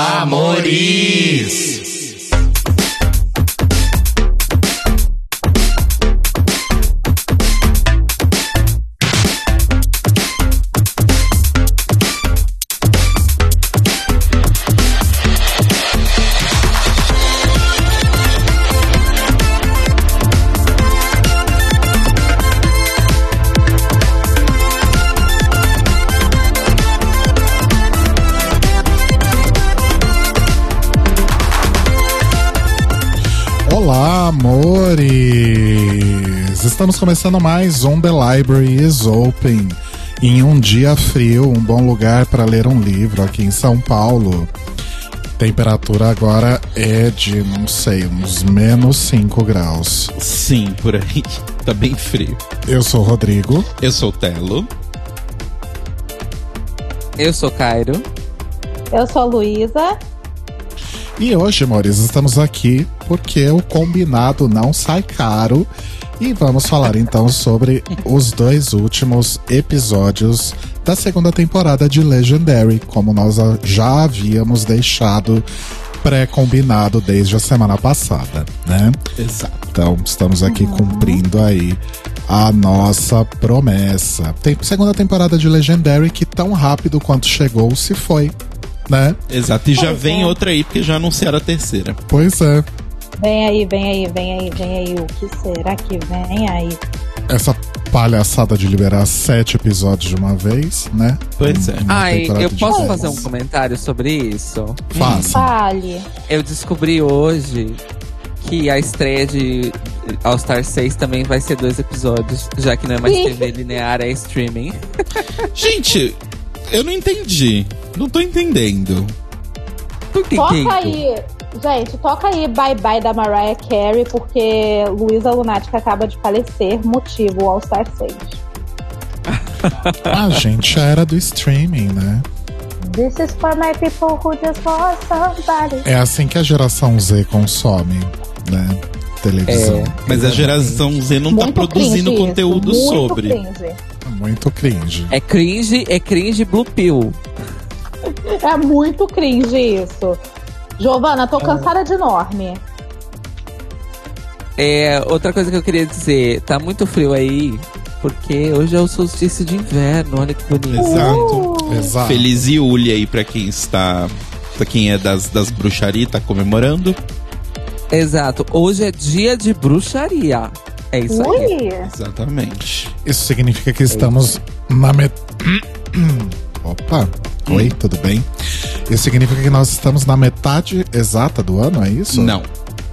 amores! Estamos começando mais um The Library is Open. Em um dia frio, um bom lugar para ler um livro aqui em São Paulo. Temperatura agora é de, não sei, uns menos 5 graus. Sim, por aí. Tá bem frio. Eu sou o Rodrigo. Eu sou o Telo. Eu sou Cairo. Eu sou a Luísa. E hoje, amores, estamos aqui porque o combinado não sai caro. E vamos falar então sobre os dois últimos episódios da segunda temporada de Legendary, como nós já havíamos deixado pré-combinado desde a semana passada, né? Exato. Então, estamos aqui cumprindo aí a nossa promessa. Tem segunda temporada de Legendary que tão rápido quanto chegou se foi, né? Exato. E já Pois vem é. outra aí, porque já anunciaram a terceira. Pois é. Vem aí, vem aí, vem aí, vem aí. O que será que vem aí? essa palhaçada de liberar sete episódios de uma vez, né? Pois é. Uma Ai, temporada eu posso fazer um comentário sobre isso? Faça. Fale. Eu descobri hoje que a estreia de All Star 6 também vai ser dois episódios, já que não é mais TV linear, é streaming. Gente, eu não entendi. Não tô entendendo. Por que que- aí. Gente, toca aí Bye Bye da Mariah Carey, porque Luísa Lunática acaba de falecer, motivo All Star 6. A gente já era do streaming, né? This is for my people who just lost somebody. É assim que a geração Z consome, né? Televisão. É. Mas a geração Z não tá Muito produzindo cringe conteúdo isso, muito sobre. cringe. Muito cringe. É cringe, é cringe blue pill. É muito cringe isso. Giovana, tô cansada de enorme. É, outra coisa que eu queria dizer, tá muito frio aí, porque hoje é o solstício de inverno, olha que bonito. Exato. Uh, Exato. Feliz Yuli aí pra quem está. Pra quem é das, das bruxarias, tá comemorando. Exato, hoje é dia de bruxaria. É isso aí. Ui. Exatamente. Isso significa que estamos na met... Opa. Oi, tudo bem? Isso significa que nós estamos na metade exata do ano, é isso? Não.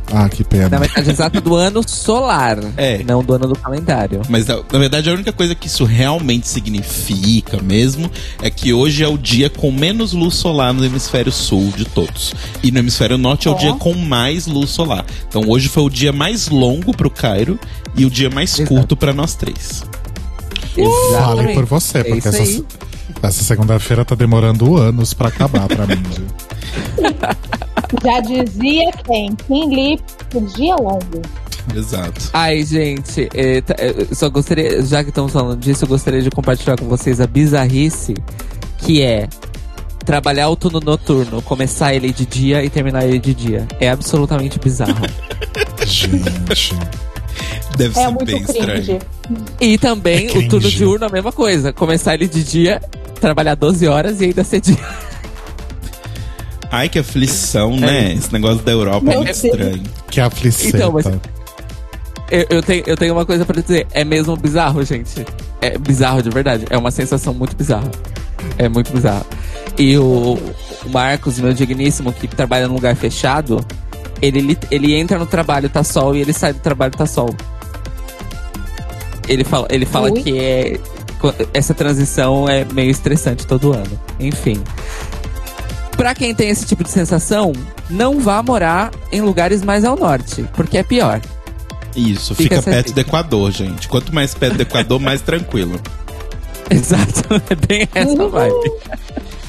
Ah, que pena. Na metade exata do ano solar, É. não do ano do calendário. Mas na na verdade a única coisa que isso realmente significa mesmo é que hoje é o dia com menos luz solar no hemisfério sul de todos. E no hemisfério norte é o Ó. dia com mais luz solar. Então hoje foi o dia mais longo pro Cairo e o dia mais Exato. curto pra nós três. Fale por você, É porque isso essa, aí. Essa segunda-feira tá demorando anos pra acabar pra mim. Já dizia quem? Quem li o dia longo. Exato. Ai, gente, é, tá, eu só gostaria, já que estamos falando disso, eu gostaria de compartilhar com vocês a bizarrice que é trabalhar o turno noturno, começar ele de dia e terminar ele de dia. É absolutamente bizarro. Gente. Deve É ser muito bem cringe. estranho. e também É o turno diurno, a mesma coisa. Começar ele de dia, trabalhar 12 horas e ainda ser dia. Ai, que aflição, né? Esse negócio da Europa é Meu muito Deus. estranho. Que afliceta. Então, mas- Eu, eu tenho, eu tenho uma coisa pra dizer. É mesmo bizarro, gente. É bizarro de verdade. É uma sensação muito bizarra. É muito bizarro. E o, o Marcos, meu digníssimo, que trabalha num lugar fechado, ele, ele entra no trabalho, tá sol, e ele sai do trabalho, tá sol. Ele fala, ele fala que é. Essa transição é meio estressante todo ano. Enfim. Pra quem tem esse tipo de sensação, não vá morar em lugares mais ao norte, porque é pior. Isso, Fica fica, perto do Equador, gente. Quanto mais perto do Equador, mais tranquilo. Exato, é bem essa vibe.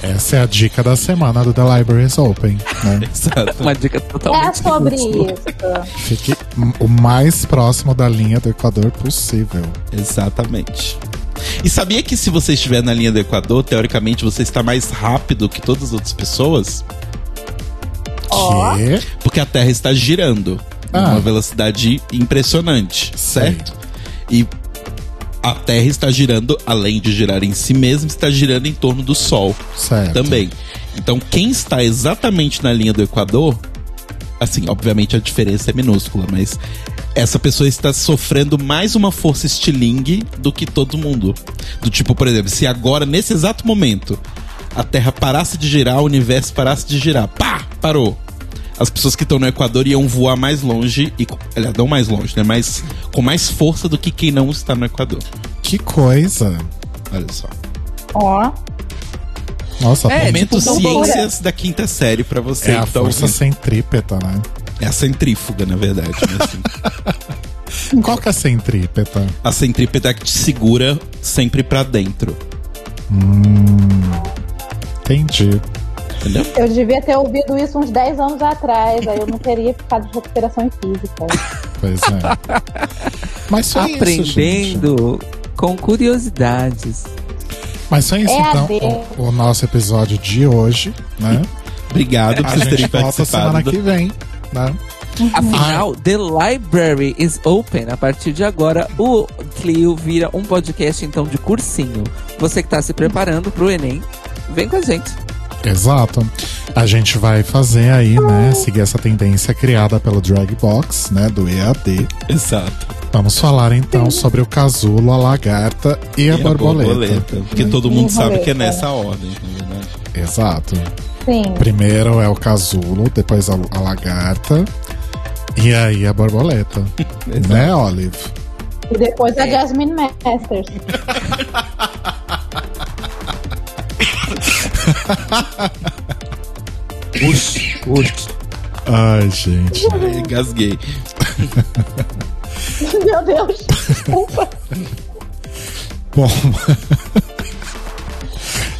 Essa é a dica da semana do The Library is Open. Né? Exato. Uma dica É totalmente sobre inútil. isso. Fique o mais próximo da linha do Equador possível. Exatamente. E sabia que se você estiver na linha do Equador, teoricamente você está mais rápido que todas as outras pessoas? Ó. quê? Porque a Terra está girando Ah. numa velocidade impressionante, certo? E a Terra está girando, além de girar em si mesma, está girando em torno do Sol Certo. também. Então, quem está exatamente na linha do Equador, assim, obviamente a diferença é minúscula, mas essa pessoa está sofrendo mais uma força estilingue do que todo mundo. Do tipo, por exemplo, se agora, nesse exato momento, a Terra parasse de girar, o universo parasse de girar, pá, parou. As pessoas que estão no Equador iam voar mais longe e, aliás, não mais longe, né? Mas com mais força do que quem não está no Equador. Que coisa. Olha só. Ó. Nossa, É, Momento tipo, ciências da quinta série pra você é a tá força ouvindo. centrípeta, né? É a centrífuga, na verdade. né, assim. Qual que é a centrípeta? a centrípeta que te segura sempre pra dentro. Entendi. Entendeu? Eu devia ter ouvido isso uns 10 anos atrás, aí eu não teria ficado de recuperação em física. Pois é. Mas foi isso, gente. Aprendendo com curiosidades. Mas foi isso, É então, o, o nosso episódio de hoje, né? Obrigado por terem gente volta semana participado. que vem, né? Afinal, The Library is Open. A partir de agora, o Clio vira um podcast, então, de cursinho. Você que tá se preparando pro Enem, vem com a gente. Exato. A gente vai fazer aí, né? Seguir essa tendência criada pelo Dragbox, né? Do EAD. Exato. Vamos falar então sobre o casulo, a lagarta e, a, borboleta. Porque todo mundo sabe que é nessa ordem, na verdade. Exato. Sim. Primeiro é o casulo, depois a, a lagarta e aí a borboleta. né, Olive? E depois a Jasmine Masters. Puxa, puxa. Ai, gente. Ai, Gasguei. Meu Deus. Desculpa. Bom.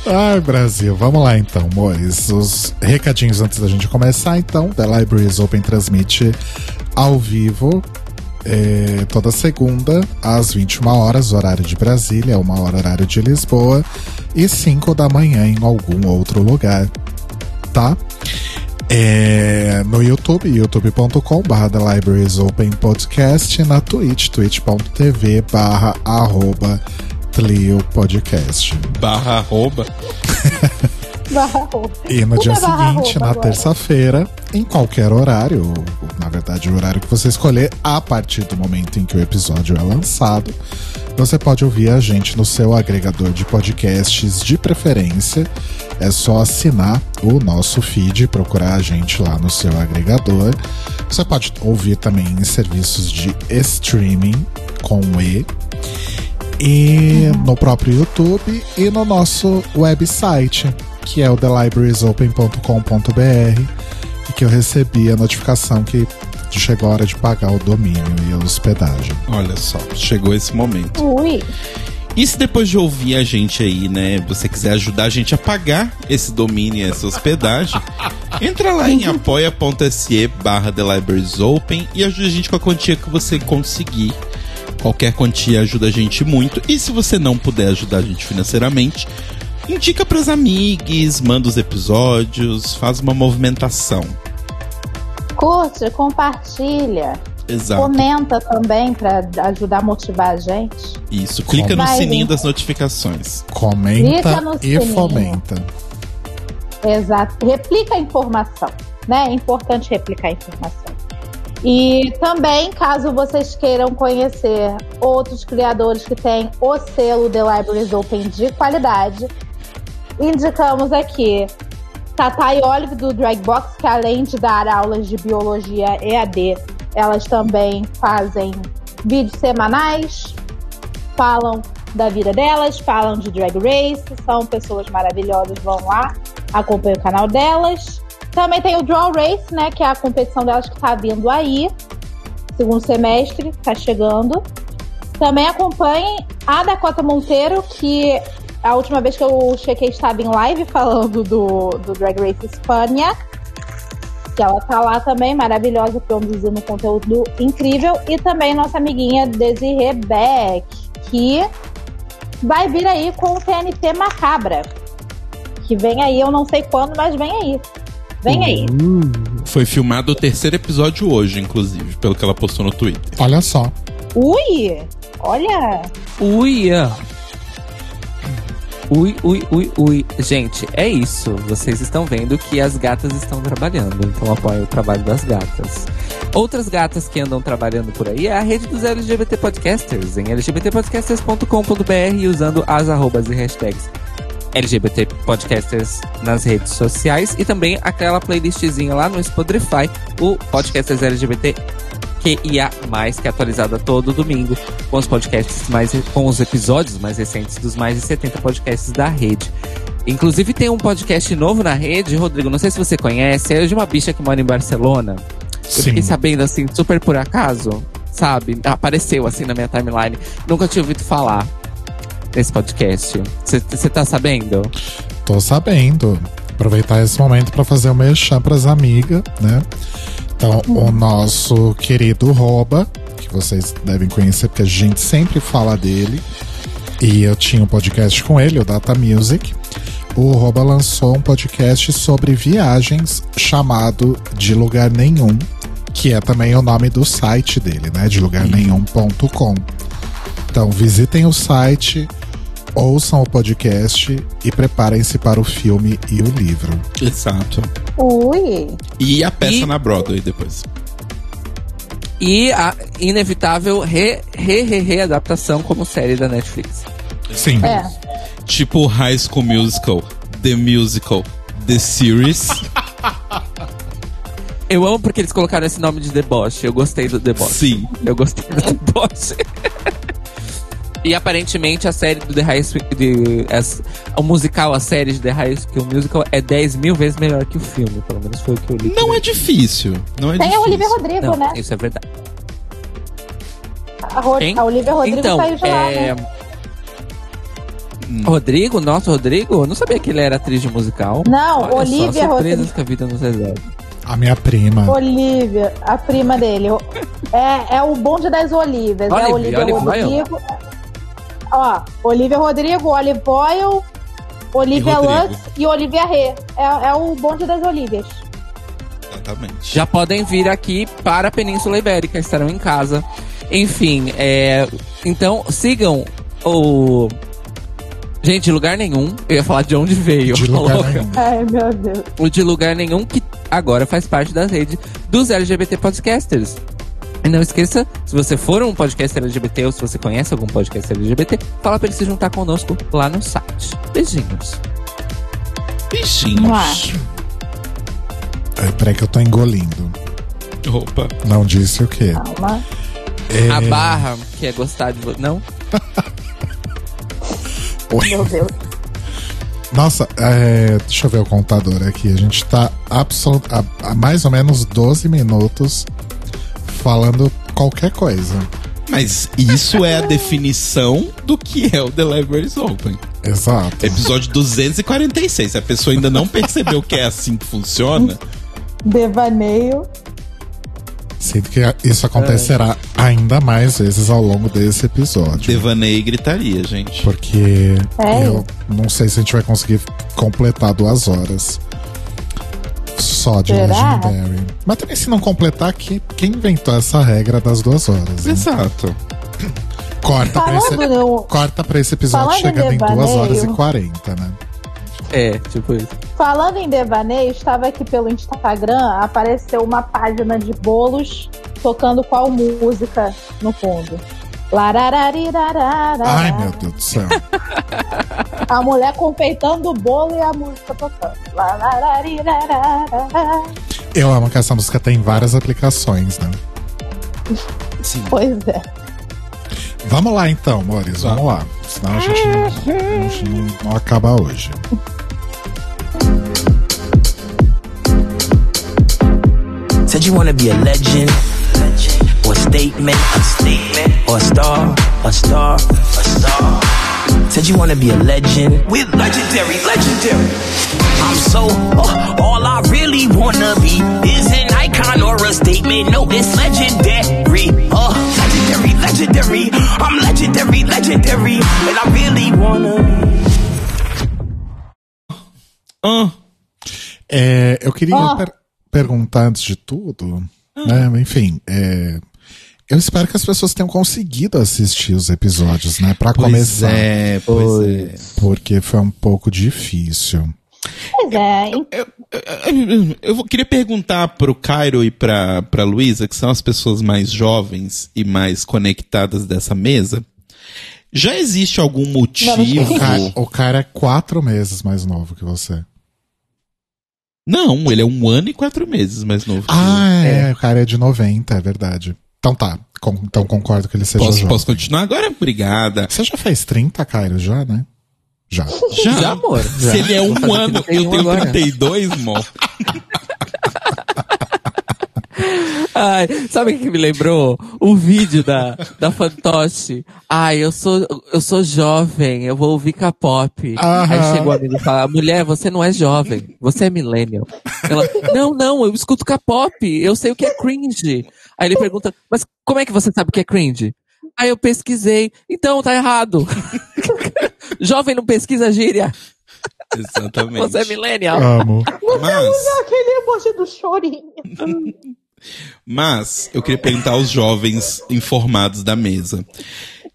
Ai, Brasil, vamos lá então, amores. Os recadinhos antes da gente começar, então. The Libraries Open transmite ao vivo é, toda segunda, às 21 horas, horário de Brasília, uma hora horário de Lisboa, e 5 da manhã em algum outro lugar, tá? É, no YouTube, youtube.com barra The Libraries Open Podcast, na Twitch, twitch.tv barra arroba Tlio Podcast. Barra arroba. E no Tudo dia seguinte, na terça-feira, em qualquer horário, na verdade o horário que você escolher, a partir do momento em que o episódio é lançado, você pode ouvir a gente no seu agregador de podcasts de preferência. É só assinar o nosso feed, procurar a gente lá no seu agregador. Você pode ouvir também em serviços de streaming com E. E no próprio YouTube e no nosso website, que é o thelibrariesopen.com.br, e que eu recebi a notificação que chegou a hora de pagar o domínio e a hospedagem. Olha só, chegou esse momento. Ui. E se depois de ouvir a gente aí, né, você quiser ajudar a gente a pagar esse domínio e essa hospedagem, entra lá em apoia.se barra The Libraries Open e ajude a gente com a quantia que você conseguir. Qualquer quantia ajuda a gente muito. E se você não puder ajudar a gente financeiramente, indica pros amigos, manda os episódios, faz uma movimentação. Curte, compartilha. Exato. Comenta também pra ajudar a motivar a gente. Isso. Clica no Vai, sininho gente. das notificações. Comenta no e sininho. fomenta. Exato. Replica a informação, né? É importante replicar a informação. E também, caso vocês queiram conhecer outros criadores que têm o selo The Libraries Open de qualidade, indicamos aqui Tata e Olive do Dragbox, que além de dar aulas de biologia EAD, elas também fazem vídeos semanais, falam da vida delas, falam de Drag Race, são pessoas maravilhosas, vão lá, acompanhem o canal delas. Também tem o Draw Race, né, que é a competição delas que tá vindo aí, segundo semestre, tá chegando. Também acompanhem a Dakota Monteiro, que a última vez que eu chequei estava em live falando do, do Drag Race Espanha. Que ela tá lá também, maravilhosa, produzindo conteúdo incrível. E também nossa amiguinha Desiree Beck, que vai vir aí com o TNT Macabra. Que vem aí, eu não sei quando, mas vem aí. Vem aí. Foi filmado o terceiro episódio hoje, inclusive, pelo que ela postou no Twitter. Olha só. Ui! Olha! Ui! Ui, ui, ui, ui. Gente, é isso. Vocês estão vendo que as gatas estão trabalhando. Então apoiem o trabalho das gatas. Outras gatas que andam trabalhando por aí é a rede dos LGBT Podcasters, em lgbtpodcasters.com.br usando as arrobas e hashtags LGBT Podcasters nas redes sociais e também aquela playlistzinha lá no Spotify, o Podcasters LGBT QIA+, que é atualizada todo domingo com os podcasts mais com os episódios mais recentes dos mais de 70 podcasts da rede. Inclusive tem um podcast novo na rede, Rodrigo, não sei se você conhece, é de uma bicha que mora em Barcelona. Eu Sim. fiquei sabendo assim, super por acaso, sabe? Apareceu assim na minha timeline. Nunca tinha ouvido falar desse podcast. Você tá sabendo? Tô sabendo. Aproveitar esse momento para fazer o merchan pras amigas, né? Então, o nosso querido Roba, que vocês devem conhecer, porque a gente sempre fala dele. E eu tinha um podcast com ele, o Data Music. O Roba lançou um podcast sobre viagens chamado De Lugar Nenhum, que é também o nome do site dele, né? De lugarnenhum.com. Então, visitem o site, ouçam o podcast e preparem-se para o filme e o livro. Exato. Ui! E a peça E- na Broadway depois. E a inevitável re, re, re, readaptação como série da Netflix. Sim. É. Tipo High School Musical, The Musical, The Series. Eu amo porque eles colocaram esse nome de deboche. Eu gostei do deboche. Sim. Eu gostei do deboche. e aparentemente a série do The High School. De, as- o musical, a série de The High School Musical é 10 mil vezes melhor que o filme. Pelo menos foi o que eu li. Não é difícil. Não é Tem a difícil. Olivia Rodrigo, Não, né? isso é verdade. A, Ro Quem? a Olivia Rodrigo então, saiu de lá, é... né? Hum. Rodrigo, nosso Rodrigo, eu não sabia que ele era atriz de musical. Não, Olha Olivia só, surpresas Rodrigo. que a vida nos reserva. A minha prima. Olivia, a prima dele. É, é o bonde das Olívias. é Olivia, Olivia Olive Rodrigo. Ó, Olivia Rodrigo, Olive Boyle, Olivia. Lutz e Olivia Rê. É, é o bonde das Olívias. Exatamente. Já podem vir aqui para a Península Ibérica, estarão em casa. Enfim, é, então sigam o. Gente, de lugar nenhum. Eu ia falar de onde veio. De lugar louca. nenhum. Ai, meu Deus. O de lugar nenhum, que agora faz parte da rede dos LGBT Podcasters. E não esqueça, se você for um podcast LGBT ou se você conhece algum podcast LGBT, fala pra ele se juntar conosco lá no site. Beijinhos. Beijinhos. Ai, peraí que eu tô engolindo. Opa. Não disse o quê? Calma. É... A barra, que é gostar de você. Não? Meu Deus. Nossa, é, deixa eu ver o contador aqui. A gente tá absolut, há, há mais ou menos 12 minutos falando qualquer coisa. Mas isso é a definição do que é o The Libraries Open. Exato. Episódio 246. Se a pessoa ainda não percebeu que é assim que funciona, Devaneio. Sinto que isso acontecerá ainda mais vezes ao longo desse episódio. devaneio e gritaria, gente. Porque É. eu não sei se a gente vai conseguir completar duas horas. Só de Será? Legendary. Mas também se não completar, que, quem inventou essa regra das duas horas? né? Exato. Corta pra, esse, no, corta pra esse episódio Falando em chegando em 2 devaneio. horas e 40, né? É, tipo isso. falando em devaneio, estava aqui pelo Instagram, apareceu uma página de bolos tocando qual música no fundo. Ai, meu Deus do céu. A mulher confeitando o bolo e a música tocando. Eu amo que essa música tem várias aplicações, né? Sim. Pois é. Vamos lá então, Mores, vamos lá. Senão a gente não, a gente não- não acaba hoje. Said you wanna be a legend, statement, a statement, or a star, a star, a star. Said you wanna be a legend. We're legendary, legendary. I'm so, uh, all I really wanna be is an icon or a statement. No, it's legendary. Uh, legendary, legendary. I'm legendary, legendary. And I really wanna be. Ah, É, É, eu queria Ó. per- perguntar antes de tudo, né? Enfim, é, eu espero que as pessoas tenham conseguido assistir os episódios, né? Pra Pois começar. é, pois é. Porque foi um pouco difícil. Pois é, em- Eu, eu vou- queria perguntar pro Cairo e pra, pra Luísa, que são as pessoas mais jovens e mais conectadas dessa mesa. Já existe algum motivo? O cara, o cara é quatro meses mais novo que você. Não, ele é um ano e quatro meses mais novo. que eu. Ah, é, o cara é de 90, é verdade. Então tá, com- então concordo que ele seja posso, jovem. posso continuar agora? Obrigada. Você já fez 30, Cairo, já, né? Já. Já, Já, amor, já. Se ele é um ano, eu 31 tenho agora. 32, mo. Ai, sabe o que me lembrou? O vídeo da, da Fantoche. Ai, eu sou, eu sou jovem, eu vou ouvir K-pop. Aí chegou a amigo e fala, mulher, você não é jovem, você é millennial. Ela, não, não, eu escuto K-pop, eu sei o que é cringe. Aí ele pergunta, mas como é que você sabe o que é cringe? Aí eu pesquisei, então tá errado. jovem não pesquisa gíria, Exatamente. você é millennial. Amo. Mas, aquele emoji do chorinho. mas, eu queria perguntar aos jovens informados da mesa.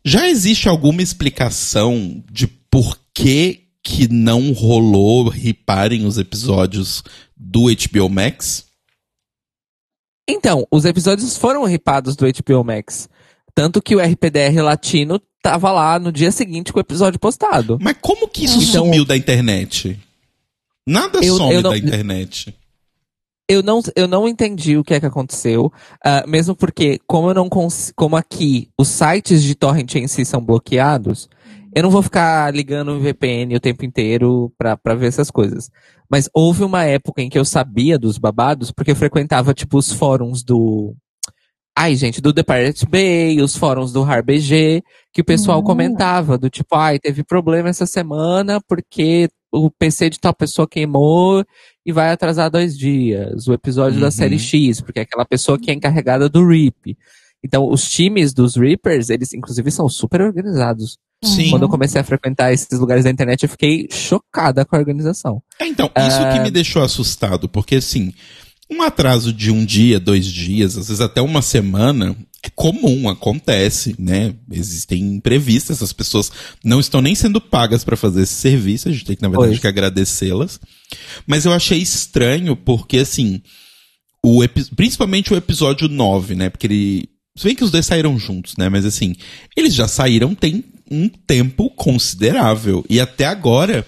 Já existe alguma explicação de por que que não rolou riparem os episódios do HBO Max? Então, os episódios foram ripados do HBO Max. Tanto que o RPDR latino tava lá no dia seguinte com o episódio postado. Mas como que isso Então- sumiu da internet? Nada Eu- some eu não- da internet. Eu não, eu não entendi o que é que aconteceu, ah, mesmo porque, como eu não como aqui os sites de torrent em si são bloqueados, eu não vou ficar ligando o VPN o tempo inteiro pra, pra ver essas coisas. Mas houve uma época em que eu sabia dos babados, porque eu frequentava, tipo, os fóruns do. Ai, gente, do The Pirate Bay, os fóruns do RBG, que o pessoal Hum. comentava, do tipo, ai, teve problema essa semana porque o PC de tal pessoa queimou e vai atrasar dois dias. O episódio da Uhum. série X, porque é aquela pessoa que é encarregada do RIP. Então, os times dos Reapers, eles inclusive são super organizados. Sim. Quando eu comecei a frequentar esses lugares da internet, eu fiquei chocada com a organização. É, então, isso que me deixou assustado, porque assim, um atraso de um dia, dois dias, às vezes até uma semana, é comum, acontece, né? Existem imprevistas, as pessoas não estão nem sendo pagas para fazer esse serviço, a gente tem que, na verdade, que agradecê-las. Mas eu achei estranho, porque assim, o principalmente o episódio 9, né? Porque ele. Se bem que os dois saíram juntos, né? Mas assim, eles já saíram tem um tempo considerável. E até agora,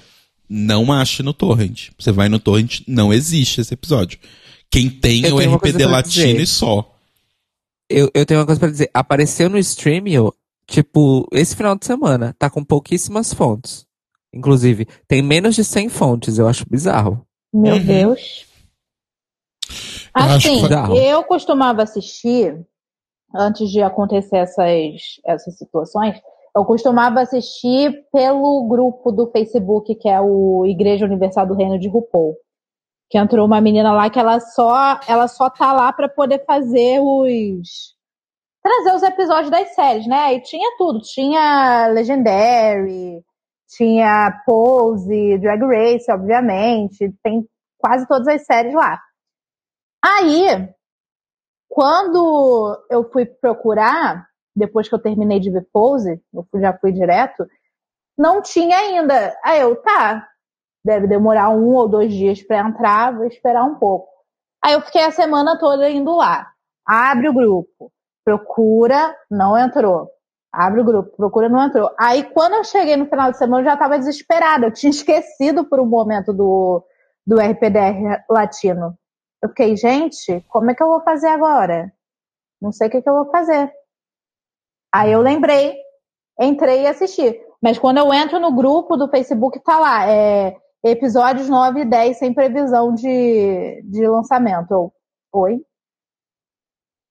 não acha no Torrent. Você vai no Torrent, não existe esse episódio. Quem tem Eu é o RPD latino e só. Eu, eu tenho uma coisa pra dizer. Apareceu no Streamio, tipo, esse final de semana, tá com pouquíssimas fontes. Inclusive, tem menos de 100 fontes, eu acho bizarro. Meu Uhum. Deus. Eu acho Assim, Bizarro. eu costumava assistir, antes de acontecer essas, essas situações, eu costumava assistir pelo grupo do Facebook, que é o Igreja Universal do Reino de RuPaul. Que entrou uma menina lá que ela só, ela só tá lá pra poder fazer os. trazer os episódios das séries, né? E tinha tudo. Tinha Legendary, tinha Pose, Drag Race, obviamente. Tem quase todas as séries lá. Aí, quando eu fui procurar, depois que eu terminei de ver Pose, eu já fui direto, não tinha ainda. Aí eu, tá, deve demorar um ou dois dias pra entrar, vou esperar um pouco. Aí eu fiquei a semana toda indo lá. Abre o grupo, procura, não entrou. Abre o grupo, procura, não entrou. Aí quando eu cheguei no final de semana, eu já tava desesperada. Eu tinha esquecido por um momento do, do RPDR latino. Eu fiquei, gente, como é que eu vou fazer agora? Não sei o que, que eu vou fazer. Aí eu lembrei, entrei e assisti. Mas quando eu entro no grupo do Facebook, tá lá, é, episódios 9 e 10 sem previsão de, de lançamento. Eu, Oi?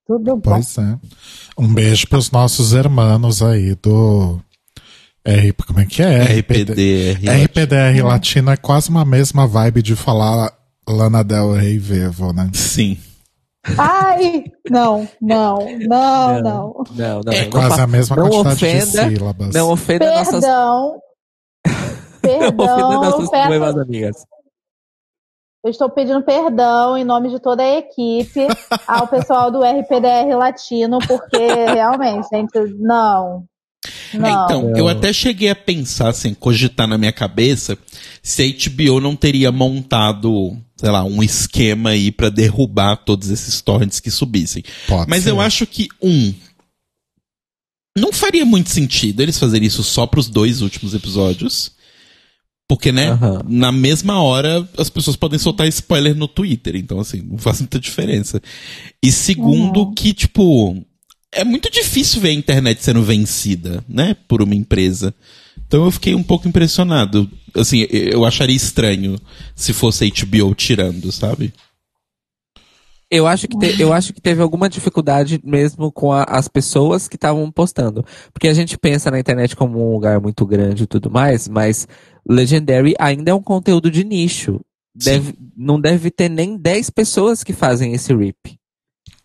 Tudo bom? Pois é. Um beijo pros nossos hermanos aí do. R, como é que é? RPD. RPDR latino é quase uma mesma vibe de falar Lana Del Rey Vevo, né? Sim. Ai, não, não, não, não. Não, não. É não quase fa- a mesma não quantidade ofenda, de sílabas. Não ofenda nossas, Perdão. não ofenda Perdão, peço, amigas. Eu estou pedindo perdão em nome de toda a equipe ao pessoal do RPDR Latino, porque realmente, gente, não. É, Não. então, eu até cheguei a pensar, assim, cogitar na minha cabeça se a HBO não teria montado, sei lá, um esquema aí pra derrubar todos esses torrents que subissem. Pode Mas ser. eu acho que, um, não faria muito sentido eles fazerem isso só pros dois últimos episódios. Porque, né, Aham. na mesma hora as pessoas podem soltar spoiler no Twitter. Então, assim, não faz muita diferença. E segundo, Uhum. que, tipo, é muito difícil ver a internet sendo vencida, né, por uma empresa. Então eu fiquei um pouco impressionado. Assim, eu acharia estranho se fosse a HBO tirando, sabe? Eu acho que, te- eu acho que teve alguma dificuldade mesmo com a- as pessoas que estavam postando. Porque a gente pensa na internet como um lugar muito grande e tudo mais, mas Legendary ainda é um conteúdo de nicho. Deve- não deve ter nem 10 pessoas que fazem esse rip.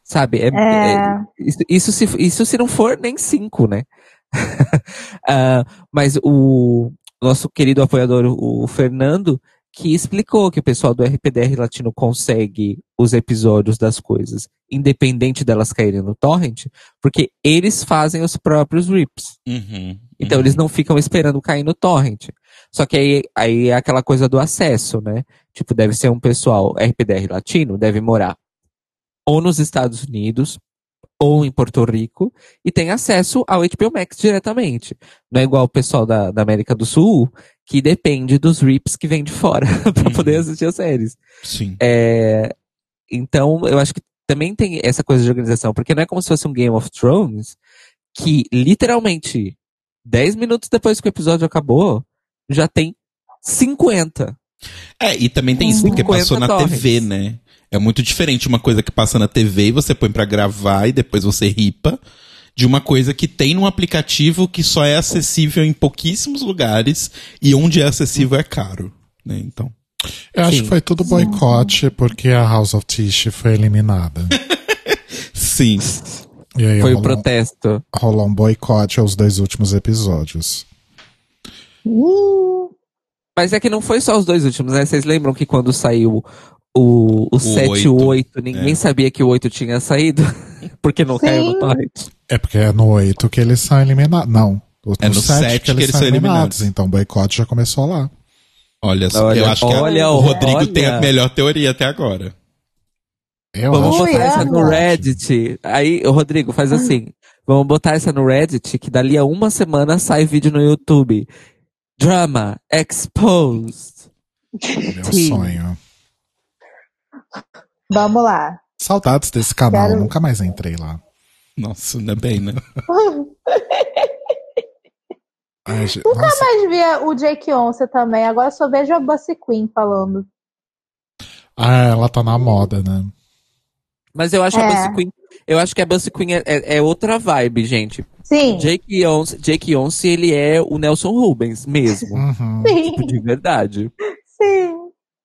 Sabe? É, É. é- isso, isso se, isso se não for nem 5, né? Ah, mas o nosso querido apoiador, o Fernando, que explicou que o pessoal do RPDR Latino consegue os episódios das coisas, independente delas caírem no torrent, porque eles fazem os próprios rips. Uhum. Então uhum. eles não ficam esperando cair no torrent. Só que aí, aí é aquela coisa do acesso, né? Tipo, deve ser um pessoal RPDR latino, deve morar ou nos Estados Unidos ou em Porto Rico e tem acesso ao HBO Max diretamente. Não é igual o pessoal da, da América do Sul, que depende dos rips que vem de fora pra Uhum. poder assistir as séries. Sim. É, então, eu acho que também tem essa coisa de organização, porque não é como se fosse um Game of Thrones que literalmente 10 minutos depois que o episódio acabou, já tem 50. É, e também tem isso, porque 50 passou na torrents. TV, né? É muito diferente uma coisa que passa na TV e você põe pra gravar e depois você ripa, de uma coisa que tem num aplicativo que só é acessível em pouquíssimos lugares e onde é acessível é caro, né? Então. Eu acho Sim. que foi tudo boicote porque a House of Tish foi eliminada. Sim. E aí Foi o rolou, protesto. rolou um boicote aos dois últimos episódios. Ih, Mas é que não foi só os dois últimos, né? Vocês lembram que quando saiu o, o, 7 e o oito, 8, ninguém é. sabia que o 8 tinha saído? Porque não caiu no Sim. torrent. É porque é no 8 que eles são eliminados. Não. No, É no 7 sete que eles, são eliminados. Então o boicote já começou lá. Olha só, Olha, eu acho que a- olha, o Rodrigo olha. tem a melhor teoria até agora. Eu Vamos botar essa é, no boicote. Reddit. Aí, o Rodrigo, faz assim. Vamos botar essa no Reddit, que dali a uma semana sai vídeo no YouTube. Drama Exposed. Meu Sim. sonho. Vamos lá. Saudades desse canal, Quero- nunca mais entrei lá. Nossa, ainda bem, né? Ai, gente, Nunca nossa, mais via o Jake Once também. Agora só vejo a Bussy Queen falando. ah, ela tá na moda, né? Mas eu acho a É. Bussy Queen. Eu acho que a Bussy Queen é, é- é outra vibe, gente. Sim. Jake Once, Jake Once, ele é o Nelson Rubens mesmo. Uhum. Sim. tipo, de verdade. Sim.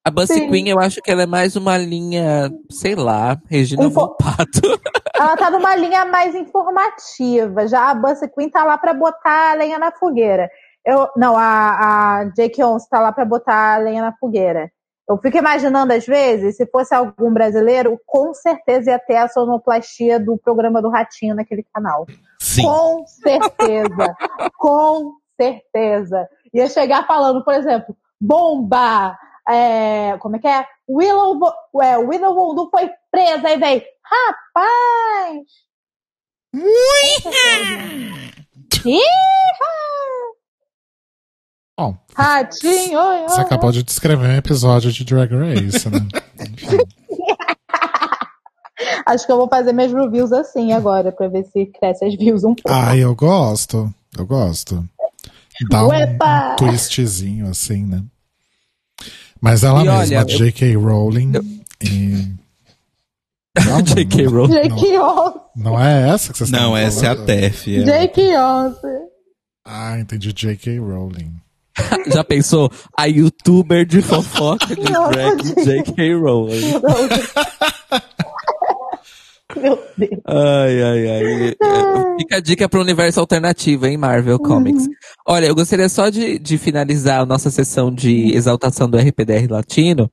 A Bussy Sim. Queen, eu acho que ela é mais uma linha, sei lá, Regina po- Volpato. Ela tá numa linha mais informativa. Já a Bussy Queen tá lá pra botar a lenha na fogueira. Eu, não, a, a Jake Once tá lá pra botar a lenha na fogueira. Eu fico imaginando, às vezes, se fosse algum brasileiro, com certeza ia ter a sonoplastia do programa do Ratinho naquele canal. Sim. Com certeza. com certeza. Ia chegar falando, por exemplo, bomba! é, como é que é? Willow, é, Willow Vondu foi presa, aí vem, rapaz! Bom, Ratinho! você acabou de descrever um episódio de Drag Race, né? Acho que eu vou fazer minhas reviews assim agora, pra ver se cresce as views um pouco. Ai, eu gosto. Eu gosto. Dá um, Uepa! um twistzinho, assim, né? Mas ela E mesma, olha, eu- J.K. Rowling. E... Não, J.K. Rowling. Jake Once! Não é essa que vocês estão Não, essa é a? TEF. é. Jake Once! Ah, entendi. J.K. Rowling. Já pensou? A youtuber de fofoca de drag. J.K. Rowling. Meu Deus. Ai, ai, ai. Fica a dica pro universo alternativo, hein, Marvel Comics. Olha, eu gostaria só de, de finalizar a nossa sessão de exaltação do RPDR Latino,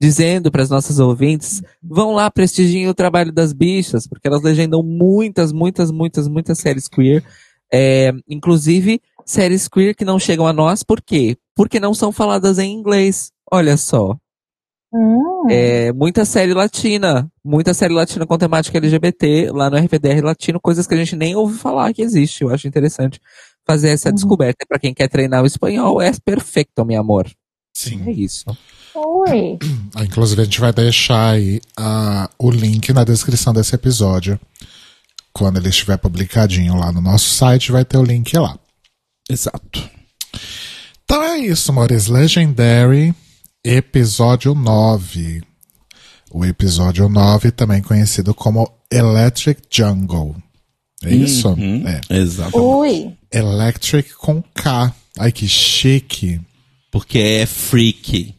dizendo para as nossas ouvintes, vão lá prestigiem o trabalho das bichas, porque elas legendam muitas, muitas, muitas, muitas séries queer. É, inclusive, séries queer que não chegam a nós, por quê? Porque não são faladas em inglês. Olha só. Hum. É, muita série latina, muita série latina com temática LGBT lá no RPDR Latino, coisas que a gente nem ouve falar que existe. Eu acho interessante fazer essa Uhum. descoberta. Para quem quer treinar o espanhol, é perfeito, meu amor. É Sim. isso. Oi. Ah, Inclusive, a gente vai deixar aí ah, o link na descrição desse episódio. Quando ele estiver publicadinho lá no nosso site, vai ter o link lá. Exato. Então é isso, amores. Legendary, episódio 9. O episódio 9, também conhecido como Electric Jungle. É isso? Uhum, É. Exato. Ui. Electric com K. Ai, que chique. Porque é freak.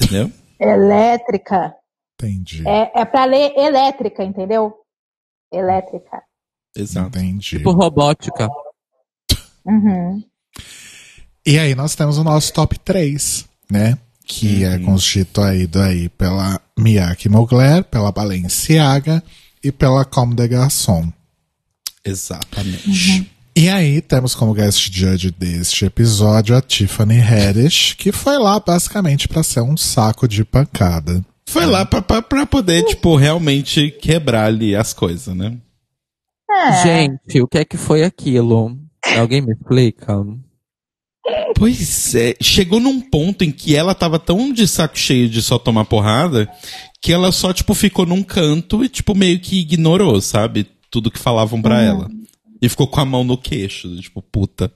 Entendeu? Elétrica. Entendi. É, é pra ler elétrica, entendeu? Elétrica. Exato. Entendi. Tipo robótica. Uhum. E aí nós temos o nosso top 3, né? Que é constituído aí pela Miyake Mugler, pela Balenciaga e pela Comme des Garçons. Exatamente. E aí temos como guest judge deste episódio a Tiffany Haddish, que foi lá basicamente pra ser um saco de pancada. Foi lá pra, pra, pra poder, tipo, realmente quebrar ali as coisas, né? É. Gente, o que é que foi aquilo? Alguém me explica? Pois é, chegou num ponto em que ela tava tão de saco cheio de só tomar porrada que ela só, tipo, ficou num canto e, tipo, meio que ignorou, sabe? Tudo que falavam pra ela. E ficou com a mão no queixo, tipo, puta.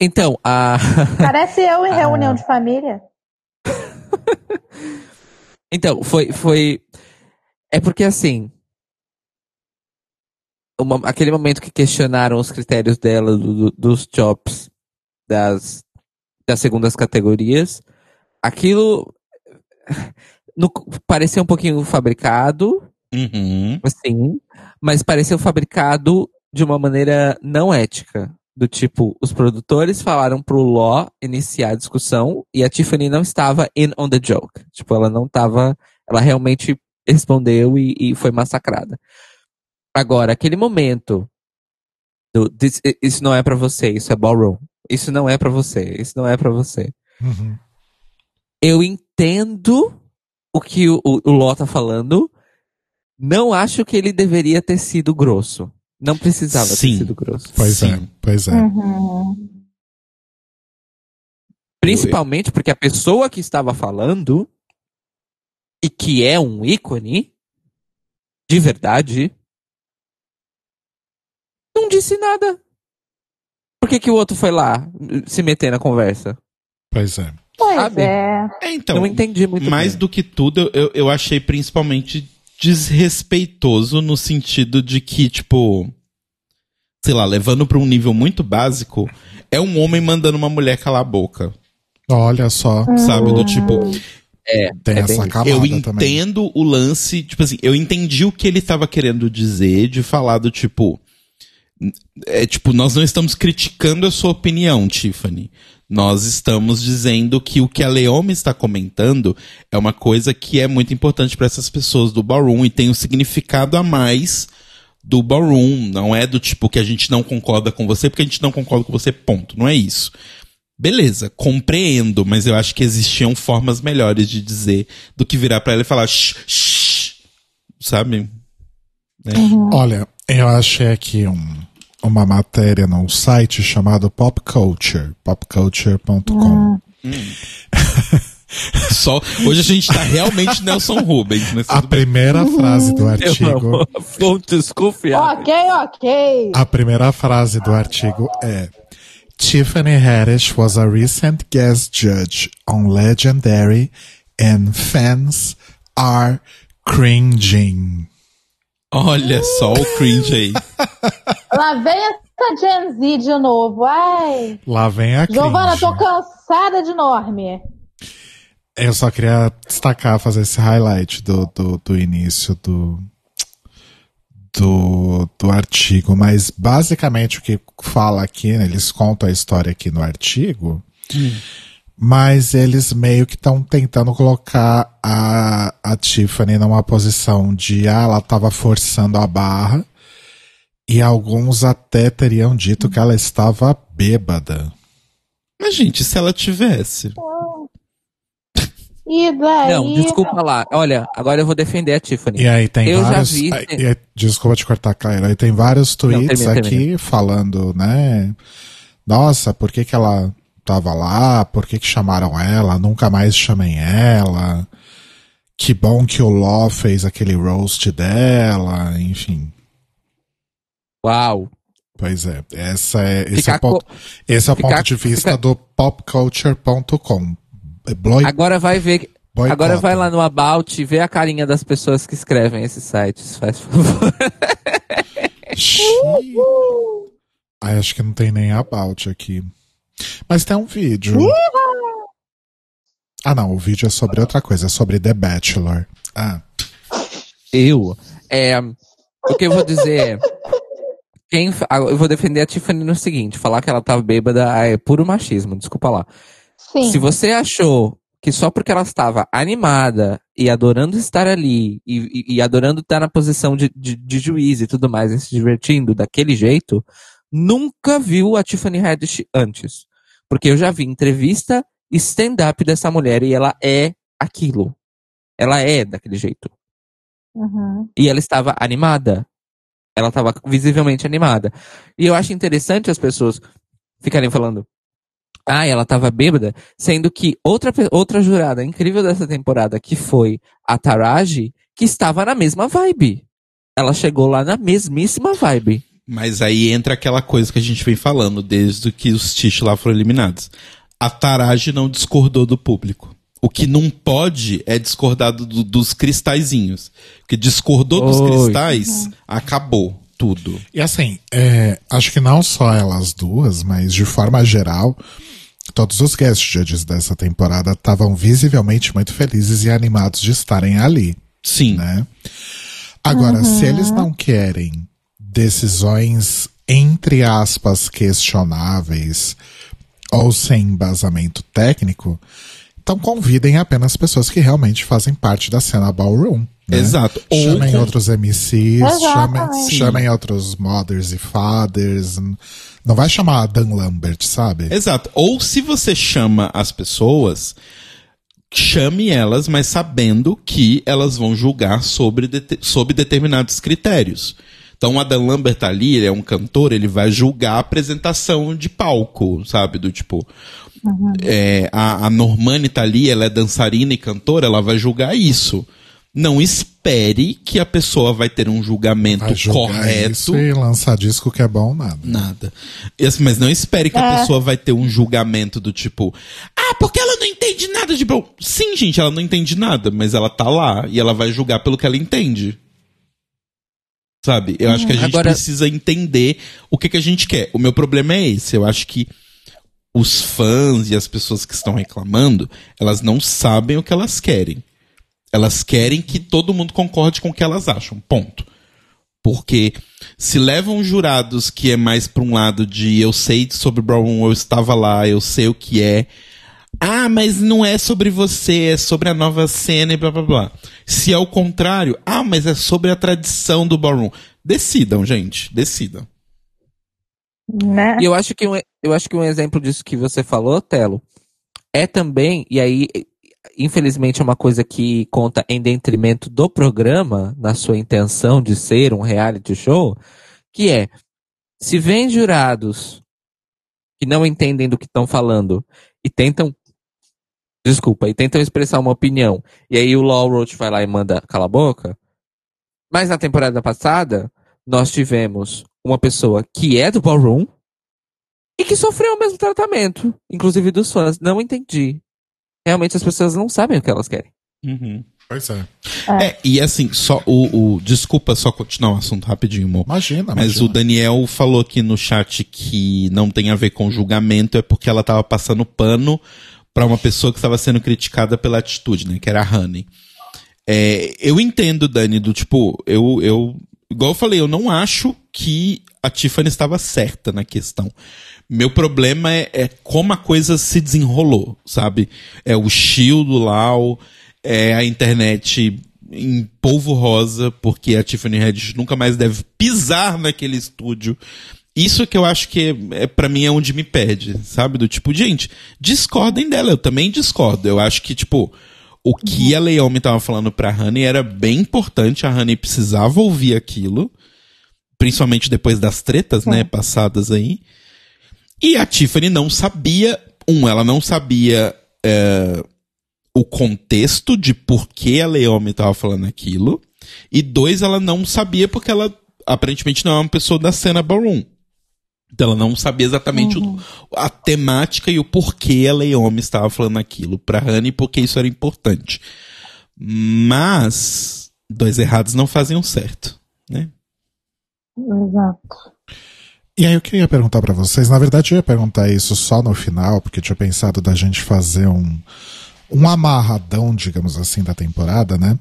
Então, a. Parece eu em reunião de família. Então, foi. foi... É porque assim. uma- aquele momento que questionaram os critérios dela do- do- dos jobs das, das segundas categorias, aquilo no- parecia um pouquinho fabricado, Uhum. assim, mas pareceu fabricado de uma maneira não ética. Do tipo, os produtores falaram pro Law iniciar a discussão e a Tiffany não estava in on the joke. Tipo, ela não estava. Ela realmente respondeu e, e foi massacrada. Agora, aquele momento do "This- isso não é pra você, isso é ballroom. Isso não é pra você, isso não é pra você. Uhum. Eu entendo o que o, o, o Law tá falando. Não acho que ele deveria ter sido grosso. Não precisava Sim. ter sido grosso. Pois é, Sim. pois é. Uhum. Principalmente porque a pessoa que estava falando e que é um ícone de verdade não disse nada. Por que, que o outro foi lá se meter na conversa? Pois é. Pois Sabe? é. É, então, não entendi muito mais bem. do que tudo, eu, eu achei principalmente desrespeitoso no sentido de que, tipo, sei lá, levando pra um nível muito básico, é um homem mandando uma mulher calar a boca, Olha só. sabe? Do tipo, É, Tem é essa bem- camada eu também. entendo o lance, tipo assim, eu entendi o que ele tava querendo dizer, de falar do tipo. É tipo, nós não estamos criticando a sua opinião, Tiffany. Nós estamos dizendo que o que a Leome está comentando é uma coisa que é muito importante para essas pessoas do ballroom e tem um significado a mais do ballroom. Não é do tipo que a gente não concorda com você porque a gente não concorda com você, ponto. Não é isso. Beleza, compreendo, mas eu acho que existiam formas melhores de dizer do que virar pra ela e falar shh, shh, sabe? Né? Olha, eu achei aqui um, uma matéria num site chamado Pop Culture, popculture.com. Só hoje a gente tá realmente Nelson Rubens, mas A bem. primeira frase do Eu artigo. Fontes confiáveis. Ok, ok. a primeira frase do artigo é Tiffany Haddish was a recent guest judge on Legendary and fans are cringing. Olha só o cringe aí. Lá vem essa Gen Z de novo. Ai. Lá vem a cringe. Giovana, tô cansada de Norme. Eu só queria destacar, fazer esse highlight do, do, do início do, do, do artigo, mas basicamente o que fala aqui, né, eles contam a história aqui no artigo, mas eles meio que estão tentando colocar a, a Tiffany numa posição de, ah, ela estava forçando a barra, e alguns até teriam dito que ela estava bêbada. Mas, gente, se ela tivesse. E daí. Não, desculpa lá. Olha, agora eu vou defender a Tiffany. E aí tem Eu já vários. vi- aí- desculpa te cortar, Caio. Aí tem vários tweets termina, aqui termina. falando, né? Nossa, por que, que ela tava lá? Por que, que chamaram ela? Nunca mais chamem ela. Que bom que o Law fez aquele roast dela, enfim. Uau. Pois é, essa é, esse é o ponto, co- esse é o ficar- ponto de vista do popculture.com. Bloi- Agora vai ver. Boicota. Agora vai lá no About e vê a carinha das pessoas que escrevem esses sites, faz favor. Ai, acho que não tem nem about aqui. Mas tem um vídeo. Ah, não, o vídeo é sobre outra coisa, é sobre The Bachelor. Ah, Eu. É, o que eu vou dizer é. Quem, ah, eu vou defender a Tiffany no seguinte: falar que ela tava bêbada é puro machismo, desculpa lá. Sim. Se você achou que só porque ela estava animada e adorando estar ali e, e- e adorando estar na posição de, de, de juiz e tudo mais, e se divertindo daquele jeito, nunca viu a Tiffany Haddish antes. Porque eu já vi entrevista stand-up dessa mulher e ela é aquilo. Ela é daquele jeito. Uhum. E ela estava animada. Ela estava visivelmente animada. E eu acho interessante as pessoas ficarem falando. Ah, ela estava bêbada, sendo que outra, outra jurada incrível dessa temporada, que foi a Taraji, que estava na mesma vibe. Ela chegou lá na mesmíssima vibe. Mas aí entra aquela coisa que a gente vem falando desde que os Tish lá foram eliminados. A Taraji não discordou do público. O que não pode é discordar do- dos cristalzinhos. Porque discordou dos Oi. cristais, acabou tudo. E assim, é, acho que não só elas duas, mas de forma geral, todos os guest judges dessa temporada estavam visivelmente muito felizes e animados de estarem ali, Sim. né? Agora, se eles não querem decisões, entre aspas, questionáveis ou sem embasamento técnico, então convidem apenas pessoas que realmente fazem parte da cena ballroom. né? Exato. Ou Chamem com- outros MCs, chamem, chamem outros mothers e fathers. Não vai chamar a Dan Lambert, sabe? Exato. Ou se você chama as pessoas, chame elas, mas sabendo que elas vão julgar sobre, dete- sob determinados critérios. Então, o Adam Lambert tá ali, ele é um cantor, ele vai julgar a apresentação de palco, sabe? Do tipo. é, a, a Normani tá ali, ela é dançarina e cantora, ela vai julgar isso. Não espere que a pessoa vai ter um julgamento Vai julgar correto. isso e lançar disco que é bom nada. Nada. Mas não espere que a É. pessoa vai ter um julgamento do tipo, ah, porque ela não entende nada de bom. Sim, gente, ela não entende nada, mas ela tá lá e ela vai julgar pelo que ela entende. Sabe? Eu acho que a gente Agora- precisa entender o que, que a gente quer. O meu problema é esse. Eu acho que os fãs e as pessoas que estão reclamando, elas não sabem o que elas querem. Elas querem que todo mundo concorde com o que elas acham. Ponto. Porque se levam jurados que é mais pra um lado de eu sei sobre Brown, eu estava lá, eu sei o que é. Ah, mas não é sobre você, é sobre a nova cena e blá blá blá. Se é o contrário, ah, mas é sobre a tradição do ballroom. Decidam, gente, decidam. Né? E eu acho que um, eu acho que um exemplo disso que você falou, Telo, é também, e aí, infelizmente, é uma coisa que conta em detrimento do programa, na sua intenção de ser um reality show, que é, se vem jurados que não entendem do que estão falando e tentam, desculpa, e tentam expressar uma opinião, e aí o Law Roach vai lá e manda cala a boca, mas na temporada passada, nós tivemos uma pessoa que é do ballroom e que sofreu o mesmo tratamento, inclusive dos fãs. Não entendi. Realmente as pessoas não sabem o que elas querem. Pois é. É, e assim, só o, o- Desculpa só continuar o assunto rapidinho, amor. Imagina, Mas imagina. o Daniel falou aqui no chat que não tem a ver com julgamento, é porque ela tava passando pano pra uma pessoa que estava sendo criticada pela atitude, né? Que era a Honey. É, eu entendo, Dani, do tipo, eu, eu, igual eu falei, eu não acho que a Tiffany estava certa na questão. Meu problema é, é como a coisa se desenrolou, sabe? É o shield lá, é a internet em polvo rosa, porque a Tiffany Haddish nunca mais deve pisar naquele estúdio. Isso que eu acho que é, é para mim é onde me pede, sabe? Do tipo, gente, discordem dela, eu também discordo. Eu acho que, tipo, o que a Leomi tava falando pra Honey era bem importante, a Honey precisava ouvir aquilo, principalmente depois das tretas, né, passadas aí. E a Tiffany não sabia, um, ela não sabia é, o contexto de por que a Leomi estava falando aquilo, e dois, ela não sabia porque ela aparentemente não é uma pessoa da cena ballroom. Então ela não sabia exatamente uhum. o, a temática e o porquê a Leomi estava falando aquilo para Honey, porque isso era importante. Mas dois errados não fazem um certo, né? Exato. E aí eu queria perguntar para vocês, na verdade eu ia perguntar isso só no final, porque eu tinha pensado da gente fazer um, um amarradão, digamos assim, da temporada, né?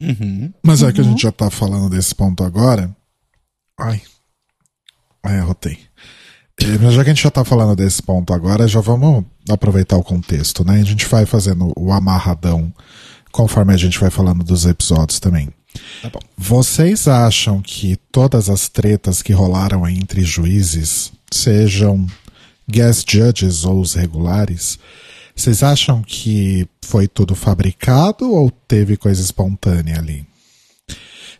Uhum. Mas é uhum. que a gente já tá falando desse ponto agora. Ai. Ai, arrotei. Mas já que a gente já tá falando desse ponto agora, já vamos aproveitar o contexto, né? A gente vai fazendo o amarradão conforme a gente vai falando dos episódios também. Tá bom. Vocês acham que todas as tretas que rolaram entre juízes, sejam guest judges ou os regulares, vocês acham que foi tudo fabricado ou teve coisa espontânea ali?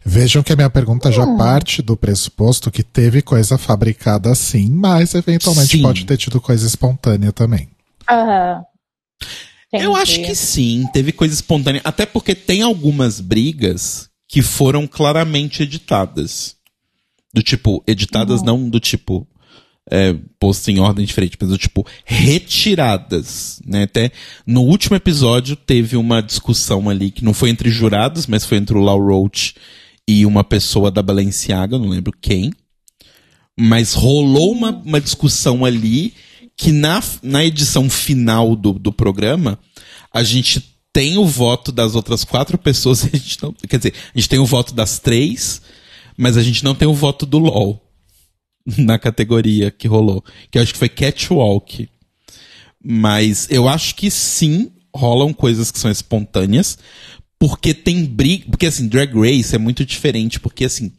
Vejam que a minha pergunta já parte do pressuposto que teve coisa fabricada sim, mas eventualmente Sim. pode ter tido coisa espontânea também. Aham. Eu acho que sim, teve coisa espontânea. Até porque tem algumas brigas que foram claramente editadas. Do tipo, editadas não do tipo. É, posto em ordem diferente, mas tipo, retiradas, né? Até no último episódio teve uma discussão ali que não foi entre jurados, mas foi entre o Lau Roach e uma pessoa da Balenciaga, não lembro quem. Mas rolou uma, uma discussão ali que na, na edição final do, do programa, a gente tem o voto das outras quatro pessoas, a gente não, quer dizer, a gente tem o voto das três, mas a gente não tem o voto do LOL na categoria que rolou, que eu acho que foi Catwalk. Mas eu acho que sim, rolam coisas que são espontâneas, porque tem briga, porque assim, Drag Race é muito diferente, porque assim,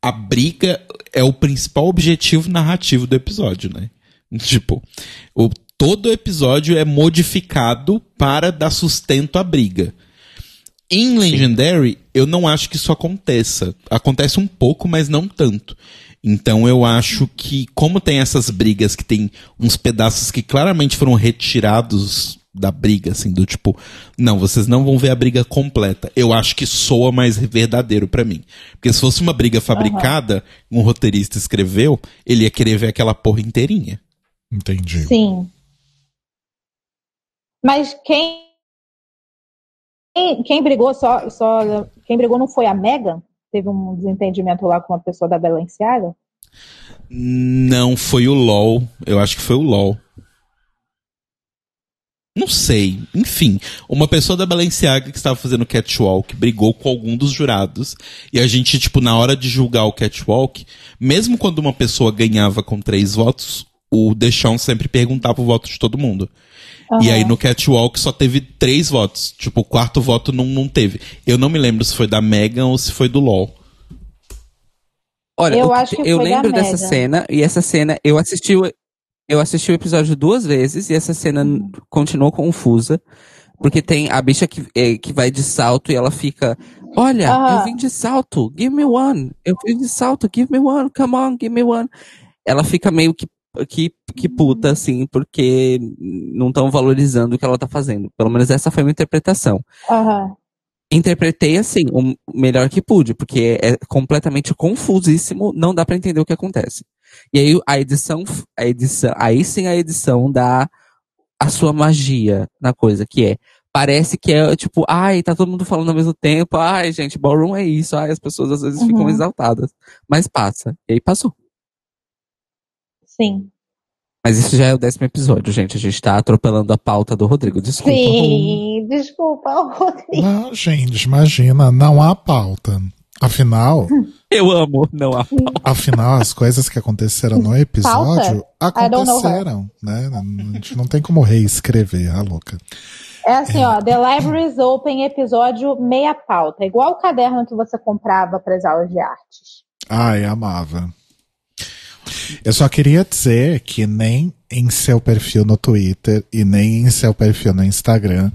a briga é o principal objetivo narrativo do episódio, né? Tipo, o, todo episódio é modificado para dar sustento à briga. Em Legendary, eu não acho que isso aconteça. Acontece um pouco, mas não tanto. Então eu acho que, como tem essas brigas que tem uns pedaços que claramente foram retirados da briga, assim, do tipo, não, vocês não vão ver a briga completa. Eu acho que soa mais verdadeiro para mim. Porque se fosse uma briga fabricada, um roteirista escreveu, ele ia querer ver aquela porra inteirinha. Entendi. Sim. Mas quem, quem, quem brigou só, só. Quem brigou não foi a Megan? Teve um desentendimento lá com uma pessoa da Balenciaga? Não foi o LOL. Eu acho que foi o LOL. Não sei. Enfim, uma pessoa da Balenciaga que estava fazendo catwalk brigou com algum dos jurados. E a gente, tipo, na hora de julgar o catwalk, mesmo quando uma pessoa ganhava com três votos, o Deschamps sempre perguntava o voto de todo mundo. E aí no catwalk só teve três votos. Tipo, o quarto voto não, não teve. Eu não me lembro se foi da Megan ou se foi do LOL. Olha, Eu o acho que eu da lembro dessa Megan. cena, e essa cena, eu assisti, o, eu assisti o episódio duas vezes, e essa cena Uhum. continuou confusa, porque tem a bicha que, é, que vai de salto e ela fica, olha, Aham. eu vim de salto, give me one, eu vim de salto, give me one, come on, give me one. Ela fica meio que, que, que puta, assim, porque não estão valorizando o que ela tá fazendo. Pelo menos essa foi a minha interpretação Aham. interpretei assim, o melhor que pude, porque é completamente confusíssimo, não dá pra entender o que acontece. E aí a edição, a edição, aí sim a edição dá a sua magia na coisa, que é parece que é tipo, ai, tá todo mundo falando ao mesmo tempo, ai, gente, ballroom é isso, ai, as pessoas às vezes ficam Uhum. exaltadas, mas passa. E aí passou. Sim. Mas isso já é o décimo episódio, gente. A gente tá atropelando a pauta do Rodrigo. Desculpa. Sim, desculpa, Rodrigo. Não, gente, imagina, não há pauta. Afinal, Eu amo, não há pauta. Afinal, as coisas que aconteceram no episódio her. aconteceram, né? A gente não tem como reescrever, a louca. É assim, ó, The Libraries Open, episódio meia pauta. Igual o caderno que você comprava para as aulas de artes. Ai, amava. Eu só queria dizer que nem em seu perfil no Twitter e nem em seu perfil no Instagram,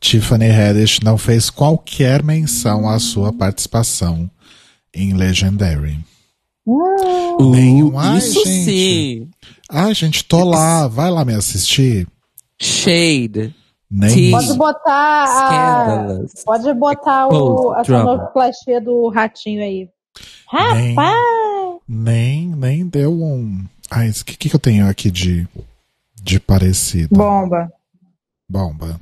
Tiffany Haddish não fez qualquer menção à sua participação em Legendary. Nenhum. Ai, Isso gente. sim. Ai, gente, tô lá, vai lá me assistir. Shade. Nem. Pode botar a, pode botar o, Oh, a sonoplastia do ratinho aí. Nem- Rapaz! Nem, nem deu um. Ai, o que, que eu tenho aqui de, de parecido? Bomba. Bomba.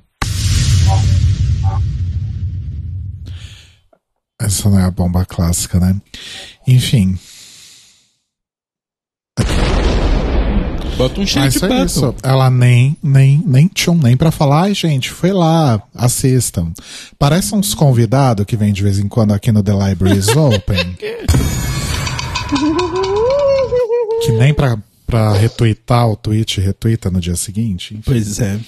Essa não é a bomba clássica, né? Enfim, Bota um mas shade foi battle. isso. Ela nem, nem, nem tchum, nem pra falar. Ai, gente, foi lá, assistam. Parece uns convidados que vem de vez em quando aqui no The Libraries Open. que nem pra, pra retweetar o tweet, retweeta no dia seguinte. Pois é.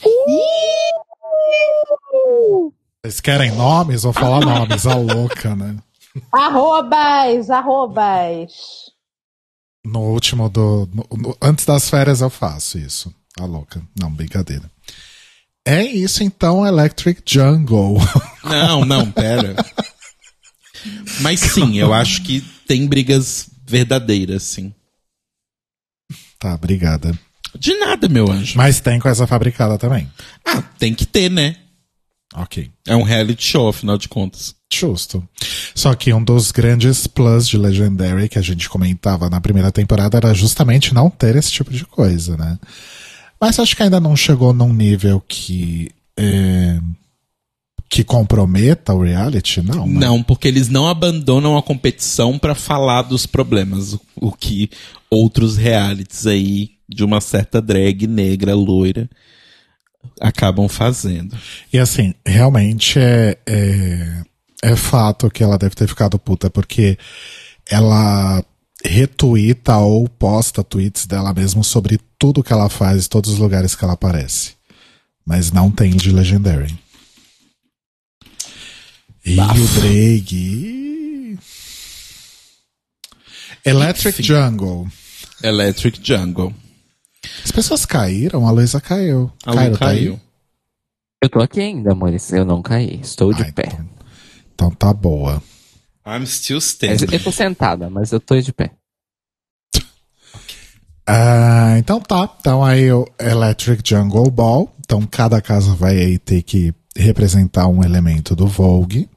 Vocês querem nomes? Vou falar nomes, a louca, né? Arrobas, arrobas. No último do. no- no- antes das férias eu faço isso. A louca. Não, brincadeira. É isso então, Electric Jungle. Não, não, pera. Mas sim, eu acho que tem brigas verdadeiras, sim. tá, obrigada. De nada, meu anjo. Mas tem coisa fabricada também. Ah, tem que ter, né? Ok. É um reality show, afinal de contas. Justo. Só que um dos grandes plus de Legendary que a gente comentava na primeira temporada era justamente não ter esse tipo de coisa, né? Mas acho que ainda não chegou num nível que. é, que comprometa o reality, não. né? Não, porque eles não abandonam a competição pra falar dos problemas, o- o que outros realities aí de uma certa drag negra loira acabam fazendo. E assim, realmente é, é, é fato que ela deve ter ficado puta, porque ela retuita ou posta tweets dela mesmo sobre tudo que ela faz, todos os lugares que ela aparece. Mas não tem de Legendary. E Bafo. o Drake. Electric Enfim. Jungle. Electric Jungle. As pessoas caíram, a Luísa caiu. A Cairo, tá caiu. Eu tô aqui ainda, amores. Eu não caí. Estou de Ah, pé. então, então tá boa. I'm still Mas standing. Eu tô sentada, mas eu tô de pé. Ah, então tá. Então aí o Electric Jungle Ball. Então cada casa vai aí ter que representar um elemento do Vogue.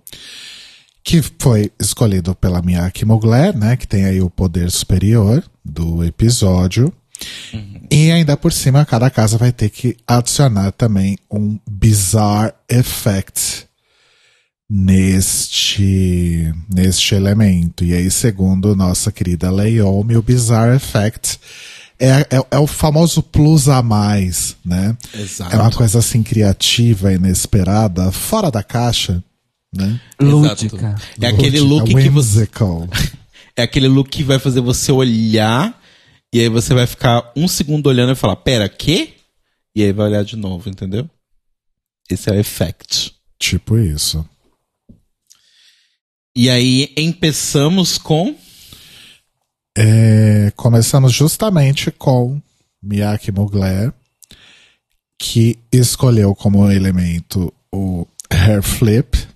Que foi escolhido pela Miyake Mugler, né? Que tem aí o poder superior do episódio. E ainda por cima, cada casa vai ter que adicionar também um Bizarre Effect neste, neste elemento. E aí, segundo nossa querida Leomi, o Bizarre Effect é, é, é o famoso plus a mais, né? Exato. É uma coisa assim criativa, inesperada, fora da caixa, né? Lúdica. É aquele Lúdica, look que você. É aquele look que vai fazer você olhar e aí você vai ficar um segundo olhando e falar, pera, quê? E aí vai olhar de novo, entendeu? Esse é o effect. Tipo isso. E aí empeçamos com. É, começamos justamente com Miyake Mugler, que escolheu como elemento o hair flip.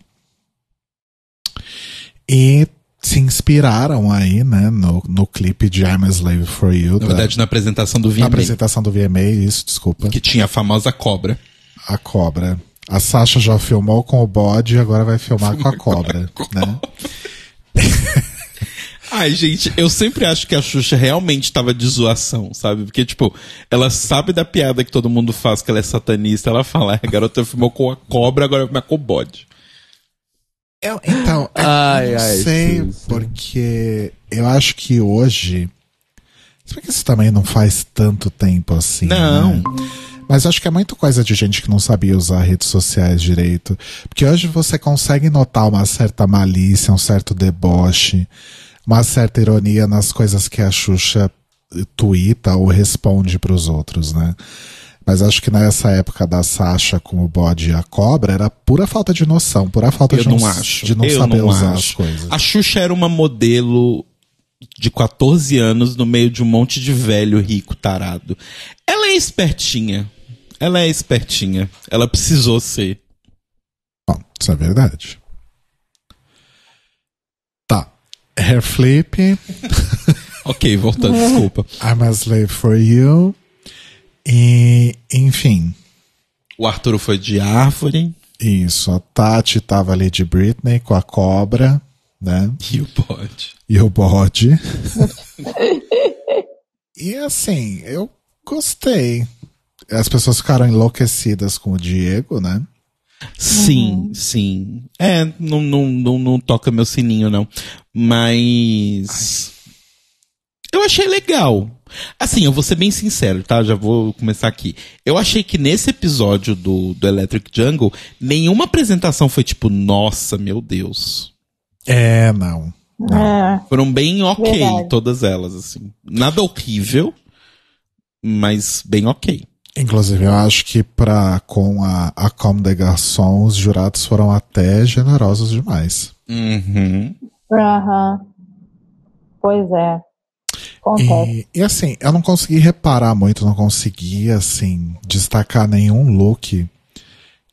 E se inspiraram aí, né, no, no clipe de I'm a Slave for You, Na da- verdade, na apresentação do na VMA, apresentação do VMA, isso, desculpa, que tinha a famosa cobra. a cobra. A Sasha já filmou com o bode e agora vai filmar com a cobra, né? Ai, gente, eu sempre acho que a Xuxa realmente tava de zoação, sabe? Porque, tipo, ela sabe da piada que todo mundo faz, que ela é satanista. Ela fala, "Ah, a garota filmou com a cobra, agora vai filmar com o bode. Eu- então, eu Ai, não ai, sei, Suzy. porque eu acho que hoje. Se bem que isso também não faz tanto tempo assim. Não. né? Mas eu acho que é muito coisa de gente que não sabia usar redes sociais direito. Porque hoje você consegue notar uma certa malícia, um certo deboche, uma certa ironia nas coisas que a Xuxa tuita ou responde pros outros, né? Mas acho que nessa época da Sasha com o bode e a cobra era pura falta de noção, pura falta Eu de não não, acho. de não Eu saber não usar acho. as coisas. A Xuxa era uma modelo de 14 anos no meio de um monte de velho rico tarado. Ela é espertinha. Ela é espertinha. Ela precisou ser. Bom, isso é verdade. Tá. Hair flip, Ok, voltando, desculpa. I'm a slave for you. E, enfim, O Arthur foi de árvore isso. A Tati tava ali de Britney com a cobra, né? e o bode. E o bode. e assim, eu gostei. As pessoas ficaram enlouquecidas com o Diego, né? Sim, sim. É, não, não, não, não toca meu sininho, não. Mas. Eu achei legal. Assim, eu vou ser bem sincero, tá? Já vou começar aqui. Eu achei que nesse episódio do, do Electric Jungle, nenhuma apresentação foi tipo, nossa, meu Deus. É, não. É. Foram bem ok, Verdade. todas elas, assim. Nada horrível, mas bem ok. Inclusive, eu acho que pra, com a, a Comme des Garçons, os jurados foram até generosos demais. Uhum. Aham. Pois é. Acontece. E, e assim, eu não consegui reparar muito, não consegui, assim, destacar nenhum look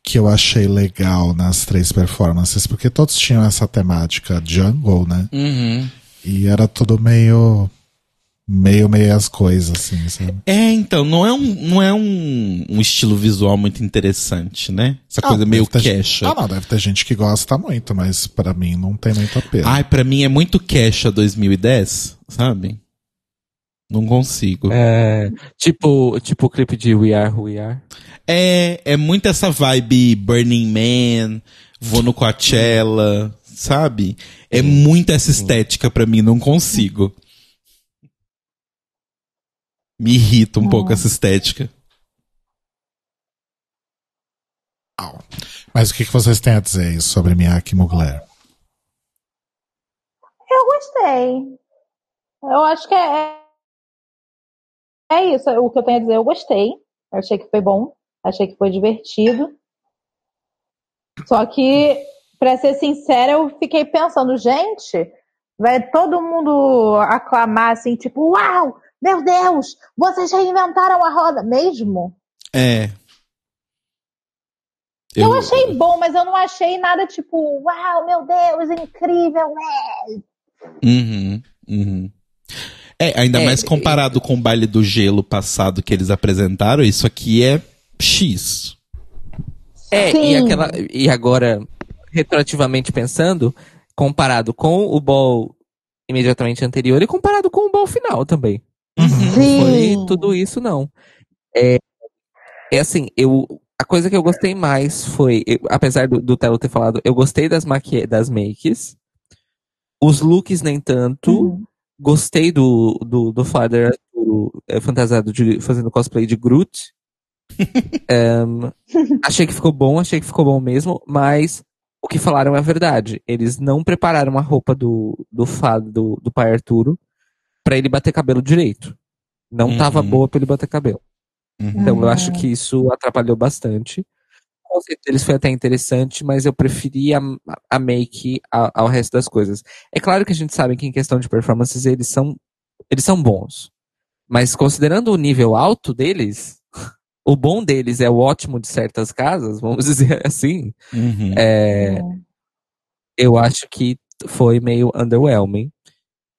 que eu achei legal nas três performances, porque todos tinham essa temática jungle, né? Uhum. E era tudo meio. meio, meio as coisas, assim, sabe? É, então, não é um, não é um, um estilo visual muito interessante, né? Essa Ah, coisa meio queixa. Ah, não, deve ter gente que gosta muito, mas pra mim não tem muito apelo. Ai, pra mim é muito queixa 2010, sabe? Não consigo. É. É, tipo, tipo o clipe de We Are Who We Are. é, muito essa vibe Burning Man, vou no Coachella, sabe? É muito essa estética pra mim, não consigo. Me irrita um pouco essa estética. Mas o que, que vocês têm a dizer sobre Miyake Mugler? Eu gostei. Eu acho que é, é isso. O que eu tenho a dizer, eu gostei. Eu achei que foi bom. Achei que foi divertido. Só que, pra ser sincera, eu fiquei pensando, gente, vai todo mundo aclamar assim, tipo, uau, meu Deus, vocês reinventaram a roda mesmo? É. Eu, achei bom, mas eu não achei nada tipo, uau, meu Deus, incrível, né? Uhum, uhum. É, ainda É, mais comparado com o baile do gelo passado que eles apresentaram, isso aqui é X. É, Sim. e, aquela, e agora, retroativamente pensando, comparado com o ball imediatamente anterior e comparado com o ball final também. Não foi tudo isso, não. É, é assim, eu. A coisa que eu gostei mais foi, eu- apesar do, do Telo ter falado, eu gostei das, maqui das makes. Os looks, nem tanto. Uhum. Gostei do, do, do Father Arturo é, fantasiado de, fazendo cosplay de Groot. Ehm, achei que ficou bom, achei que ficou bom mesmo, mas o que falaram é verdade. Eles não prepararam a roupa do, do Fado, do, do pai Arturo, pra ele bater cabelo direito. Não Uhum. tava boa pra ele bater cabelo. Uhum. Então eu acho que isso atrapalhou bastante. O conceito deles foi até interessante, mas eu preferi a, a make a- ao resto das coisas. É claro que a gente sabe que em questão de performances eles são, eles são bons. Mas considerando o nível alto deles, o bom deles é o ótimo de certas casas, vamos dizer assim, Uhum. é, eu acho que foi meio underwhelming.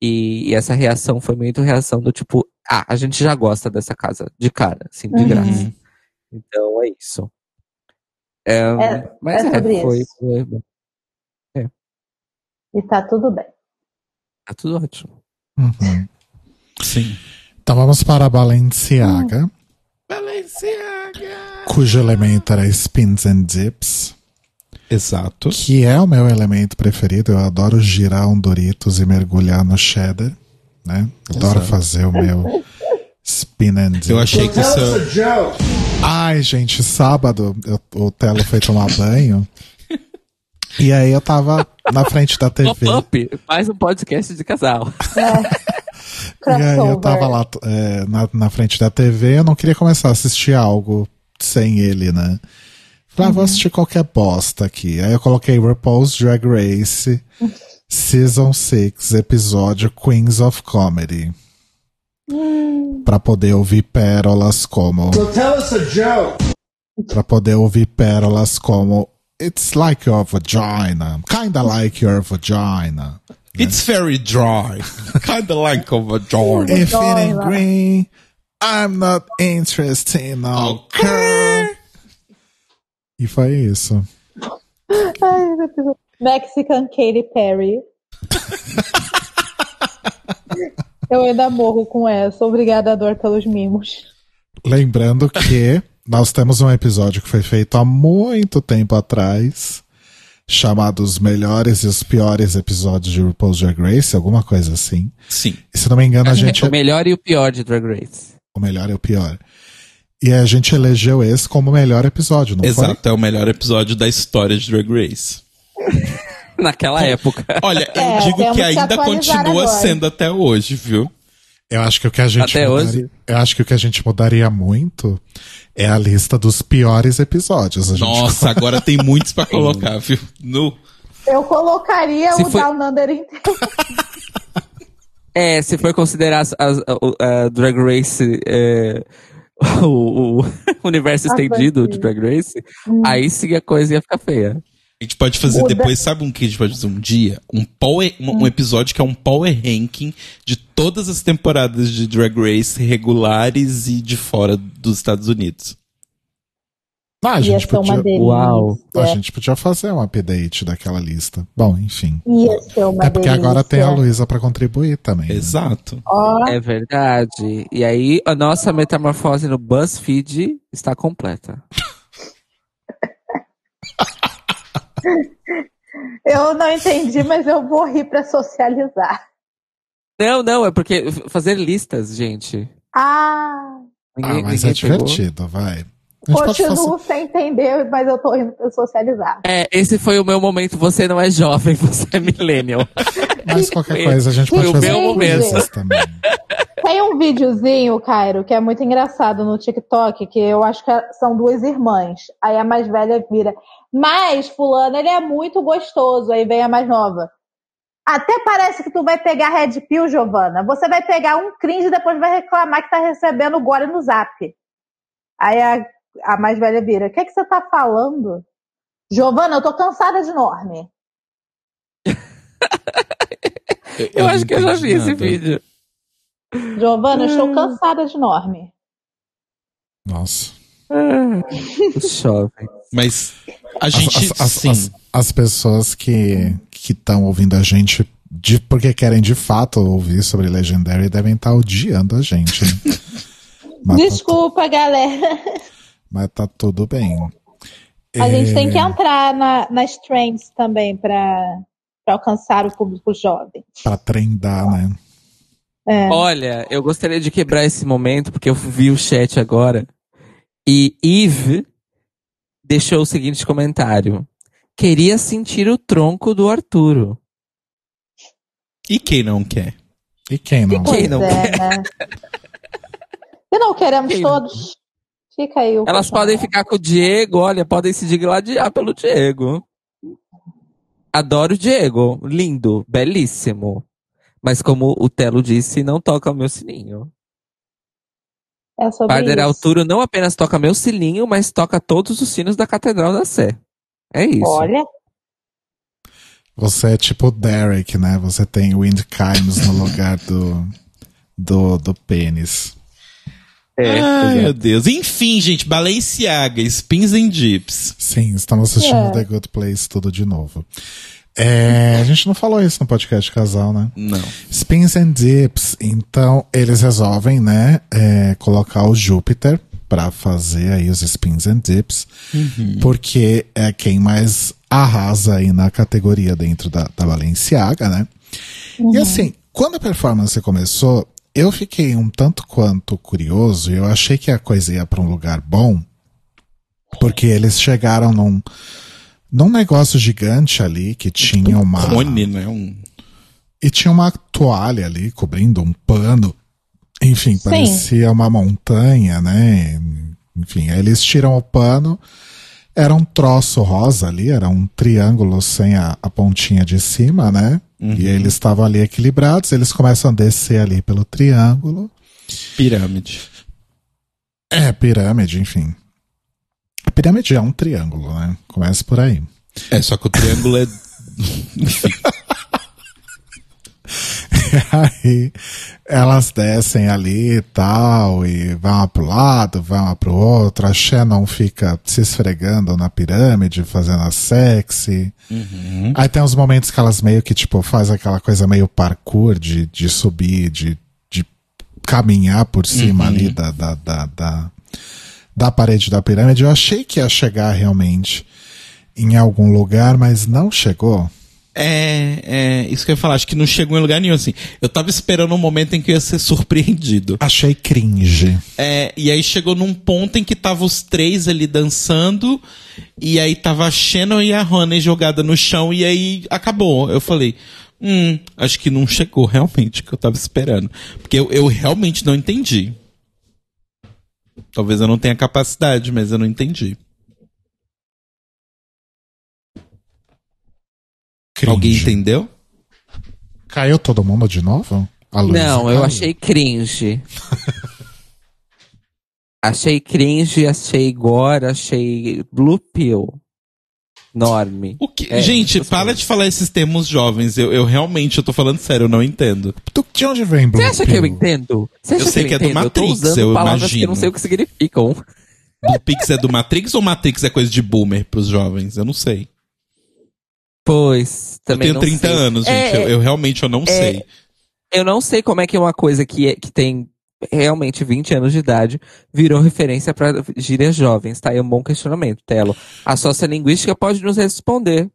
E, e essa reação foi muito reação do tipo, ah, a gente já gosta dessa casa, de cara, assim, de Uhum. graça. Então é isso. É, É- mas é é, sobre foi, isso. foi bom. E tá tudo bem. Tá tudo ótimo. Uhum. Sim. Então vamos para a Balenciaga, Balenciaga. cujo elemento era Spins and Dips, Exato. que é o meu elemento preferido. Eu adoro girar um Doritos e mergulhar no cheddar, né? Adoro Exato. fazer o meu spin and dip. Eu achei que isso. Ai, gente, sábado eu- o Telo foi tomar banho. E aí eu tava na frente da TV. Pop-up, mais um podcast de casal. E aí eu tava lá é, na, na frente da TV, eu não queria começar a assistir algo sem ele, né? Falei, ah, vou assistir qualquer bosta aqui. Aí eu coloquei RuPaul's Drag Race, Season 6, episódio Queens of Comedy. Pra poder ouvir pérolas como. So tell us a joke. Pra poder ouvir pérolas como. It's like your vagina. Kinda like your vagina. It's very dry. Kinda like a vagina. If it ain't green, I'm not interested no Okay. E foi isso. Ai. Mexican Katy Perry. Eu ainda morro com essa. Obrigada, Dor, pelos mimos. Lembrando que nós temos um episódio que foi feito há muito tempo atrás, chamado Os Melhores e os Piores Episódios de RuPaul's Drag Race, alguma coisa assim. Sim. E se não me engano, a gente. o melhor e o pior de Drag Race. O melhor e o pior. E a gente elegeu esse como o melhor episódio, não Exato, é o melhor episódio da história de Drag Race. Naquela época. Olha, eu É, digo que ainda continua agora. sendo até hoje, viu? Eu acho que o que a gente Até mudaria, hoje? eu acho que o que a gente mudaria muito é a lista dos piores episódios. A gente Nossa, agora tem muitos pra colocar, viu? No. Eu colocaria Se o foi- Down Under inteiro. É, se for considerar as, as- a, a Drag Race é, o, o universo Ah, estendido de. Drag Race, Hum. aí sim a coisa ia ficar feia. A gente pode fazer Muda. depois, sabe um que a gente pode fazer um dia? Um, power, um, um episódio que é um power ranking de todas as temporadas de Drag Race regulares e de fora dos Estados Unidos. Ah, a gente uma podia. Uau. a gente podia fazer um update daquela lista. Bom, enfim. Ia ser uma É porque delícia. agora tem a Luísa pra contribuir também. né? Exato. Ó, É verdade. E aí, a nossa metamorfose no BuzzFeed está completa. eu não entendi, mas eu vou rir pra socializar. Não, não, é porque fazer listas, gente. Ah, Ah, mas ninguém é pegou. divertido, vai. Gente pode continuo fazer. sem entender, mas eu tô rindo pra socializar. É, esse foi o meu momento. Você não é jovem, você é millennial. Mas qualquer Foi- coisa a gente foi pode o fazer meu com momento. também. Tem um videozinho, Cairo, que é muito engraçado no TikTok, que eu acho que é- são duas irmãs. Aí a mais velha vira. Mas, fulano, ele é muito gostoso. Aí vem a mais nova. Até parece que tu vai pegar Red Pill, Giovana. Você vai pegar um cringe e depois vai reclamar que tá recebendo gore no zap. Aí a, a mais velha vira. O que, é que você tá falando? Giovana, eu tô cansada de norme. Eu, não acho que eu já vi esse vídeo. Giovana, eu estou Hum. cansada de norme. Nossa. Os jovens. Mas a As, gente. as, as, sim. as, as pessoas que estão ouvindo a gente de, porque querem de fato ouvir sobre Legendary devem estar odiando a gente. Né? Mas, tá, Desculpa, galera. mas tá tudo bem. A gente tem que É, entrar na- nas trends também para alcançar o público jovem. Pra trendar, né? É. Olha, eu gostaria de quebrar esse momento, porque eu vi o chat agora. E Eve deixou o seguinte comentário. Queria sentir o tronco do Arturo. E quem não quer? E quem não? Quem Pois não é, né? Se não queremos Quem não? todos, fica aí o Elas podem ficar com o Diego, olha, podem se digladiar pelo Diego. Adoro o Diego, lindo, belíssimo. Mas como o Telo disse, não toca o meu sininho. É sobre Parder isso. Arturo não apenas toca meu sininho, mas toca todos os sinos da Catedral da Sé. É isso. Olha, Você é tipo o Derek, né? Você tem Wind Chimes no lugar do, do, do pênis. É, Ai, é. meu Deus. Enfim, gente, Balenciaga, Spins and Dips. Sim, estamos assistindo É. The Good Place tudo de novo. É, a gente não falou isso no podcast casal, né? Não. Spins and Dips. Então, eles resolvem, né, é, colocar o Júpiter pra fazer aí os Spins and Dips, porque é quem mais arrasa aí na categoria dentro da, da Balenciaga, né? E assim, quando a performance começou, eu fiquei um tanto quanto curioso e eu achei que a coisa ia pra um lugar bom, porque eles chegaram num, num negócio gigante ali que tinha uma. Cone, né? Um... E tinha uma toalha ali cobrindo um pano. Enfim, Sim. parecia uma montanha, né? Enfim, aí eles tiram o pano. Era um troço rosa ali, era um triângulo sem a, a pontinha de cima, né? E eles estavam ali equilibrados, eles começam a descer ali pelo triângulo. Pirâmide. É, pirâmide, enfim. A pirâmide é um triângulo, né? Começa por aí. É, só que o triângulo é. aí elas descem ali e tal, e vão lá pro lado, vão lá pro outro. A Shannon fica se esfregando na pirâmide, fazendo a sexy. Aí tem uns momentos que elas meio que, tipo, faz aquela coisa meio parkour de, de subir, de, de caminhar por cima ali da, da, da, da, da parede da pirâmide. Eu achei que ia chegar realmente em algum lugar, mas não chegou. É, é, isso que eu ia falar, acho que não chegou em lugar nenhum, assim. Eu tava esperando um momento em que eu ia ser surpreendido. Achei cringe. É, e aí chegou num ponto em que tava os três ali dançando, e aí tava a Shannon e a Honey jogada no chão, e aí acabou. Eu falei, hum, acho que não chegou realmente o que eu tava esperando. Porque eu, eu realmente não entendi. Talvez eu não tenha capacidade, mas eu não entendi. Cringe. Alguém entendeu? Caiu todo mundo de novo? Não, eu caiu. achei cringe. achei cringe, achei gore, achei blue pill. Enorme. O que? É, Gente, essas para de falar esses termos jovens. Eu, eu realmente, eu tô falando sério, eu não entendo. Tu- De onde vem Blue Você acha que eu entendo? Você acha Eu sei eu que é do entendo? eu tô Matrix, eu palavras que eu imagino. não sei o que significam. Blue Pix é do Matrix ou Matrix é coisa de boomer pros jovens? Eu não sei. Pois, também eu tenho não 30 sei. anos, É, gente. Eu, eu realmente eu não sei. Eu não sei como é que uma coisa que, é- que tem realmente 20 anos de idade virou referência para gírias jovens, tá? É um bom questionamento, Telo. A sociolinguística pode nos responder.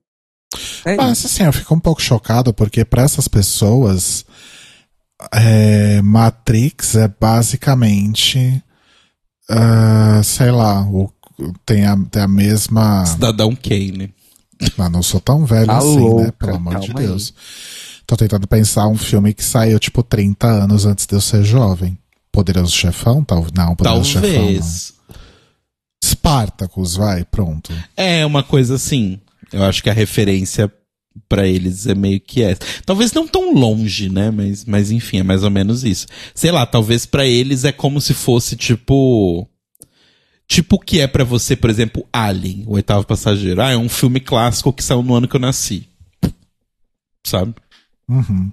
É isso. Mas assim, eu fico um pouco chocado porque para essas pessoas, é, Matrix é basicamente, ah, sei lá, o, tem, a, tem a mesma. Cidadão Kane. Mas não sou tão velho Tá assim, né? louca, Pelo amor de calma aí. Deus. Tô tentando pensar um filme que saiu tipo 30 anos antes de eu ser jovem. Poderoso Chefão? Tal, não, Poderoso Chefão. Não. Talvez. Spartacus, vai, pronto. É uma coisa assim. Eu acho que a referência pra eles é meio que essa. Talvez não tão longe, né? Mas, mas enfim, é mais ou menos isso. Sei lá, talvez pra eles é como se fosse tipo. Tipo o que é pra você, por exemplo, Alien, o oitavo passageiro. Ah, é um filme clássico que saiu no ano que eu nasci. Sabe? Uhum.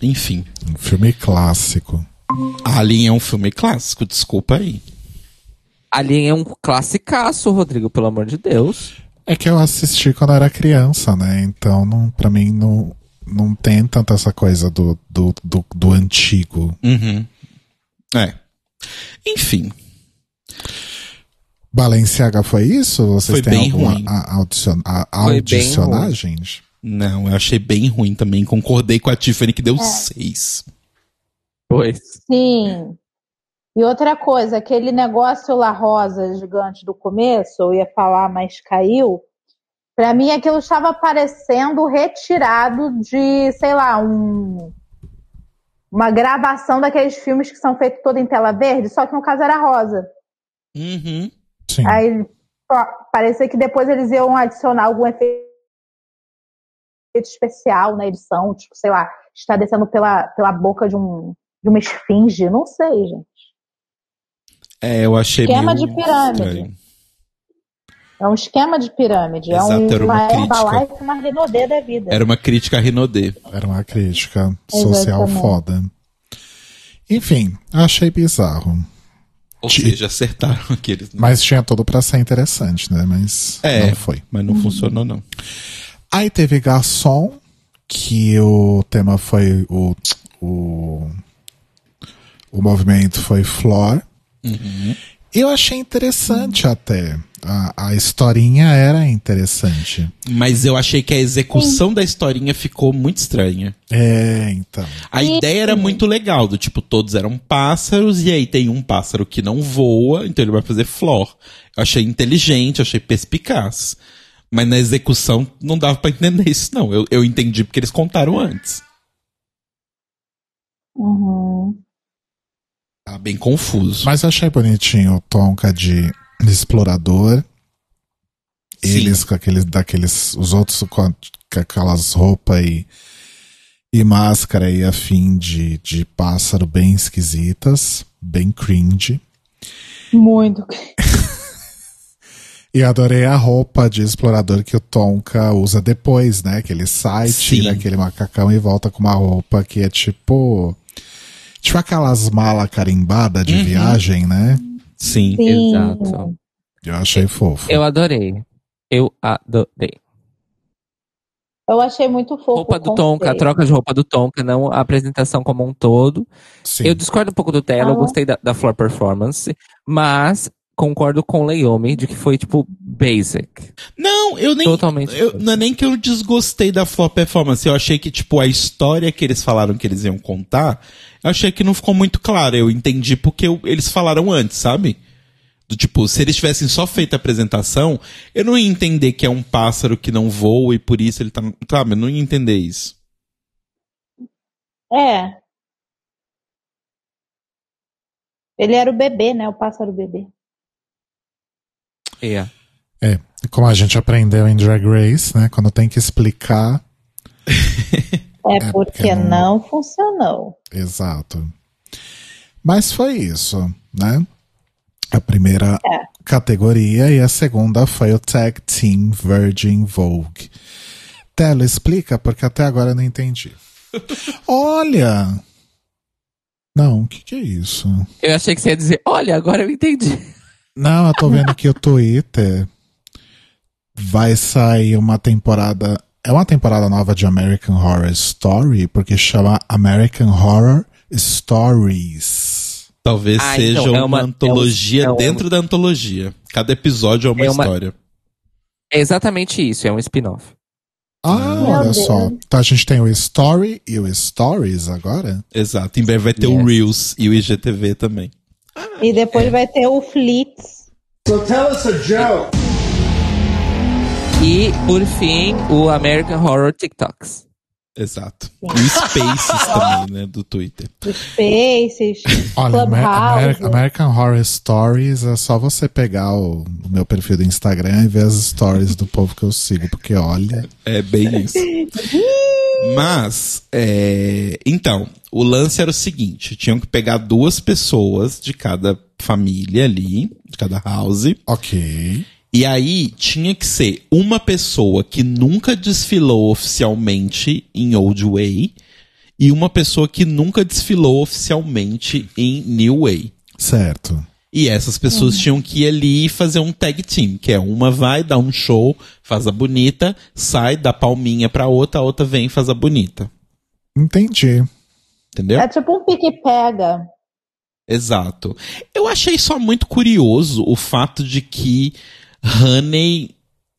Enfim. Um filme clássico. Alien é um filme clássico, desculpa aí. Alien é um classicaço, Rodrigo, pelo amor de Deus. É que eu assisti quando era criança, né? Então, não, pra mim, não, não tem tanta essa coisa do, do, do, do antigo. Uhum. É. Enfim. Balenciaga foi isso? Vocês Foi têm bem alguma ruim. a- audicion, a- Foi bem audicionar, ruim. gente? Não, eu achei bem ruim também. Concordei com a Tiffany que deu seis. Pois. Sim. E outra coisa, aquele negócio lá rosa gigante do começo, eu ia falar, mas caiu. Pra mim aquilo estava parecendo retirado de, sei lá, um uma gravação daqueles filmes que são feitos todo em tela verde, só que no caso era rosa. Uhum. Sim. Aí ó, parecia que depois eles iam adicionar algum efeito especial na edição, tipo, sei lá, está descendo pela, pela boca de, um, de uma esfinge, não sei, gente. É, eu achei Esquema meio de pirâmide. estranho. É um esquema de pirâmide. Exato, é um, era uma uma crítica. Herbalife e uma Renaudet da vida. Era uma crítica a Rinodê. Era uma crítica social Exatamente. foda. Enfim, achei bizarro. Ou Ti- seja, acertaram aqueles. né? Mas tinha tudo pra ser interessante, né? Mas É. não foi. Mas não funcionou, não. Aí teve Garçom, que o tema foi o. O, o movimento foi Flor. Eu achei interessante até. A, a historinha era interessante. Mas eu achei que a execução da historinha ficou muito estranha. É, então. A ideia era muito legal, do tipo, todos eram pássaros, e aí tem um pássaro que não voa, então ele vai fazer flor. Eu achei inteligente, achei perspicaz. Mas na execução não dava pra entender isso, não. Eu, eu entendi porque eles contaram antes. Uhum. Tá bem confuso. Mas eu achei bonitinho o Tonka de, de explorador. Sim. Eles com aqueles, daqueles, os outros com, a- com aquelas roupas e, e máscara e afim de, de pássaro bem esquisitas, bem cringe. Muito. E adorei a roupa de explorador que o Tonka usa depois, né? Que ele sai, Sim. tira aquele macacão e volta com uma roupa que é tipo. Tipo aquelas malas carimbadas de Uhum. viagem, né? Sim. Sim. Exato. Eu achei fofo. Eu adorei. Eu adorei. Eu achei muito fofo. Roupa do Tonka, a troca de roupa do Tonka, não a apresentação como um todo. Sim. Eu discordo um pouco do Telo, eu Ah. gostei da, da floor performance, mas concordo com o Leomi de que foi, tipo, basic. Não, eu nem. Totalmente. eu- não é nem que eu desgostei da flop performance. Eu achei que, tipo, a história que eles falaram que eles iam contar, eu achei que não ficou muito clara. Eu entendi porque eu- eles falaram antes, sabe? Do tipo, se eles tivessem só feito a apresentação, eu não ia entender que é um pássaro que não voa e por isso ele tá. Sabe, eu não ia entender isso. É. Ele era o bebê, né? O pássaro bebê. É. É, como a gente aprendeu em Drag Race, né? Quando tem que explicar. É porque é um- não funcionou. Exato. Mas foi isso, né? A primeira É. categoria e a segunda foi o Tag Team Virgin Vogue. Tela, explica, porque até agora eu não entendi. Olha! Não, o que, que é isso? Eu achei que você ia dizer, olha, agora eu entendi. Não, eu tô vendo que o Twitter vai sair uma temporada. É uma temporada nova de American Horror Story, porque chama American Horror Stories. Talvez Ah, seja então, é uma, uma- antologia é um- é um- dentro da antologia. Cada episódio é uma, É uma- história. É exatamente isso, é um spin-off. Ah, Meu olha Deus. só. Então a gente tem o Story e o Stories agora? Exato. Em breve vai ter o Yes. Reels e o IGTV também. E depois vai ter o Flits. So tell us a joke. E, por fim, o American Horror TikToks. Exato. E o Spaces também, né? Do Twitter. Os Spaces. Olha, Amer-. Amer- American Horror Stories é só você pegar o, o meu perfil do Instagram e ver as stories do povo que eu sigo, porque olha. É bem isso. Mas, é, então, o lance era o seguinte: tinham que pegar duas pessoas de cada família ali, de cada house. Ok. E aí tinha que ser uma pessoa que nunca desfilou oficialmente em Old Way e uma pessoa que nunca desfilou oficialmente em New Way. Certo. E essas pessoas tinham que ir ali e fazer um tag team, que é uma vai, dá um show, faz a bonita, sai, dá palminha pra outra, a outra vem e faz a bonita. Entendi. Entendeu? É tipo um pique-pega. Exato. Eu achei só muito curioso o fato de que Honey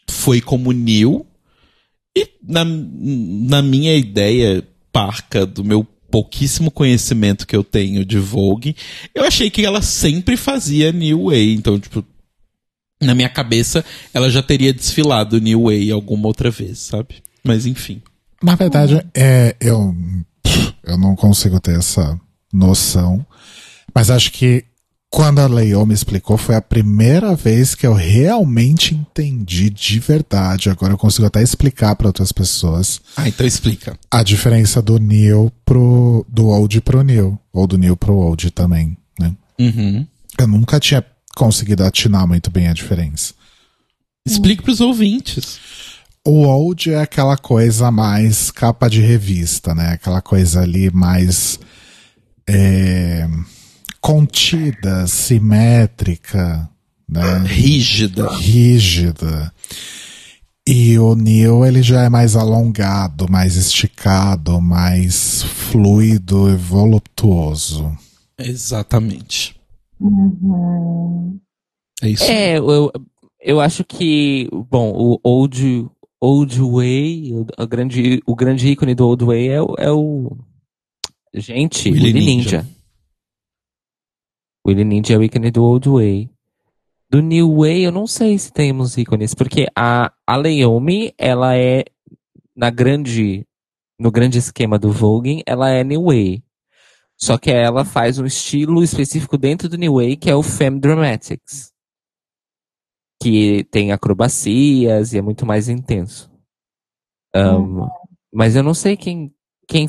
foi como Neil e na, na minha ideia parca do meu pouquíssimo conhecimento que eu tenho de Vogue, eu achei que ela sempre fazia New Way, então tipo na minha cabeça ela já teria desfilado New Way alguma outra vez, sabe? Mas enfim. Na verdade, é, eu, eu não consigo ter essa noção. Mas acho que quando a Leon me explicou, foi a primeira vez que eu realmente entendi de verdade. Agora eu consigo até explicar para outras pessoas Ah, então explica. a diferença do Neil pro. do old pro Neil. Ou do Neil pro old também, né? Uhum. Eu nunca tinha conseguido atinar muito bem a diferença. Explique pros ouvintes. O old é aquela coisa mais capa de revista, né? Aquela coisa ali mais é, contida, simétrica, né? Rígida. Rígida. E o Neil, ele já é mais alongado, mais esticado, mais fluido e voluptuoso. Exatamente. Uhum. É isso. É, eu, eu acho que, bom, o Old, old Way, o, a grande, o grande ícone do Old Way é, o- é o. Gente, Willy Willy Ninja. Ninja. Willy Ninja é o ícone do Old Way. Do New Way, eu não sei se temos ícones, porque a, a Leomi, ela é, na grande, no grande esquema do Vogue, ela é New Way. Só que ela faz um estilo específico dentro do New Way, que é o Femme Dramatics. Que tem acrobacias e é muito mais intenso. Um, Mas eu não sei quem, quem.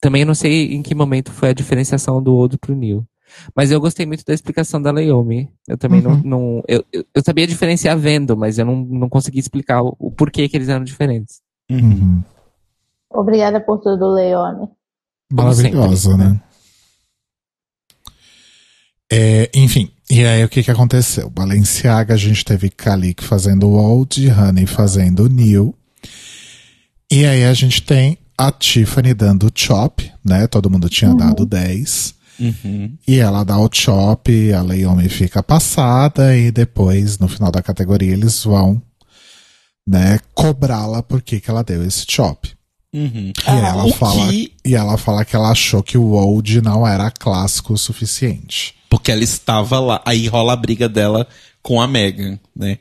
Também não sei em que momento foi a diferenciação do Odo pro New. Mas eu gostei muito da explicação da Leomi. Eu também Uhum. não. não eu, eu, eu sabia diferenciar vendo, mas eu não, não consegui explicar o, o porquê que eles eram diferentes. Uhum. Obrigada por tudo, Leone. Maravilhosa, né? É, enfim, e aí o que que aconteceu? Balenciaga, a gente teve Kalik fazendo o Old, Honey fazendo o New. E aí a gente tem a Tiffany dando o chop, né? Todo mundo tinha dado 10. Uhum. E ela dá o chop, a Leomi fica passada e depois, no final da categoria, eles vão, né, cobrá-la por que ela deu esse chop. Uhum. E ela o fala que- e ela fala que ela achou que o Old não era clássico o suficiente. Porque ela estava lá. Aí rola a briga dela com a Megan, né?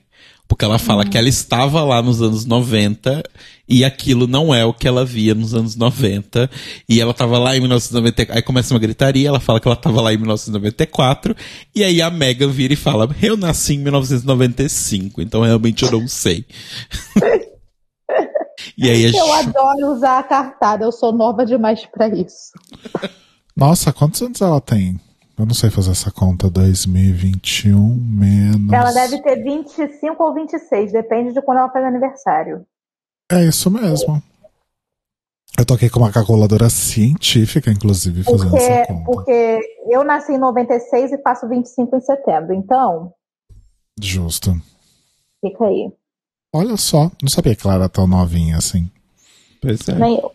Porque ela fala que ela estava lá nos anos 90 e aquilo não é o que ela via nos anos 90. E ela estava lá em 1994. Aí começa uma gritaria, ela fala que ela estava lá em 1994. E aí a Megan vira e fala: Eu nasci em 1995, então realmente eu não sei. e aí a Eu adoro usar a cartada, eu sou nova demais pra isso. Nossa, quantos anos ela tem? Eu não sei fazer essa conta. 2021 menos. Ela deve ter 25 ou 26, depende de quando ela faz aniversário. É isso mesmo. Eu tô aqui com uma calculadora científica, inclusive, fazendo essa Porque, conta. porque eu nasci em 96 e faço 25 em setembro, então Justo. fica aí. Olha só, não sabia que ela era tão novinha assim. Pois é. Nem eu.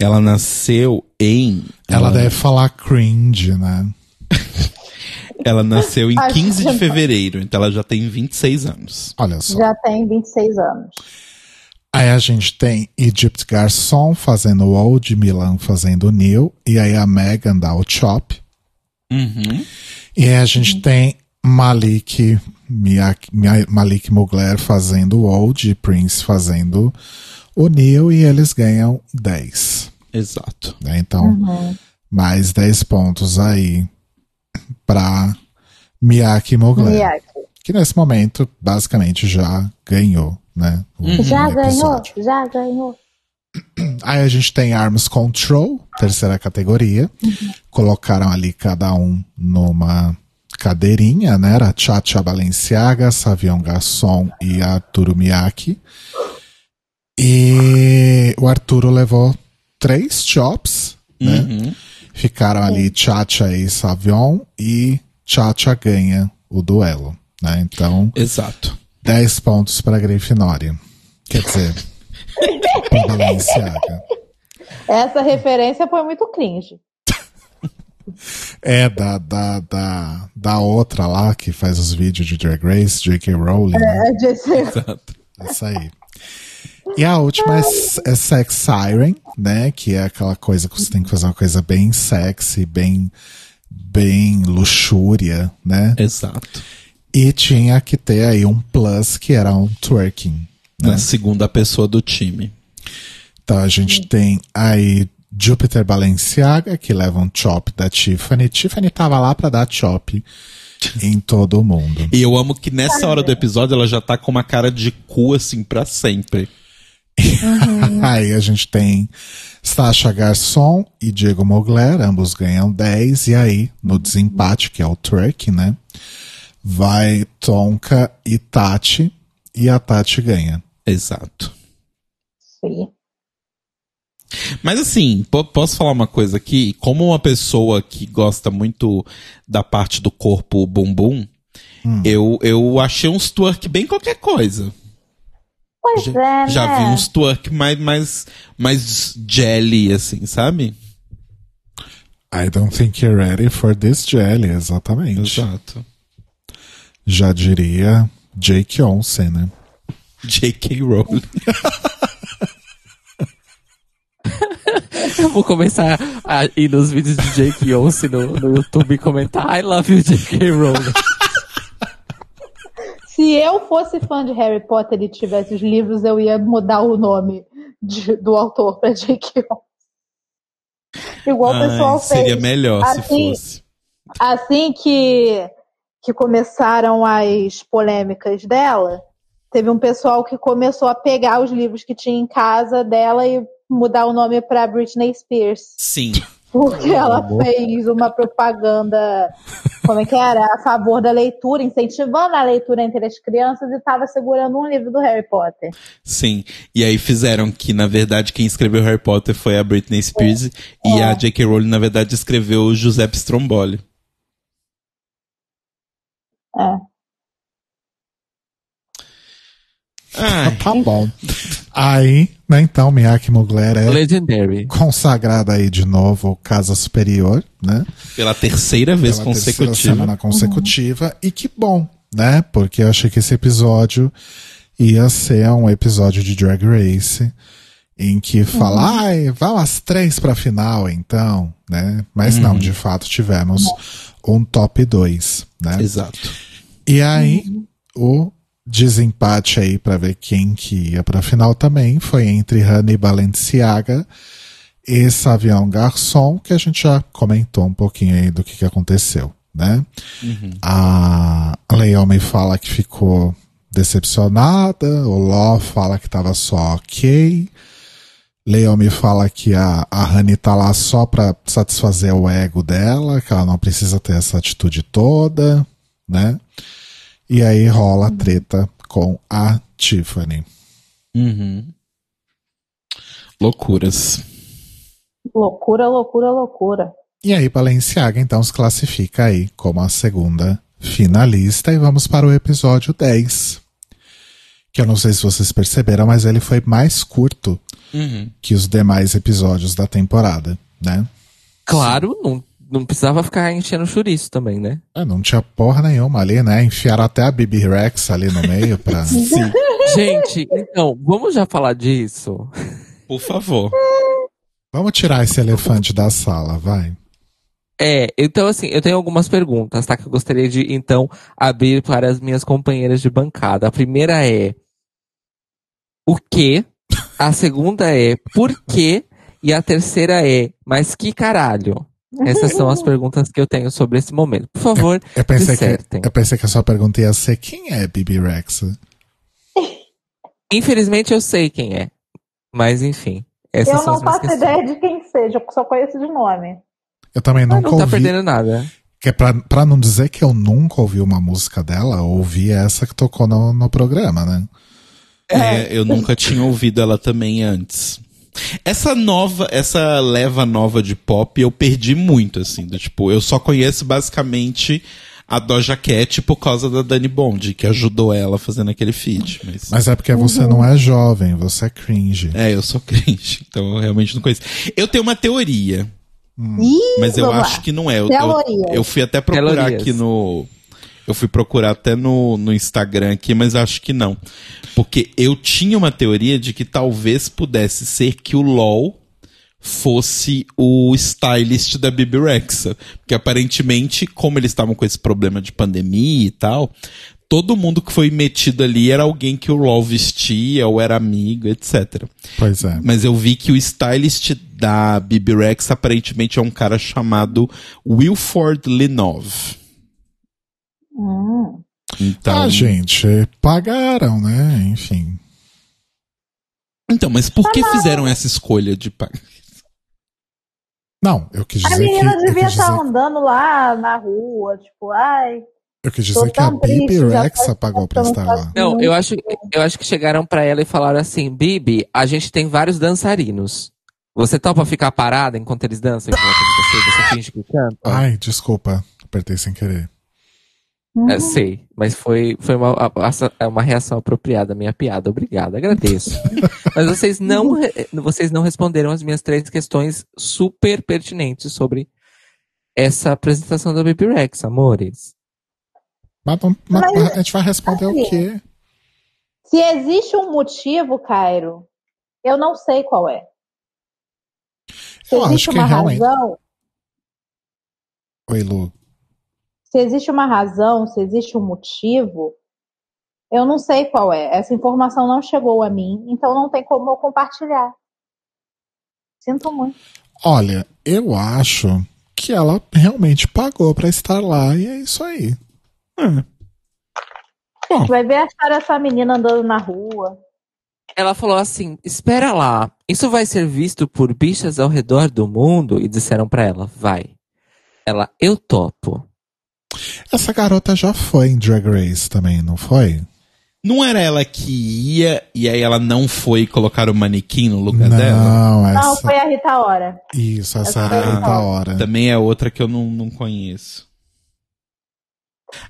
Ela nasceu em. Ela deve falar cringe, né? Ela nasceu em Acho 15 que de fevereiro, então ela já tem 26 anos. Olha só. Já tem 26 anos. Aí a gente tem Egypt Garçon fazendo o Old, Milan fazendo o New, e aí a Megan dá o Chop. Uhum. E aí a gente tem Malik, Miak- Mia- Malik Mugler fazendo o Old e Prince fazendo o New, e eles ganham 10. Exato. né? Então, mais 10 pontos aí pra Miyake Mugler. Miyake. Que nesse momento, basicamente, já ganhou, né? o- Já ganhou, já ganhou. Aí a gente tem Arms Control, terceira categoria. Colocaram ali cada um numa cadeirinha, né? Era Chacha Balenciaga, Savion Garçon e Arturo Miyake. E o Arturo levou três chops, né? Uhum. Ficaram ali Chacha e Savion e Chacha ganha o duelo, né? Então, Exato. 10 pontos para Grifinória. Quer dizer, para Balenciaga. Essa referência foi muito cringe. É da, da, da, da outra lá que faz os vídeos de Drag Race, J.K. Rowling. né? É de ser- Exato. Essa aí. E a última é, é Sex Siren, né? Que é aquela coisa que você tem que fazer uma coisa bem sexy, bem, bem luxúria, né? Exato. E tinha que ter aí um plus que era um twerking. Na segunda pessoa do time. Então a gente tem aí Jupiter Balenciaga, que leva um chop da Tiffany. Tiffany tava lá pra dar chop em todo mundo. E eu amo que nessa hora do episódio ela já tá com uma cara de cu assim pra sempre. Aí a gente tem Sasha Garçon e Diego Mogler, ambos ganham 10. E aí, no desempate, que é o twerk, né? Vai Tonka e Tati. E a Tati ganha. Exato. Sim. Mas assim, po- posso falar uma coisa aqui? Como uma pessoa que gosta muito da parte do corpo bumbum, eu, eu achei uns twerk bem qualquer coisa. Pois Já, é, já né? vi uns twerk mais, mais, mais jelly, assim, sabe? I don't think you're ready for this jelly, exatamente. Exato. Já diria Jake Olsen, né? J.K. Rowling. Eu vou começar a ir nos vídeos de Jake Olsen no, no YouTube e comentar I love you, J.K. Rowling. Se eu fosse fã de Harry Potter e tivesse os livros, eu ia mudar o nome de- do autor pra J.K. Rowling. Igual o Ai, pessoal fez. seria melhor se Assim, fosse. assim que, que começaram as polêmicas dela, teve um pessoal que começou a pegar os livros que tinha em casa dela e mudar o nome para Britney Spears. Sim. Porque ela fez uma propaganda, como é que era? A favor da leitura, incentivando a leitura entre as crianças e estava segurando um livro do Harry Potter. Sim. E aí fizeram que, na verdade, quem escreveu Harry Potter foi a Britney Spears e É. a J.K. Rowling, na verdade, escreveu o Giuseppe Stromboli. É. Ai, Tá bom. Aí, né, então, Miyake Mugler é Legendary. consagrada aí de novo Casa Superior, né? pela terceira vez Pela terceira consecutiva. semana consecutiva. E que bom, né? Porque eu achei que esse episódio ia ser um episódio de Drag Race em que fala, ai, vamos às três pra final, então, né? Mas não, de fato tivemos um top 2, né? Exato. E aí, o desempate aí pra ver quem que ia pra final também foi entre Honey Balenciaga e Savion Garçon, que a gente já comentou um pouquinho aí do que, que aconteceu, né? A Leomi fala que ficou decepcionada, o Ló fala que tava só ok. Leomi fala que a, a Honey tá lá só pra satisfazer o ego dela, que ela não precisa ter essa atitude toda, né? E aí rola a treta com a Tiffany. Uhum. Loucuras. Loucura, loucura, loucura. E aí Balenciaga então se classifica aí como a segunda finalista e vamos para o episódio 10. Que eu não sei se vocês perceberam, mas ele foi mais curto Uhum. que os demais episódios da temporada, né? Claro, não, não precisava ficar enchendo chouriço também, né? É, não tinha porra nenhuma ali, né? Enfiaram até a Bibi Rex ali no meio pra. Gente, então, vamos já falar disso? Por favor. Vamos tirar esse elefante da sala, vai. É, então assim, eu tenho algumas perguntas, tá? Que eu gostaria de, então, abrir para as minhas companheiras de bancada. A primeira é o quê? A segunda é por quê? E a terceira é, mas que caralho? Essas são as perguntas que eu tenho sobre esse momento. Por favor, Eu pensei, que, dissertem. eu pensei que a sua pergunta ia ser quem é Bibi Rex? Infelizmente eu sei quem é. Mas enfim, essas eu são não faço questões. ideia de quem seja, eu só conheço de nome. Eu também Ah, nunca não tá ouvi. perdendo nada. Que é pra, pra não dizer que eu nunca ouvi uma música dela, eu ouvi essa que tocou no, no programa, né? É, eu nunca tinha ouvido ela também antes. Essa nova, essa leva nova de pop eu perdi muito, assim. Do, tipo, eu só conheço basicamente a Doja Cat por causa da Dani Bond, que ajudou ela fazendo aquele feat. Mas, Mas é porque você não é jovem, você é cringe. é, eu sou crente, então eu realmente não conheço. Eu tenho uma teoria, Ih, mas eu vamos acho lá. que não é. Eu, eu, eu fui até procurar Teorias. aqui no. Eu fui procurar até no, no Instagram aqui, mas acho que não. Porque eu tinha uma teoria de que talvez pudesse ser que o LOL fosse o stylist da Bibi Rexa. Porque aparentemente, como eles estavam com esse problema de pandemia e tal, todo mundo que foi metido ali era alguém que o LOL vestia ou era amigo, etc. Pois é. Mas eu vi que o stylist da Bibi Rex aparentemente é um cara chamado Wilford Linov. Hum. Então, Ah, gente, pagaram, né? Enfim. então, mas por que fizeram essa escolha de pagar? Não, eu quis A dizer que. menina Eu devia quis estar dizer, andando lá na rua, tipo, ai. eu quis dizer que a Bibi já Rex faz pagou pra que eu estar lá. Não, eu acho, eu acho que chegaram pra ela e falaram assim, Bibi, a gente tem vários dançarinos. Você topa ficar parada enquanto eles dançam de você? Você finge que canta? Ai, desculpa, apertei sem querer. É, Uhum. sei, mas foi, foi uma, é uma reação apropriada à minha piada. Obrigado, agradeço. mas vocês não, vocês não responderam as minhas três questões super pertinentes sobre essa apresentação da Baby Rex, amores. Mas, mas Mas, a gente vai responder o assim, quê? Se existe um motivo, Cairo, eu não sei qual é. Se Eu existe acho que uma realmente. razão, Oi, Lu. Se existe uma razão, se existe um motivo, Eu não sei qual é. Essa informação não chegou a mim, então não tem como eu compartilhar. Sinto muito. Olha, eu acho que ela realmente pagou pra estar lá e é isso aí. A gente vai ver a história dessa menina andando na rua. Ela falou assim: espera lá, isso vai ser visto por bichas ao redor do mundo? E disseram pra ela: vai. Ela, eu topo. Essa garota já foi em Drag Race também, não foi? Não era ela que ia e aí ela não foi colocar o manequim no lugar dela? Não, Não, essa. foi a Rita Ora. Isso, essa Essa a da hora. Também é outra que eu não, não conheço.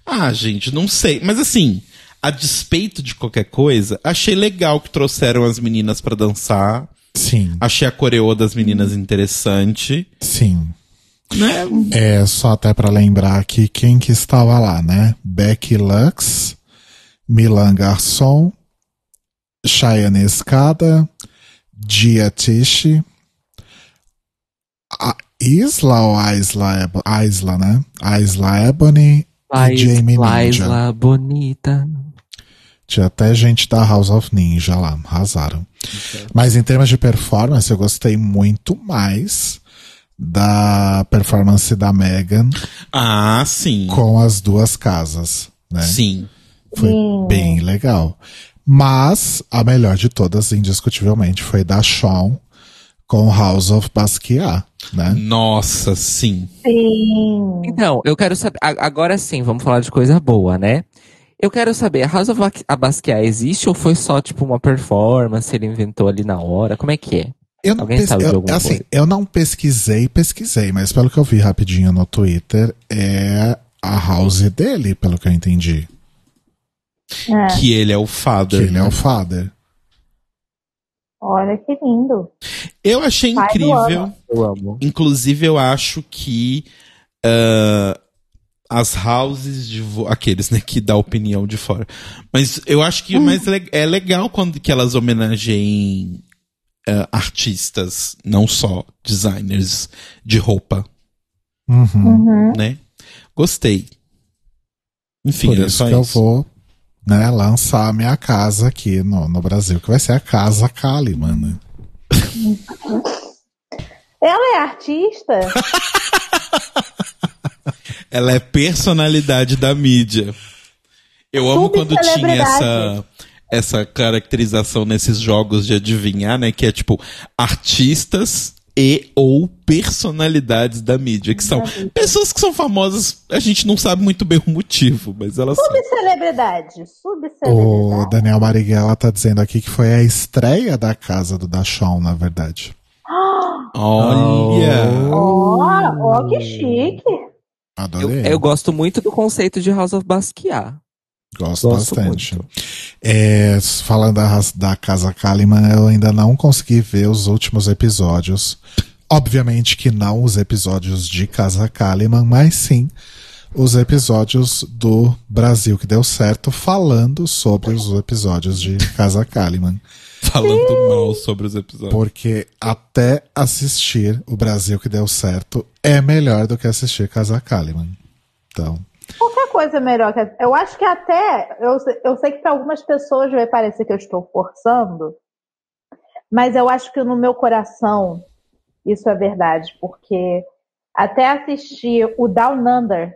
Ah, gente, não sei. Mas assim, a despeito de qualquer coisa, achei legal que trouxeram as meninas pra dançar. Sim, Achei a coreô das meninas interessante. sim. Né? É só até pra lembrar aqui quem que estava lá, né? Becky Lux, Milan Garçon, Cheyenne Escada, Gia Tish, a Isla ou Isla, Isla, né? Isla Ebony e Jamie Ninja. Laisla bonita. Tinha até gente da House of Ninja lá, arrasaram. Mas em termos de performance, eu gostei muito mais da performance da Megan Ah, sim. com as duas casas, né? Sim. Foi Sim. bem legal. Mas a melhor de todas, indiscutivelmente, foi da Shawn com House of Basquiat, né? Nossa, sim. Sim. Então, eu quero saber. Agora sim, vamos falar de coisa boa, né? Eu quero saber, a House of Ba- Basquiat existe ou foi só tipo uma performance, ele inventou ali na hora? Como é que é? Eu não, Alguém sabe de eu, alguma assim, coisa? eu não pesquisei, pesquisei, mas pelo que eu vi rapidinho no Twitter, é a house dele, pelo que eu entendi. É. Que ele é o Que father. ele é né? o father. Olha que lindo. Eu achei Pai incrível. Eu amo. Inclusive, eu acho que ah, as houses de vo- aqueles, né, que dá opinião de fora. Mas eu acho que o mais le- é legal quando que elas homenageiem ah, artistas, não só designers de roupa, Uhum. Uhum. né? Gostei. Enfim, Por isso só que eu isso. vou né, lançar a minha casa aqui no, no Brasil, que vai ser a Casa Kalimann. né? Ela é artista? Ela é personalidade da mídia. Eu amo quando tinha essa, essa caracterização nesses jogos de adivinhar, né? Que é tipo artistas e ou personalidades da mídia, que são pessoas que são famosas, a gente não sabe muito bem o motivo, mas elas são. Subcelebridade. O Subcelebridade. Daniel Marighella tá dizendo aqui que foi a estreia da casa do Dachon, na verdade. Olha! Ó, ó, que chique. Eu, Adorei. eu gosto muito do conceito de House of Basquiat. Gosto, Gosto bastante. É, falando da, da Casa Kalimann, eu ainda não consegui ver os últimos episódios. Obviamente que não os episódios de Casa Kalimann, mas sim os episódios do Brasil que deu certo, falando sobre os episódios de Casa Kalimann. Falando mal sobre os episódios. Porque até assistir o Brasil que deu certo é melhor do que assistir Casa Kalimann. Então, Qualquer coisa é melhor. Eu acho que até. Eu, sei- eu sei que para algumas pessoas vai parecer que eu estou forçando, mas eu acho que no meu coração isso é verdade, porque até assistir o Down Under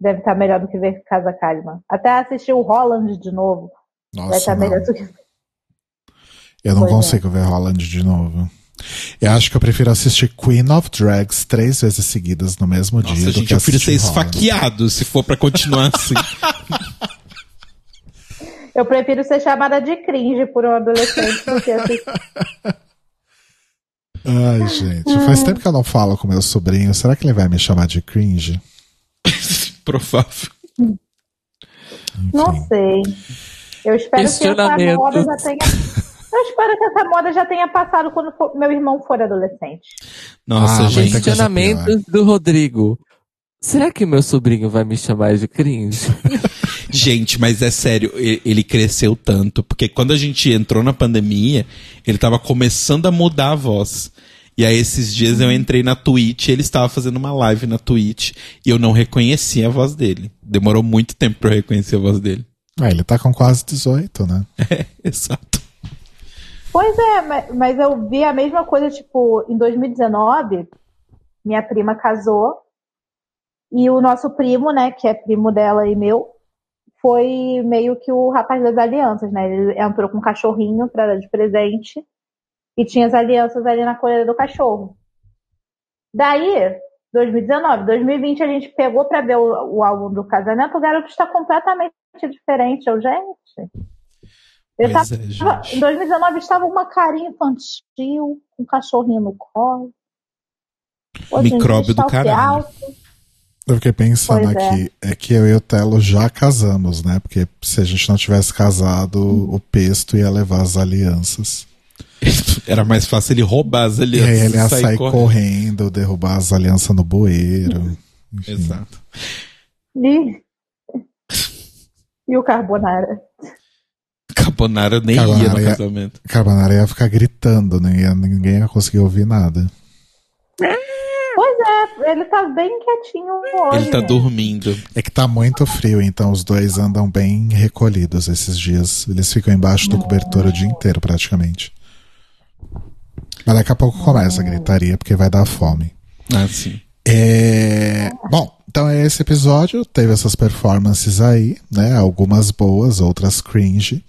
deve estar melhor do que ver Casa Kalimann. Até assistir o Holland de novo vai nossa, estar não. melhor do que. Eu não Pois é. consigo ver Holland de novo. Eu acho que eu prefiro assistir Queen of Drags três vezes seguidas no mesmo dia. Nossa, do gente, que eu prefiro ser esfaqueado se for pra continuar assim. Eu prefiro ser chamada de cringe por um adolescente do que assistir. Ai, gente, faz tempo que eu não falo com meu sobrinho. Será que ele vai me chamar de cringe? Provável. Não Enfim. sei. Eu espero que essa Questionamento. moda já tenha. Eu espero que essa moda já tenha passado quando for- meu irmão for adolescente. Nossa, Ah, gente. coisa Questionamento do Rodrigo. Será que meu sobrinho vai me chamar de cringe? Gente, mas é sério, ele cresceu tanto. Porque quando a gente entrou na pandemia, ele tava começando a mudar a voz. E aí, esses dias eu entrei na Twitch, ele estava fazendo uma live na Twitch, e eu não reconhecia a voz dele. Demorou muito tempo pra eu reconhecer a voz dele. Ah, ele tá com quase 18, né? Exato. Pois é, ma- mas eu vi a mesma coisa, tipo, em 2019, minha prima casou e o nosso primo, né, que é primo dela e meu, foi meio que o rapaz das alianças, né? Ele entrou com um cachorrinho pra dar de presente e tinha as alianças ali na coleira do cachorro. Daí, 2019, 2020 a gente pegou pra ver o, o álbum do casamento, o garoto está completamente diferente. Eu, gente. Pois é, Tava- gente. Em 2019 estava uma carinha infantil, com um cachorrinho no colo. Hoje Micróbio do caralho. alto. Eu fiquei pensando Pois é. aqui, é. que eu e o Telo já casamos, né? Porque se a gente não tivesse casado, o Pesto ia levar as alianças. Era mais fácil ele roubar as E alianças aí ele ia sair sair correndo. correndo, derrubar as alianças no bueiro. Enfim. Exato. E, e o Carbonara. Carbonara nem ia Carbonara no ia- casamento. Carbonara ia ficar gritando, não ia, ninguém ia conseguir ouvir nada. Pois é, ele tá bem quietinho hoje. Ele tá dormindo. É que tá muito frio, então os dois andam bem recolhidos esses dias. Eles ficam embaixo do cobertor o dia inteiro, praticamente. Mas daqui a pouco começa a gritaria, porque vai dar fome. Ah, sim. É... Bom, então é esse episódio. Teve essas performances aí, né? Algumas boas, outras cringe.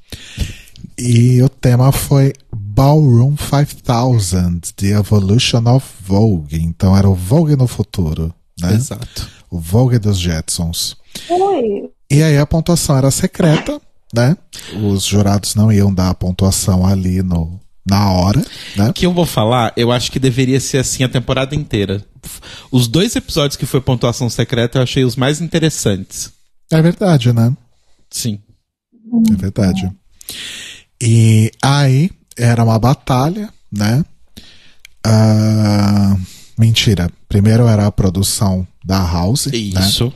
E o tema foi Ballroom 5000, The Evolution of Vogue. Então era o Vogue no futuro, né? Exato. O Vogue dos Jetsons. Ui, E aí a pontuação era secreta, né? Os jurados não iam dar a pontuação ali no, na hora, né? O que eu vou falar, eu acho que deveria ser assim a temporada inteira. Os dois episódios que foi pontuação secreta eu achei os mais interessantes. É verdade, né? Sim. É verdade. E aí era uma batalha, né? Ah, mentira. Primeiro era a produção da House, né? Isso.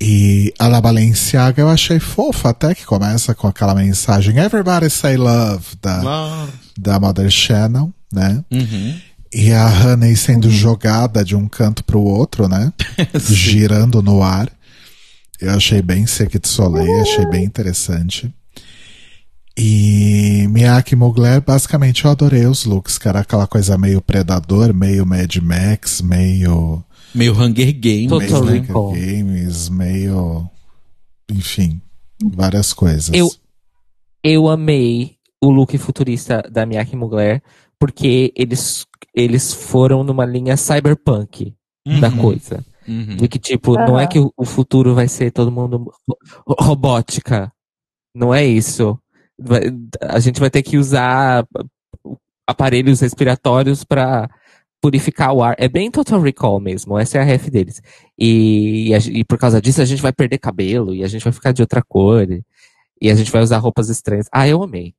E a da Balenciaga eu achei fofa até que começa com aquela mensagem Everybody say love da, Ah, da Mother Shannon, né? uhum. E a Honey sendo jogada de um canto pro outro, né? Girando no ar. Eu achei bem Cirque du Soleil, achei bem interessante. E Miyake Mugler, basicamente eu adorei os looks, que era aquela coisa meio Predador, meio Mad Max, meio, Meio Hunger Games, Total meio né? Recall. Hunger Games, meio. Enfim, várias coisas. Eu- Eu amei o look futurista da Miyake Mugler, porque eles, eles foram numa linha cyberpunk da Uhum. coisa. Uhum. Do que, tipo, não é que o, futuro vai ser todo mundo ro- robótica. Não é isso. A gente vai ter que usar aparelhos respiratórios para purificar o ar. É bem Total Recall mesmo. Essa é a ref deles. E, a gen- e por causa disso a gente vai perder cabelo e a gente vai ficar de outra cor. E, e a gente vai usar roupas estranhas. Ah, eu amei.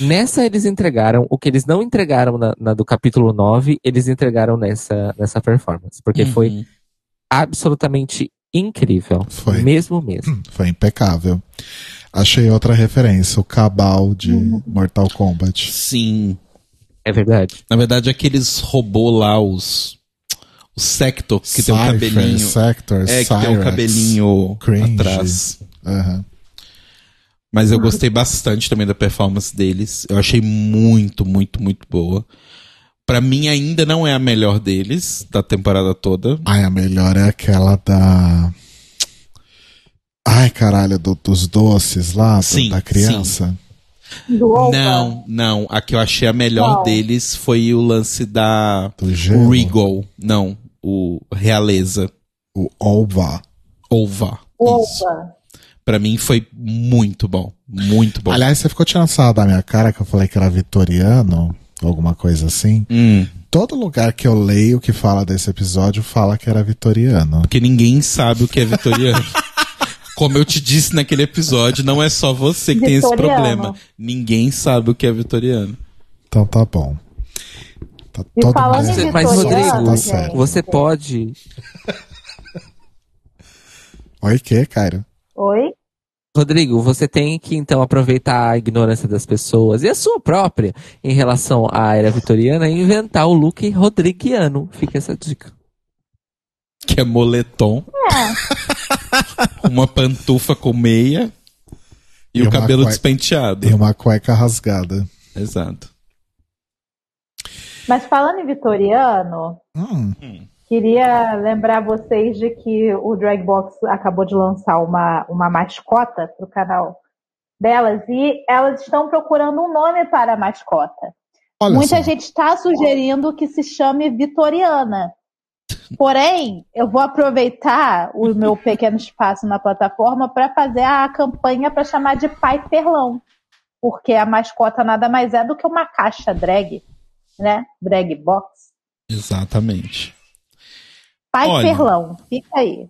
Nessa eles entregaram o que eles não entregaram na, na do capítulo 9, eles entregaram nessa, nessa performance. Porque foi Uhum. absolutamente incrível. Foi. Mesmo mesmo. Foi impecável. Achei outra referência, o Cabal de Mortal Kombat. Sim. É verdade. Na verdade, aqueles robô lá, os. O Sector, que tem um Cypher, cabelinho. Sector, É, que tem um cabelinho Cringe. atrás. Aham. Mas eu gostei bastante também da performance deles. Eu achei muito, muito, muito boa. Pra mim, ainda não é a melhor deles, da temporada toda. Ai, a melhor é aquela da. Ai, caralho, do- dos doces lá, do- Sim, da criança. Opa. Não, não. A que eu achei a melhor Qual? deles foi o lance da Do gelo. o Regal. Não, o Realeza. O Ova. Ova. Isso. Opa. Pra mim foi muito bom. Muito bom. Aliás, você ficou tirando sarro da minha cara que eu falei que era vitoriano, alguma coisa assim. Hum, Todo lugar que eu leio que fala desse episódio fala que era vitoriano. porque ninguém sabe o que é vitoriano. Como eu te disse naquele episódio, não é só você que tem esse Vitoriano. problema. Ninguém sabe o que é vitoriano. Então tá bom. Tá E todo falando mundo- Mas, vitoriano, Rodrigo, tá. Você pode. Oi, que, Cairo? Oi? Rodrigo, você tem que então aproveitar a ignorância das pessoas e a sua própria em relação à era vitoriana e inventar o look rodriguiano. Fica essa dica. Que é moletom. Uma pantufa com meia. E, E o cabelo cueca- despenteado. E uma cueca rasgada. Exato. Mas falando em vitoriano, Hum, queria lembrar vocês de que o Dragbox acabou de lançar uma, uma mascota pro canal delas e elas estão procurando um nome para a mascota. olha Muita só. gente está sugerindo que se chame Vitoriana. Porém, eu vou aproveitar o meu pequeno espaço na plataforma para fazer a campanha para chamar de Pai Perlão. Porque a mascota nada mais é do que uma caixa drag, né? Drag box. Exatamente. Pai Olha. Perlão, fica aí.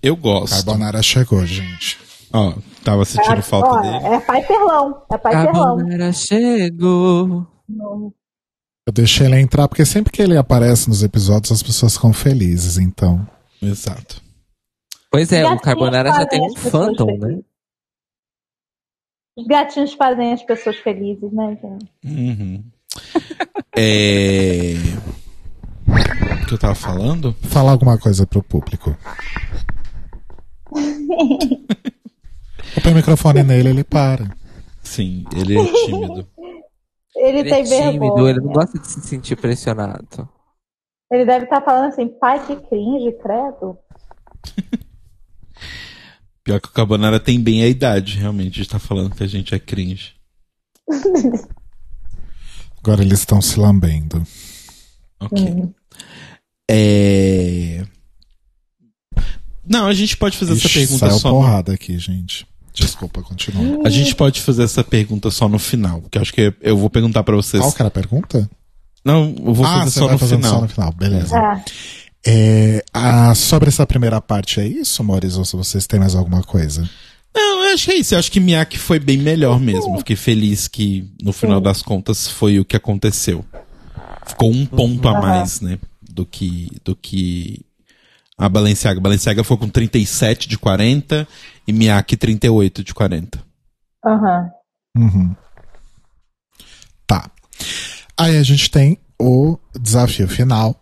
Eu gosto. Carbonara chegou, gente. Ó, tava sentindo falta Ó, dele. é Pai Perlão, é Pai Perlão. Carbonara chegou. Eu deixei ele entrar porque sempre que ele aparece nos episódios as pessoas ficam felizes, então. Exato. Pois é, o Carbonara já tem um fandom, né? Os gatinhos fazem as pessoas felizes, né, gente? Uhum. é... O que eu tava falando? Fala alguma coisa pro público. Eu põe o microfone nele, ele para. Sim, ele é tímido. Ele, Ele tem é tímido, vergonha. ele não gosta de se sentir pressionado. Ele deve estar falando assim, pai, que cringe, credo. Pior que o Carbonara tem bem a idade, realmente, de tá falando que a gente é cringe. Agora eles estão se lambendo. Ok. Hum. É... Não, a gente pode fazer essa Ixi, pergunta saiu só. no- porrada aqui, gente. Desculpa, continua. A gente pode fazer essa pergunta só no final, porque acho que eu vou perguntar pra vocês. Qual que era a pergunta? Não, eu vou ah, fazer você só no final. só no final. Beleza. Ah, É, ah, sobre essa primeira parte é isso, Maurício? Ou se vocês têm mais alguma coisa? Não, eu acho que é isso. Eu acho que Miyake foi bem melhor mesmo. Eu Fiquei feliz que, no final das contas, foi o que aconteceu. Ficou um ponto a mais, né? Do que, do que a Balenciaga. A Balenciaga foi com 37 de 40 e Miyake 38 de 40. aham. Uhum. Tá. Aí a gente tem o desafio final,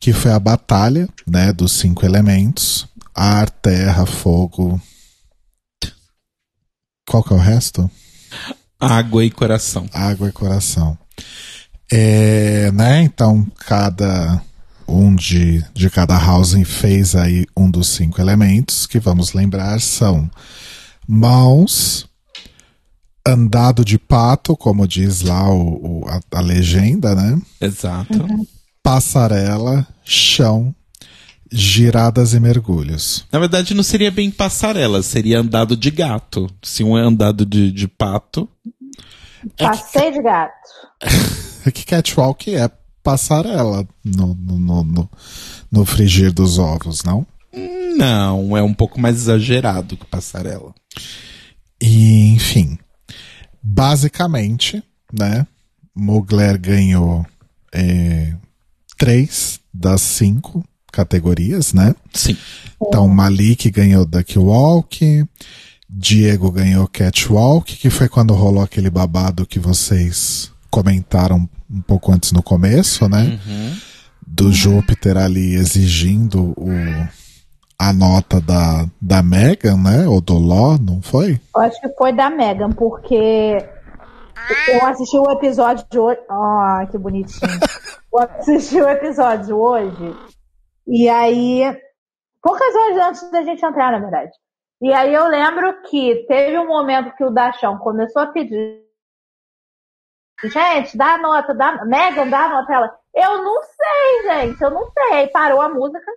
que foi a batalha, né, dos cinco elementos: ar, terra, fogo. Qual que é o resto? Água e coração. Água e coração. É, né? Então, cada um de, de cada housing fez aí um dos cinco elementos, que vamos lembrar são mãos, andado de pato, como diz lá o, o- a, a legenda, né? Exato. Passarela, chão, giradas e mergulhos. Na verdade, não seria bem passarela, seria andado de gato. Se um é andado de, de pato. Passeio de gato. Que catwalk é passarela no, no, no, no, no frigir dos ovos, não? Não, é um pouco mais exagerado que passarela. E, enfim, basicamente, né? Mugler ganhou é, três das cinco categorias, né? Sim. Então, Malik ganhou Duck Walk, Diego ganhou Catwalk, que foi quando rolou aquele babado que vocês comentaram um pouco antes no começo, né? Do Júpiter ali exigindo o, a nota da, da Megan, né? Ou do Ló, não foi? Eu acho que foi da Megan, porque eu assisti o episódio de hoje. Ah, que bonitinho. Eu assisti o episódio hoje. E aí. Poucas horas antes da gente entrar, na verdade. E aí eu lembro que teve um momento que o Dachão começou a pedir. Gente, dá a nota, dá, Megan, dá a nota. Ela, eu não sei, gente, eu não sei. Aí parou a música,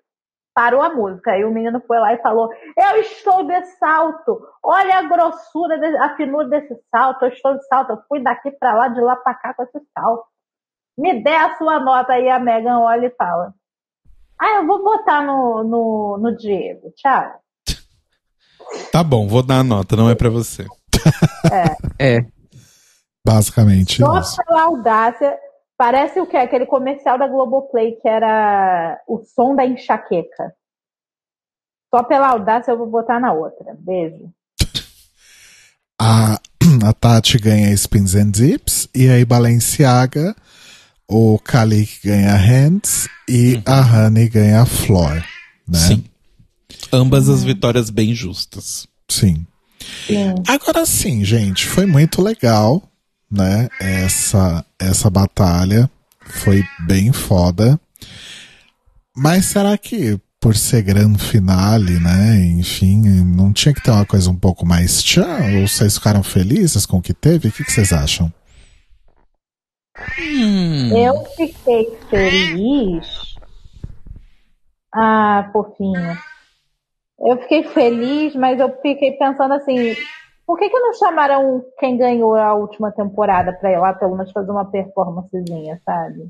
parou a música. Aí o menino foi lá e falou: Eu estou de salto. Olha a grossura, de- a finura desse salto. Eu estou de salto. Eu fui daqui pra lá, de lá pra cá com esse salto. Me dê a sua nota aí. A Megan olha e fala: Ah, eu vou botar no, no, no Diego. Tchau. Tá bom, vou dar a nota, não é pra você. É. Basicamente isso. Só pela audácia. Parece o que? Aquele comercial da Globoplay que era o som da enxaqueca. Só pela audácia eu vou botar na outra. Beijo. A, a Tati ganha Spins and Dips, e aí Balenciaga, o Kalik ganha Hands e a Honey ganha Floor, né? Sim. Ambas as vitórias bem justas. Sim. Sim. Agora sim, gente, foi muito legal, né? Essa, essa batalha foi bem foda. Mas será que por ser grande finale, né? Enfim, não tinha que ter uma coisa um pouco mais tchan? Ou vocês ficaram felizes com o que teve? O que, que vocês acham? Hum. Eu fiquei feliz. Ah, fofinho. Eu fiquei feliz, mas eu fiquei pensando assim: por que, que não chamaram quem ganhou a última temporada pra ir lá pelo menos fazer uma performancezinha, sabe?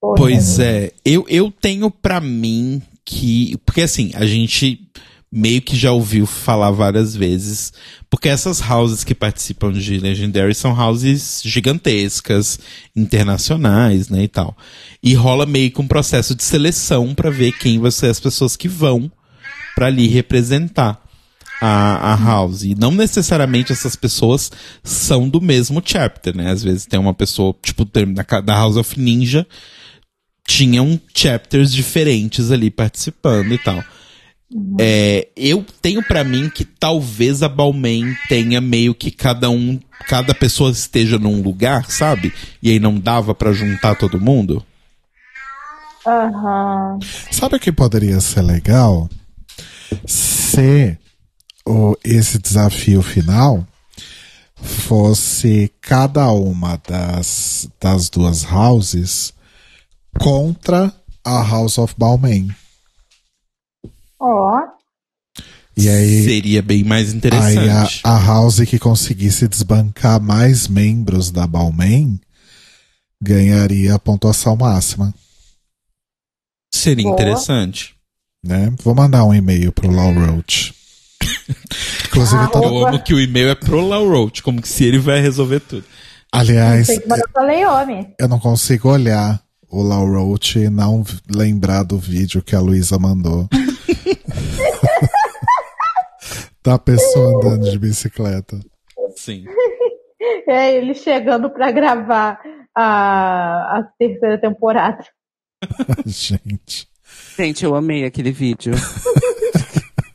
Pois é, eu, eu tenho pra mim que. Porque assim, a gente meio que já ouviu falar várias vezes. Porque essas houses que participam de Legendary são houses gigantescas, internacionais, né, e tal. E rola meio que um processo de seleção pra ver quem vão ser as pessoas que vão pra ali representar a, a house. E não necessariamente essas pessoas são do mesmo chapter, né? Às vezes tem uma pessoa, tipo, da, da House of Ninja, tinham chapters diferentes ali participando e tal. É, eu tenho pra mim que talvez a Balmain tenha meio que cada um, cada pessoa esteja num lugar, sabe? E aí não dava pra juntar todo mundo. Aham. Sabe o que poderia ser legal? Se o, esse desafio final fosse cada uma das, das duas houses contra a House of Balmain. Ó, E aí, Seria bem mais aí a, interessante. a house que conseguisse desbancar mais membros da Balmain ganharia a pontuação máxima. Seria Boa. interessante. Né? Vou mandar um e-mail pro Law Roach. Inclusive, Ah, tá- Eu amo que o e-mail é pro Lau Roach, como que se ele vai resolver tudo. aliás, Leome. eu não consigo olhar o Law Roach e não lembrar do vídeo que a Luísa mandou. da pessoa andando de bicicleta. Sim. É ele chegando pra gravar a, a terceira temporada. Gente. Gente, eu amei aquele vídeo.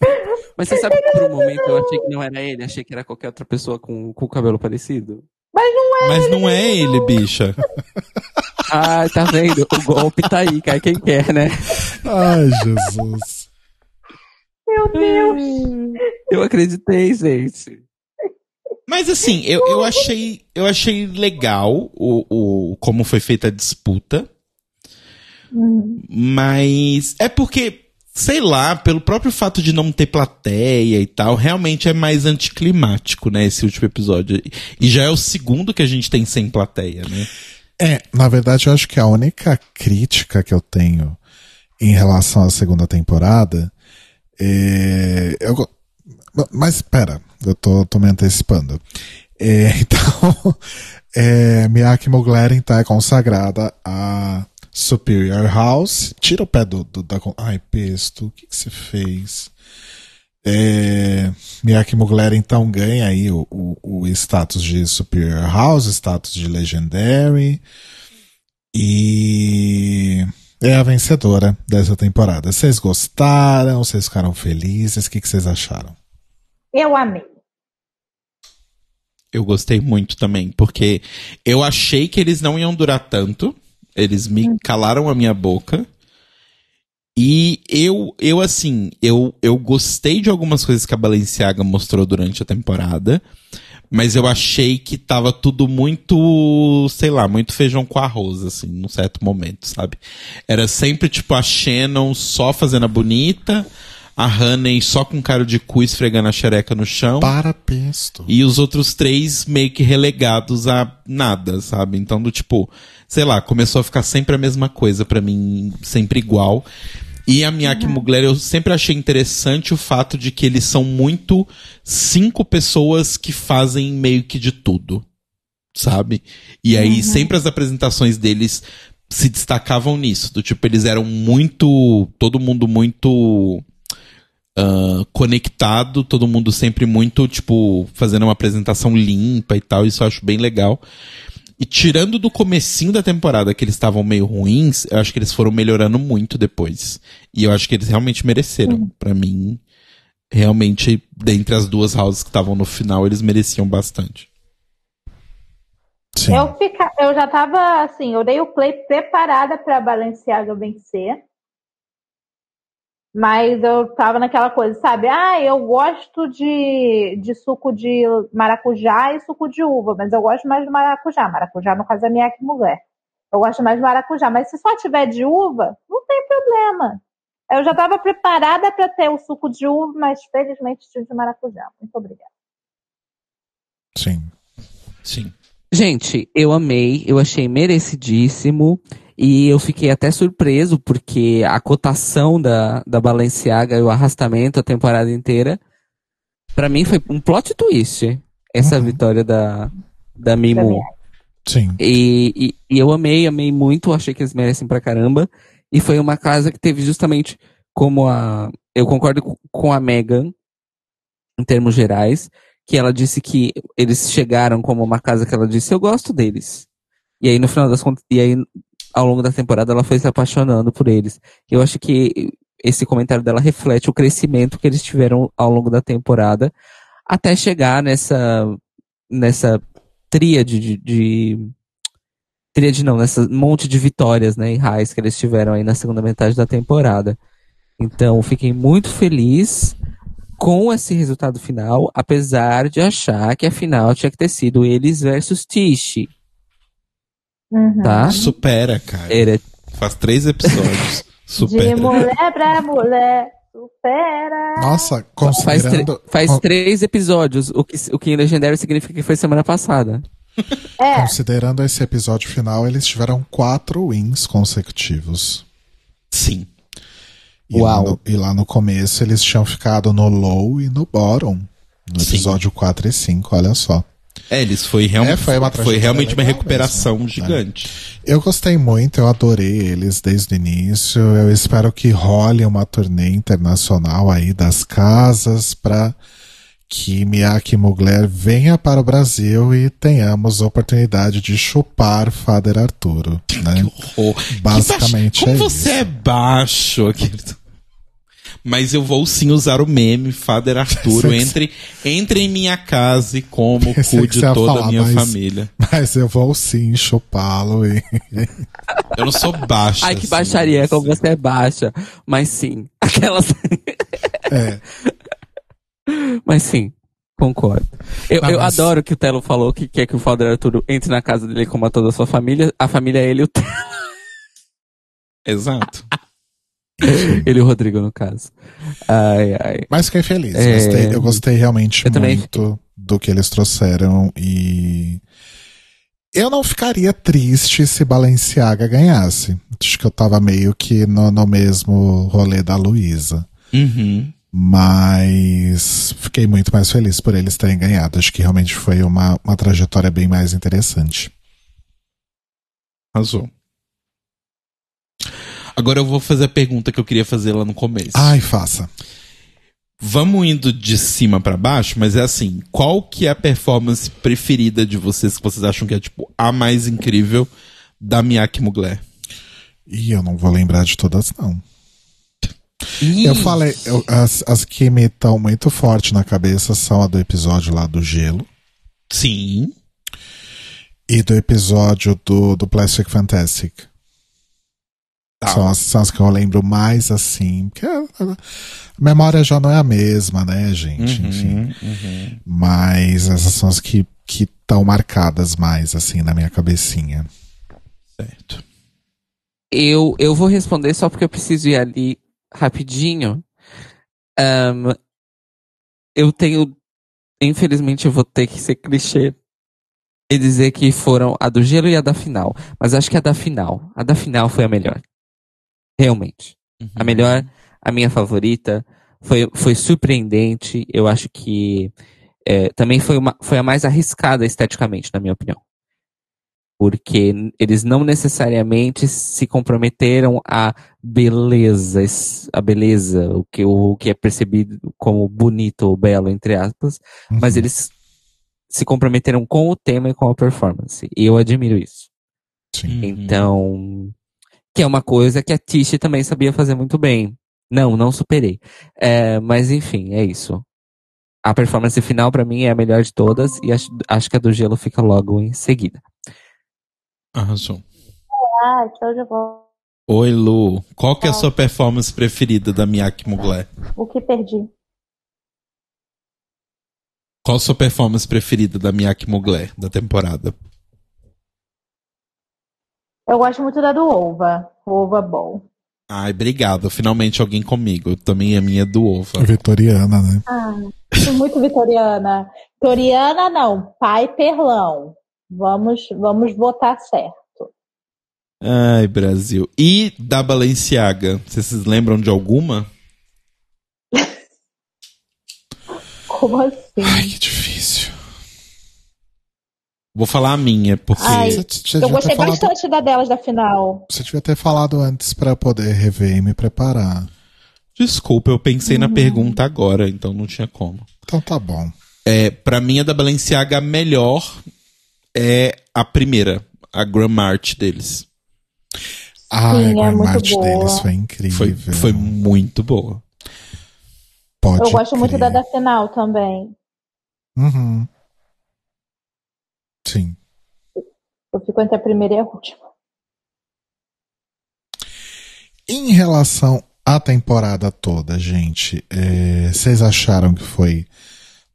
Mas você sabe que por um momento eu achei que não era ele, achei que era qualquer outra pessoa com, com o cabelo parecido. Mas não é ele, bicha. Ah, tá vendo? O golpe tá aí, cai quem quer, né? Ai, Jesus. Meu Deus! Eu acreditei, gente. Mas assim, eu, eu achei eu achei legal o, o como foi feita a disputa. Mas é porque, sei lá, pelo próprio fato de não ter plateia e tal, realmente é mais anticlimático, né, esse último episódio. E já é o segundo que a gente tem sem plateia, né? É, na verdade, eu acho que a única crítica que eu tenho em relação à segunda temporada é. Eu, mas espera, eu tô, tô me antecipando. É, então, é, Miyake Muglerin tá consagrada a Superior House. Tira o pé do, do- da. Ai, Pesto, o que, que você fez? É, Miyake Mugler então ganha aí o, o, o status de Superior House, status de Legendary e é a vencedora dessa temporada. Vocês gostaram? Vocês ficaram felizes? O que, que vocês acharam? Eu amei. Eu gostei muito também, porque eu achei que eles não iam durar tanto. Eles me calaram a minha boca. E eu, eu assim, eu, eu gostei de algumas coisas que a Balenciaga mostrou durante a temporada. Mas eu achei que tava tudo muito, sei lá, muito feijão com arroz, assim, num certo momento, sabe? Era sempre, tipo, a Shannon só fazendo a bonita, a Honey só com cara de cu esfregando a xereca no chão. Para Pesto. E os outros três meio que relegados a nada, sabe? Então, do tipo, sei lá, começou a ficar sempre a mesma coisa pra mim, sempre igual. E a Miyake Mugler, eu sempre achei interessante o fato de que eles são muito cinco pessoas que fazem meio que de tudo, sabe? E aí sempre as apresentações deles se destacavam nisso, do tipo, eles eram muito, todo mundo muito ah, conectado, todo mundo sempre muito, tipo, fazendo uma apresentação limpa e tal, isso eu acho bem legal. E tirando do comecinho da temporada que eles estavam meio ruins, eu acho que eles foram melhorando muito depois. E eu acho que eles realmente mereceram. Pra mim, realmente, dentre as duas houses que estavam no final, eles mereciam bastante. Sim. Eu, fica, eu já tava assim, eu dei o play preparada pra Balenciaga vencer. Mas eu tava naquela coisa, sabe? Ah, eu gosto de, de suco de maracujá e suco de uva, mas eu gosto mais do maracujá. Maracujá, no caso, é minha mulher. Eu gosto mais do maracujá. Mas se só tiver de uva, não tem problema. Eu já tava preparada para ter o suco de uva, mas felizmente tinha de maracujá. Muito obrigada. Sim. Sim. Gente, eu amei, eu achei merecidíssimo. E eu fiquei até surpreso, porque a cotação da, da Balenciaga e o arrastamento a temporada inteira, pra mim foi um plot twist. Essa Uhum. vitória da, da Mimu. Sim. E, e, e eu amei, amei muito, achei que eles merecem pra caramba. E foi uma casa que teve justamente como a. Eu concordo com- com a Megan, em termos gerais, que ela disse que eles chegaram como uma casa que ela disse, eu gosto deles. E aí, no final das contas, e aí, ao longo da temporada, ela foi se apaixonando por eles. Eu acho que esse comentário dela reflete o crescimento que eles tiveram ao longo da temporada, até chegar nessa, nessa tríade de, de tríade não, nessa monte de vitórias, né, e highs que eles tiveram aí na segunda metade da temporada. Então, fiquei muito feliz com esse resultado final, apesar de achar que a final tinha que ter sido eles versus Tish, Uhum. tá? Supera, cara. Era Faz três episódios. De Supera. mulher pra mulher, supera. Nossa, faz, considerando. faz con- três episódios, o que, o que em legendário significa que foi semana passada. É, Considerando esse episódio final, eles tiveram quatro wins consecutivos. Sim. E, Uau. Lá no, e lá no começo eles tinham ficado no low e no bottom. No Sim. episódio 4 e 5, olha só. É, eles foi, real... É, foi uma foi realmente uma recuperação mesmo, né? gigante. Eu gostei muito, eu adorei eles desde o início. Eu espero que role uma turnê internacional aí das casas para que Miyake Mugler venha para o Brasil e tenhamos a oportunidade de chupar Father Arturo, né? Oh, Basicamente que baixo. Como é você isso. é baixo, querido. Mas eu vou sim usar o meme Father Arturo. Que- Entre, entre em minha casa e como que cuide toda falar, a minha mas- família. Mas eu vou sim chupá-lo e Eu não sou baixo. Ai, que assim, baixaria, como você é baixa. Mas sim, aquelas. é, Mas sim, concordo. Eu, Ah, eu mas- adoro que o Telo falou que quer que o Father Arturo entre na casa dele como a toda a sua família. A família é ele e o Telo. Exato. Ele e o Rodrigo, no caso. Ai, ai. Mas fiquei feliz. É. Gostei, eu gostei realmente Eu também muito do que eles trouxeram e eu não ficaria triste se Balenciaga ganhasse. Acho que eu tava meio que no, no mesmo rolê da Luísa. Uhum. Mas fiquei muito mais feliz por eles terem ganhado. Acho que realmente foi uma, uma trajetória bem mais interessante. Arrasou. Agora eu vou fazer a pergunta que eu queria fazer lá no começo. Ai, faça. Vamos indo de cima pra baixo, mas é assim, qual que é a performance preferida de vocês que vocês acham que é tipo a mais incrível da Miyake Mugler? E eu não vou lembrar de todas, não. Ih, Eu falei, eu- as, as que me estão muito forte na cabeça são a do episódio lá do gelo. Sim. E do episódio do, do Plastic Fantastic. Tá. São, as, são as que eu lembro mais assim. Porque a, a memória já não é a mesma, né, gente? Enfim. Uhum, uhum. Mas essas são as que estão marcadas mais, assim, na minha cabecinha. Certo. Eu, eu vou responder só porque eu preciso ir ali rapidinho. Ahn, eu tenho. Infelizmente, eu vou ter que ser clichê e dizer que foram a do gelo e a da final. Mas acho que a da final. A da final foi a melhor. Realmente. A Uhum. melhor, a minha favorita. Foi, foi surpreendente. Eu acho que é, também foi, uma, foi a mais arriscada esteticamente, na minha opinião. Porque eles não necessariamente se comprometeram à beleza, a beleza, o que, o que é percebido como bonito ou belo, entre aspas, mas Uhum. eles se comprometeram com o tema e com a performance. E eu admiro isso. Sim. Uhum. Então, que é uma coisa que a Tish também sabia fazer muito bem. Não, não superei. É, mas enfim, é isso. A performance final pra mim é a melhor de todas e acho, acho que a do gelo fica logo em seguida. Arrasou. Ah, show de bola. Oi, Lu. Qual que é a sua performance preferida da Miyake Mugler? O que perdi? Qual a sua performance preferida da Miyake Mugler da temporada? Eu gosto muito da do Ova. Ova bom. Ai, obrigado. Finalmente alguém comigo. Também a minha é do Ova. Vitoriana, né? Ah, muito vitoriana. Vitoriana não, pai perlão. Vamos, vamos votar certo. Ai, Brasil. E da Balenciaga? Vocês se lembram de alguma? Como assim? Ai, que difícil. Vou falar a minha, porque. Ai, Você- você eu gostei falado- bastante da delas da final. Você devia ter falado antes pra eu poder rever e me preparar. Desculpa, eu pensei na pergunta agora, então não tinha como. Então tá bom. É, pra mim, a da Balenciaga, melhor é a primeira, a Grand March deles. Sim, é a muito match boa. deles foi incrível. Foi, foi muito boa. Pode Eu gosto muito crer. da da final também. Uhum. Sim. Eu fico entre a primeira e a última. Em relação à temporada toda, gente, é, vocês acharam que foi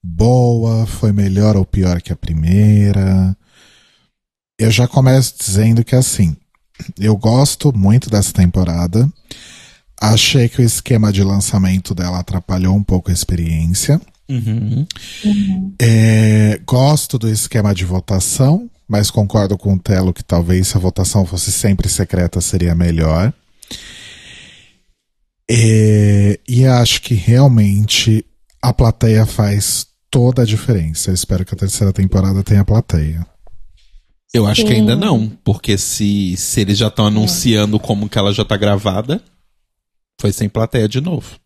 boa, foi melhor ou pior que a primeira? Eu já começo dizendo que assim, eu gosto muito dessa temporada. Achei que o esquema de lançamento dela atrapalhou um pouco a experiência. Uhum. É, gosto do esquema de votação, mas concordo com o Telo que talvez se a votação fosse sempre secreta seria melhor. É, e acho que realmente a plateia faz toda a diferença. Eu espero que a terceira temporada tenha plateia. Eu acho que Sim. ainda não, porque se, se eles já estão anunciando como que ela já tá gravada, foi sem plateia de novo.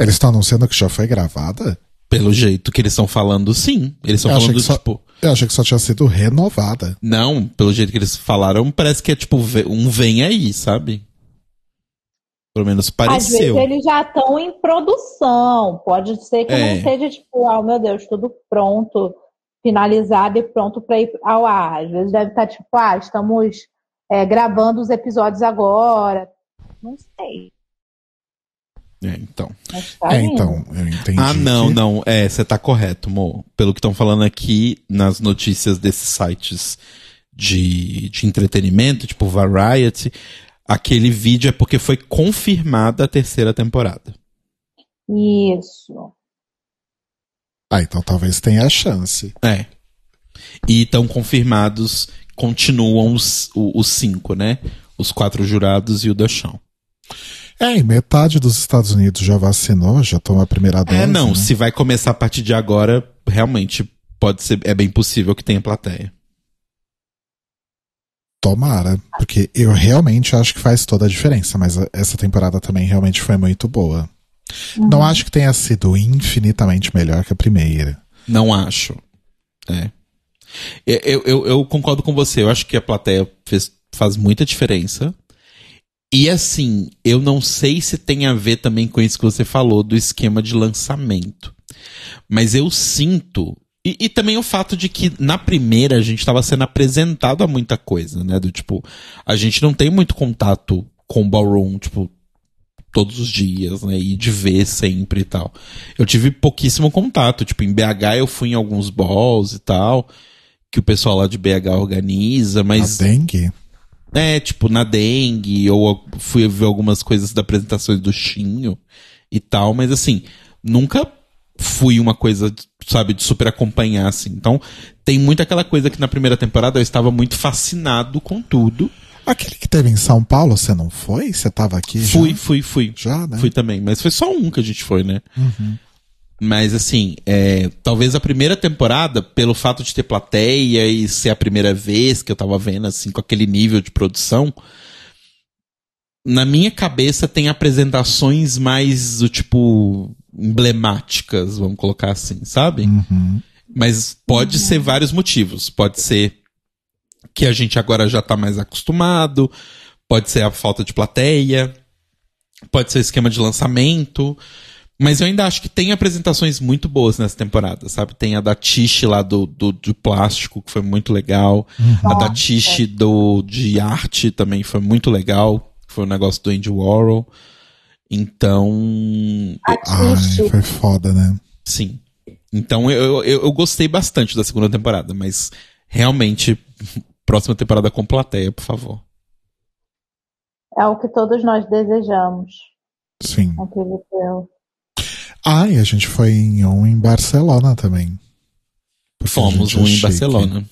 Eles estão anunciando que já foi gravada? Pelo jeito que eles estão falando, sim. Eles estão falando, que só- tipo. Eu achei que só tinha sido renovada. Não, pelo jeito que eles falaram, parece que é tipo um vem aí, sabe? Pelo menos Às pareceu. vezes eles já estão em produção. Pode ser que É. não seja tipo, ah, meu Deus, tudo pronto, finalizado e pronto para ir ao ar. Às vezes deve estar tipo, ah, estamos é, gravando os episódios agora. Não sei. É, então. Tá é, então, eu entendi. Ah, não, que- não. É, você tá correto, Mo. Pelo que estão falando aqui nas notícias desses sites de, de entretenimento, tipo Variety, aquele vídeo é porque foi confirmada a terceira temporada. Isso. Ah, então talvez tenha a chance. É. E estão confirmados, continuam os, os cinco, né? Os quatro jurados e o do chão. É, e metade dos Estados Unidos já vacinou, já tomou a primeira dose. É, não, né? se vai começar a partir de agora, realmente pode ser, é bem possível que tenha plateia. Tomara, porque eu realmente acho que faz toda a diferença, mas essa temporada também realmente foi muito boa. Não acho que tenha sido infinitamente melhor que a primeira. Não acho. É. Eu, eu, eu concordo com você. Eu acho que a plateia fez- faz muita diferença. E assim, eu não sei se tem a ver também com isso que você falou do esquema de lançamento. Mas eu sinto. E, e também o fato de que na primeira a gente estava sendo apresentado a muita coisa, né? Do tipo, a gente não tem muito contato com o ballroom, tipo, todos os dias, né? E de ver sempre e tal. Eu tive pouquíssimo contato. Tipo, em BH eu fui em alguns balls e tal, que o pessoal lá de BH organiza, mas. A dengue? É, tipo, na dengue, ou eu fui ver algumas coisas da apresentações do Chinho e tal, mas assim, nunca fui uma coisa, sabe, de super acompanhar, assim. Então, tem muito aquela coisa que na primeira temporada eu estava muito fascinado com tudo. Aquele que teve em São Paulo, você não foi? Você tava aqui Fui, já? fui, fui. Já, né? Fui também, mas foi só um que a gente foi, né? Uhum. Mas assim, é, talvez a primeira temporada, pelo fato de ter plateia e ser a primeira vez que eu tava vendo, assim, com aquele nível de produção, na minha cabeça tem apresentações mais do tipo emblemáticas, vamos colocar assim, sabe? Uhum. Mas pode ser vários motivos. Pode ser que a gente agora já tá mais acostumado, pode ser a falta de plateia, pode ser esquema de lançamento. Mas eu ainda acho que tem apresentações muito boas nessa temporada, sabe? Tem a da Tish lá do, do, de plástico, que foi muito legal. A da Tish do, de arte também foi muito legal. Foi um negócio do Andy Warhol. Então, Ai, foi foda, né? sim. Então eu, eu, eu gostei bastante da segunda temporada, mas realmente, próxima temporada com plateia, por favor. É o que todos nós desejamos, Sim. acredito eu. Ah, e a gente foi em um em Barcelona também. Fomos é um em chique. Barcelona.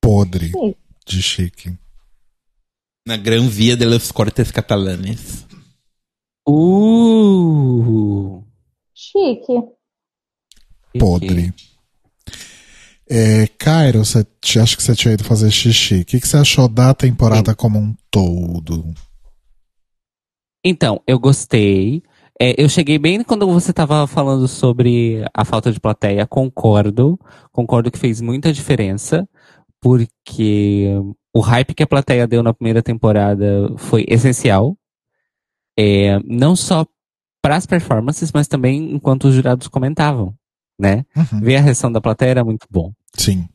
Podre Sim. de chique. Na Gran Via de los Cortes Catalanes. Uh! Chique. Podre. É, Cairo, você, acho que você tinha ido fazer xixi. O que, que você achou da temporada como um todo? Então, eu gostei. É, eu cheguei bem quando você estava falando sobre a falta de plateia. Concordo. Concordo que fez muita diferença. Porque o hype que a plateia deu na primeira temporada foi essencial. É, não só para as performances, mas também enquanto os jurados comentavam, né? Uhum. Ver a reação da plateia era muito bom. Sim.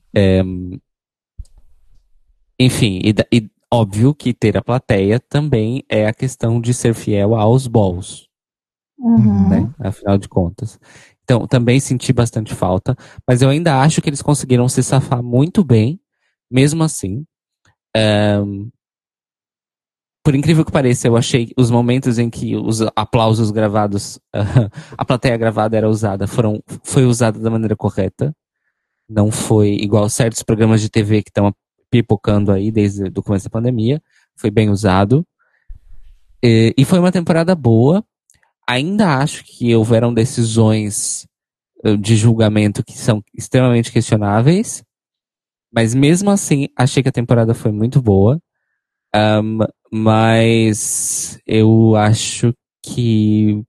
Enfim, e, e óbvio que ter a plateia também é a questão de ser fiel aos balls. Uhum. né? Afinal de contas. Então, também senti bastante falta, mas eu ainda acho que eles conseguiram se safar muito bem, mesmo assim. Ahn, por incrível que pareça, eu achei os momentos em que os aplausos gravados, a plateia gravada era usada, foram, foi usada da maneira correta. Não foi igual certos programas de TV que estão pipocando aí desde o começo da pandemia. Foi bem usado. E, e foi uma temporada boa ainda acho que houveram decisões eh, de julgamento que são extremamente questionáveis, mas mesmo assim achei que a temporada foi muito boa. Ahm, mas eu acho que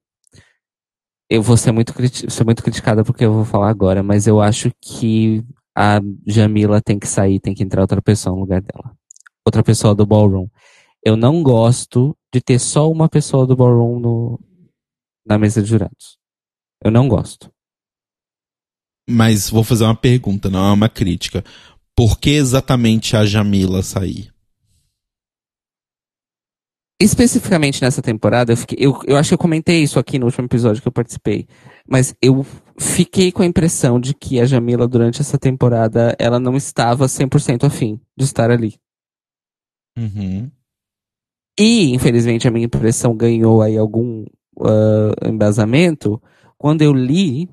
eu vou ser muito, ser muito criticada porque eu vou falar agora, mas eu acho que a Jamila tem que sair, tem que entrar outra pessoa no lugar dela. Outra pessoa do ballroom. Eu não gosto de ter só uma pessoa do ballroom no, na mesa de jurados. Eu não gosto. Mas vou fazer uma pergunta, não é uma crítica. Por que exatamente a Jamila sair? Especificamente nessa temporada, eu, fiquei, eu, eu acho que eu comentei isso aqui no último episódio que eu participei. Mas eu fiquei com a impressão de que a Jamila, durante essa temporada, ela não estava 100% afim de estar ali. Uhum. E, infelizmente, a minha impressão ganhou aí algum ah, embasamento quando eu li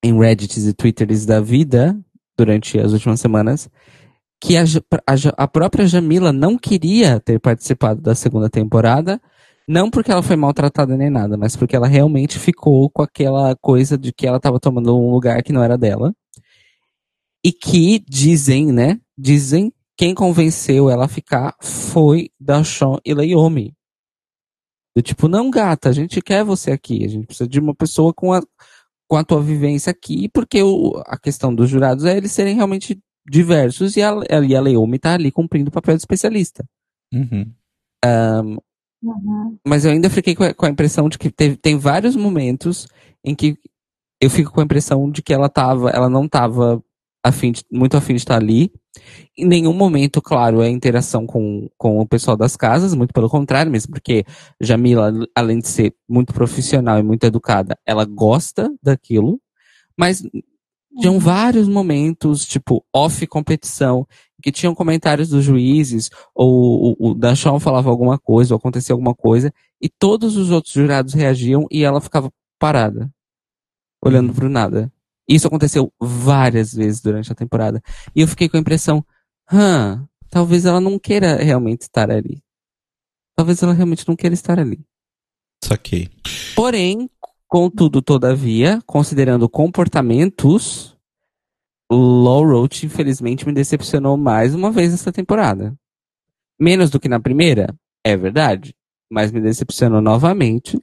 em Reddits e Twitters da vida, durante as últimas semanas, que a, a a própria Jamila não queria ter participado da segunda temporada, não porque ela foi maltratada nem nada, mas porque ela realmente ficou com aquela coisa de que ela estava tomando um lugar que não era dela. E que dizem, né? Dizem quem convenceu ela a ficar foi Dashawn e Leiomi. Do tipo, não, gata, a gente quer você aqui. A gente precisa de uma pessoa com a, com a tua vivência aqui, porque o, a questão dos jurados é eles serem realmente diversos e a, e a Leiomi tá ali cumprindo o papel de especialista. Uhum. Uhum. Mas eu ainda fiquei com a, com a impressão de que teve, tem vários momentos em que eu fico com a impressão de que ela tava, ela não tava afim de- muito afim de estar ali. Em nenhum momento, claro, é interação com, com o pessoal das casas, muito pelo contrário, mesmo porque Jamila, além de ser muito profissional e muito educada, ela gosta daquilo, mas tinham vários momentos, tipo, off competição, que tinham comentários dos juízes, ou o, o Dashawn falava alguma coisa, ou acontecia alguma coisa, e todos os outros jurados reagiam e ela ficava parada, olhando pro nada. Isso aconteceu várias vezes durante a temporada. E eu fiquei com a impressão, hã, talvez ela não queira realmente estar ali. Talvez ela realmente não queira estar ali. Saquei. Porém, contudo, todavia, considerando comportamentos, Law Roach, infelizmente, me decepcionou mais uma vez essa temporada. Menos do que na primeira, é verdade, mas me decepcionou novamente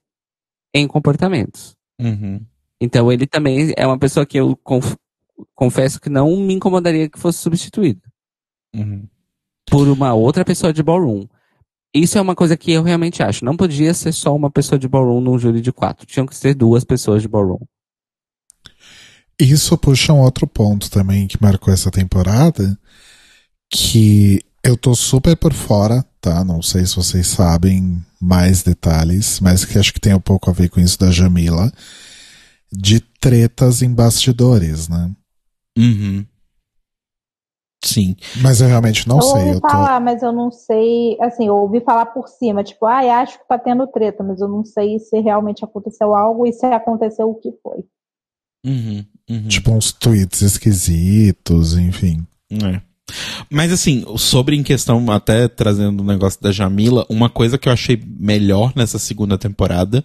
em comportamentos. Uhum. Então ele também é uma pessoa que eu conf- confesso que não me incomodaria que fosse substituído Uhum. por uma outra pessoa de ballroom. Isso é uma coisa que eu realmente acho. Não podia ser só uma pessoa de ballroom num júri de quatro. Tinham que ser duas pessoas de ballroom. Isso puxa um outro ponto também que marcou essa temporada, que eu tô super por fora, tá? Não sei se vocês sabem mais detalhes, mas que acho que tem um pouco a ver com isso da Jamila, de tretas em bastidores, né? Uhum. Sim. Mas eu realmente não eu sei. ouvi Eu tô... falar, mas eu não sei. Assim, eu ouvi falar por cima, tipo, ah, acho que tá tendo treta, mas eu não sei se realmente aconteceu algo e se aconteceu o que foi. Uhum, uhum. Tipo uns tweets esquisitos, enfim. É. Mas assim, sobre em questão, até trazendo o negócio da Jamila, uma coisa que eu achei melhor nessa segunda temporada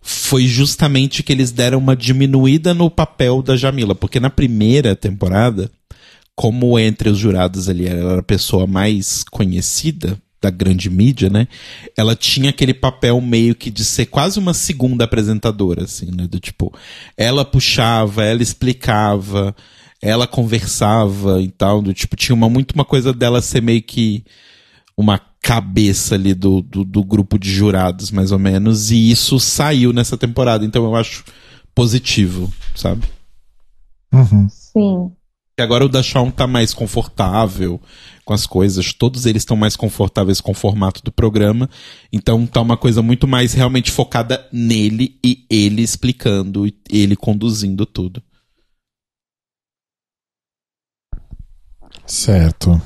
foi justamente que eles deram uma diminuída no papel da Jamila, porque na primeira temporada, como entre os jurados ali ela era a pessoa mais conhecida da grande mídia, né? Ela tinha aquele papel meio que de ser quase uma segunda apresentadora, assim, né? Do tipo, ela puxava, ela explicava, ela conversava e tal, do tipo, tinha uma, muito uma coisa dela ser meio que uma cabeça ali do, do, do grupo de jurados, mais ou menos, e isso saiu nessa temporada, então eu acho positivo, sabe? Uhum. Sim. E agora o Dashawn tá mais confortável com as coisas, todos eles estão mais confortáveis com o formato do programa, então tá uma coisa muito mais realmente focada nele e ele explicando e ele conduzindo tudo. Certo.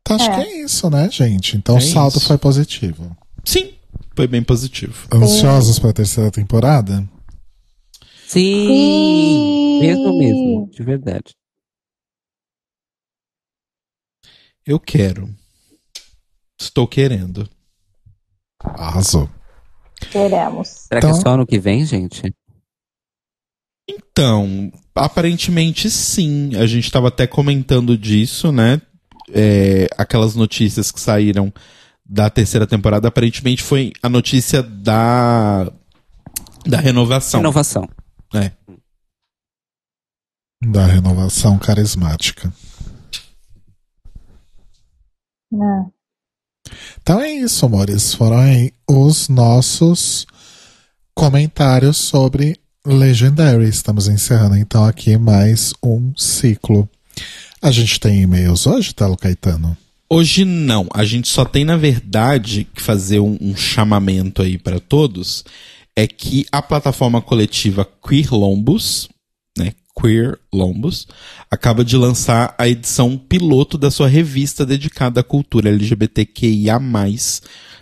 Então, acho É. que é isso, né, gente? Então É o saldo isso. foi positivo. Sim, foi bem positivo. Ansiosos pra terceira temporada? Sim! Sim. Mesmo mesmo, de verdade. Eu quero. Estou querendo. Arrasou. Queremos. Será que Então- é só ano que vem, gente? Então, aparentemente sim. A gente estava até comentando disso, né? É, aquelas notícias que saíram da terceira temporada, aparentemente foi a notícia da da renovação. Inovação. É. Da renovação carismática. né? Então é isso, amores. Foram aí os nossos comentários sobre Legendary. Estamos encerrando então aqui mais um ciclo. A gente tem e-mails hoje, Telo Caetano? Hoje não. A gente só tem, na verdade, que fazer um, um chamamento aí para todos. É que a plataforma coletiva Queer Lombos, né? Queer Lombos, acaba de lançar a edição piloto da sua revista dedicada à cultura LGBTQIA.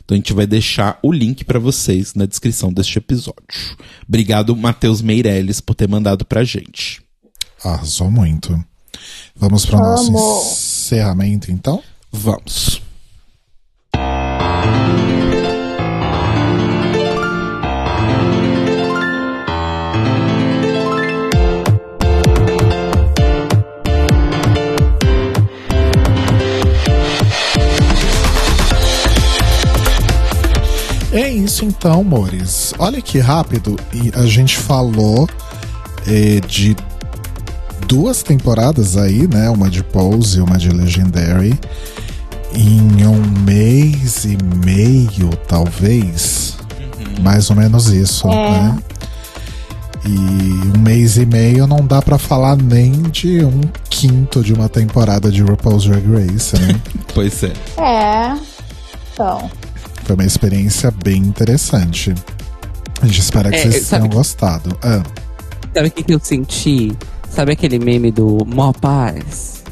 Então a gente vai deixar o link para vocês na descrição deste episódio. Obrigado, Matheus Meirelles, por ter mandado pra gente. Arrasou muito. Vamos para o nosso encerramento, então? Vamos. É isso então, amores. Olha que rápido. E a gente falou eh, de duas temporadas aí, né? Uma de Pose e uma de Legendary. Em um mês e meio, talvez. Mais ou menos isso, É. né? E um mês e meio não dá pra falar nem de um quinto de uma temporada de RuPaul's Drag Race, né? Pois é. É. Então. Foi uma experiência bem interessante. A gente espera que É, vocês tenham que- gostado. Ah, Sabe o que, que eu senti? Sabe aquele meme do Mó Paz?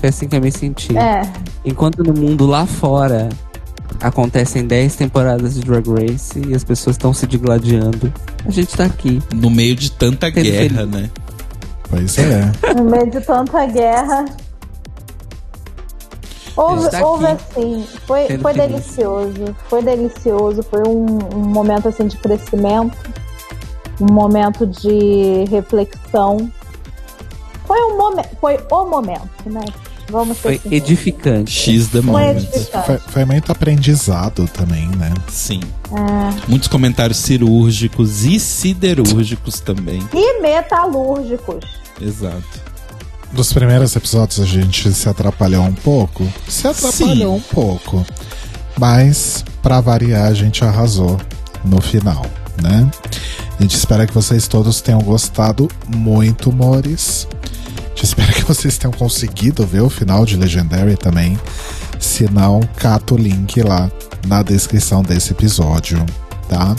Foi assim que eu me senti. É. Enquanto no mundo lá fora acontecem 10 temporadas de Drag Race e as pessoas estão se digladiando, a gente tá aqui. No meio de tanta guerra, feliz. né? pois é. No meio de tanta guerra. Houve, aqui, houve assim, foi, foi delicioso. Foi delicioso. Foi um, um momento assim de crescimento. Um momento de reflexão. Foi um momento. Foi o momento, né? Vamos ser Foi sinceros. edificante. X the Foi moment. edificante. Foi, foi muito aprendizado também, né? Sim. É. Muitos comentários cirúrgicos e siderúrgicos também. E metalúrgicos. Exato. Nos primeiros episódios a gente se atrapalhou um pouco. Se atrapalhou Sim. um pouco. Mas, pra variar, a gente arrasou no final, né? A gente espera que vocês todos tenham gostado muito, Mores. A gente espera que vocês tenham conseguido ver o final de Legendary também. Se não, cata o link lá na descrição desse episódio, tá?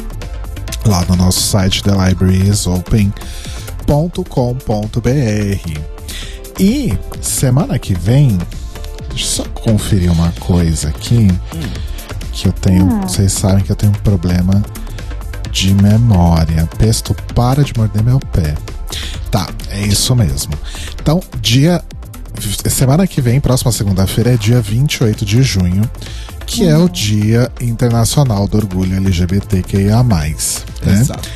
Lá no nosso site thelibrariesopen.com.br. E semana que vem, deixa eu só conferir uma coisa aqui. Que eu tenho. Vocês sabem que eu tenho um problema de memória. Pesto, para de morder meu pé. Tá, é isso mesmo. Então, dia. Semana que vem, próxima segunda-feira, é dia 28 de junho, que é o Dia Internacional do Orgulho LGBTQIA. Né? Exato.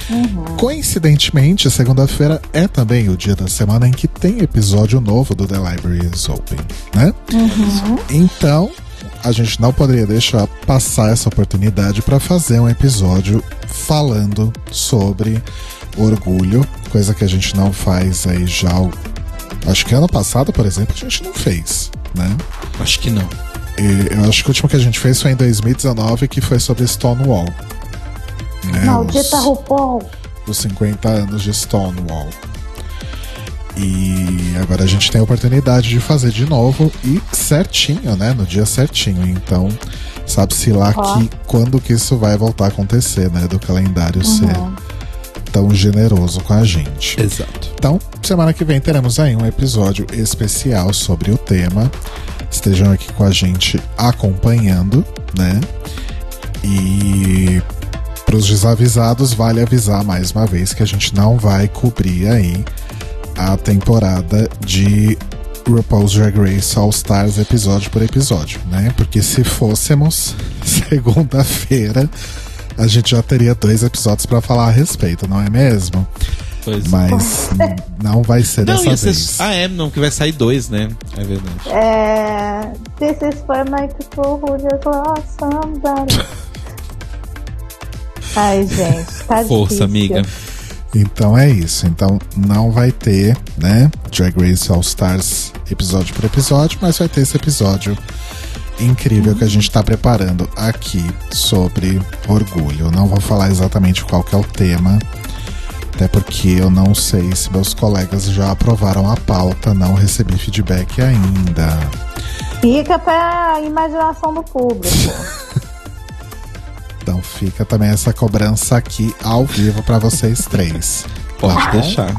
Coincidentemente, segunda-feira é também o dia da semana em que tem episódio novo do The Library is Open, né? Então, a gente não poderia deixar passar essa oportunidade para fazer um episódio falando sobre orgulho, coisa que a gente não faz aí já. Acho que ano passado, por exemplo, a gente não fez, né? Acho que não. E eu acho que o último que a gente fez foi em 2019, que foi sobre Stonewall. Né? Maldita Os- RuPaul. dos 50 anos de Stonewall. E agora a gente tem a oportunidade de fazer de novo e certinho, né? No dia certinho. Então, sabe-se lá que quando que isso vai voltar a acontecer, né? Do calendário ser tão generoso com a gente. Exato. Então, semana que vem teremos aí um episódio especial sobre o tema. Estejam aqui com a gente acompanhando, né? E para os desavisados, vale avisar mais uma vez que a gente não vai cobrir aí a temporada de RuPaul's Drag Race All Stars episódio por episódio, né? Porque se fôssemos segunda-feira, a gente já teria dois episódios para falar a respeito, não é mesmo? Pois Mas não vai ser Não, dessa ia ser. vez. Ah, é, não, que vai sair dois, né? É verdade. É. This is for my people who just lost somebody. Ai, gente, tá Força, difícil. amiga. Então é isso. Então não vai ter, né? Drag Race All Stars episódio por episódio, mas vai ter esse episódio incrível que a gente tá preparando aqui sobre orgulho. Eu não vou falar exatamente qual que é o tema, até porque eu não sei se meus colegas já aprovaram a pauta, não recebi feedback ainda. Fica pra imaginação do público. Então fica também essa cobrança aqui ao vivo pra vocês três. Pode Tá deixar.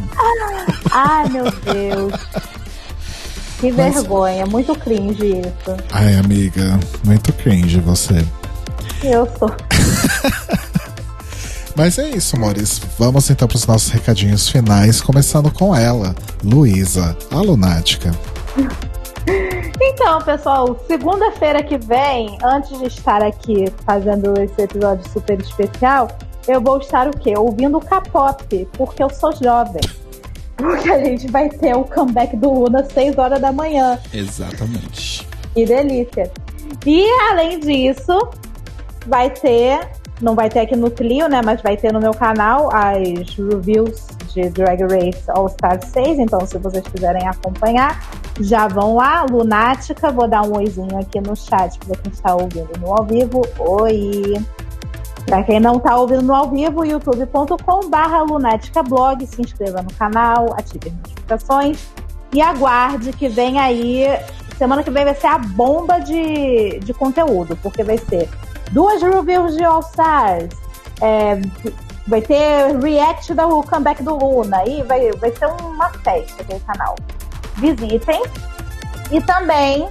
Ai, meu Deus. Que Mas- vergonha, muito cringe isso. Ai, amiga, muito cringe você. Eu sou. Mas é isso, Maurício. Vamos então para os nossos recadinhos finais, começando com ela, Luísa, a lunática. Então, pessoal, segunda-feira que vem, antes de estar aqui fazendo esse episódio super especial, eu vou estar o quê? Ouvindo K-pop, porque eu sou jovem. Porque a gente vai ter o comeback do Luna às 6 horas da manhã. Exatamente. Que delícia. E além disso, vai ter, não vai ter aqui no Clio, né? Mas vai ter no meu canal as reviews de Drag Race All Star 6. Então, se vocês quiserem acompanhar, já vão lá. Lunática, vou dar um oizinho aqui no chat para quem está ouvindo no ao vivo. Oi! Para quem não está ouvindo no ao vivo, youtube.com/barra. Se inscreva no canal, ative as notificações e aguarde que vem aí. Semana que vem vai ser a bomba de, de conteúdo, porque vai ser duas reviews de All Stars, é, vai ter react do comeback do Luna, e vai, vai ser uma festa aqui no canal. Visitem. E também,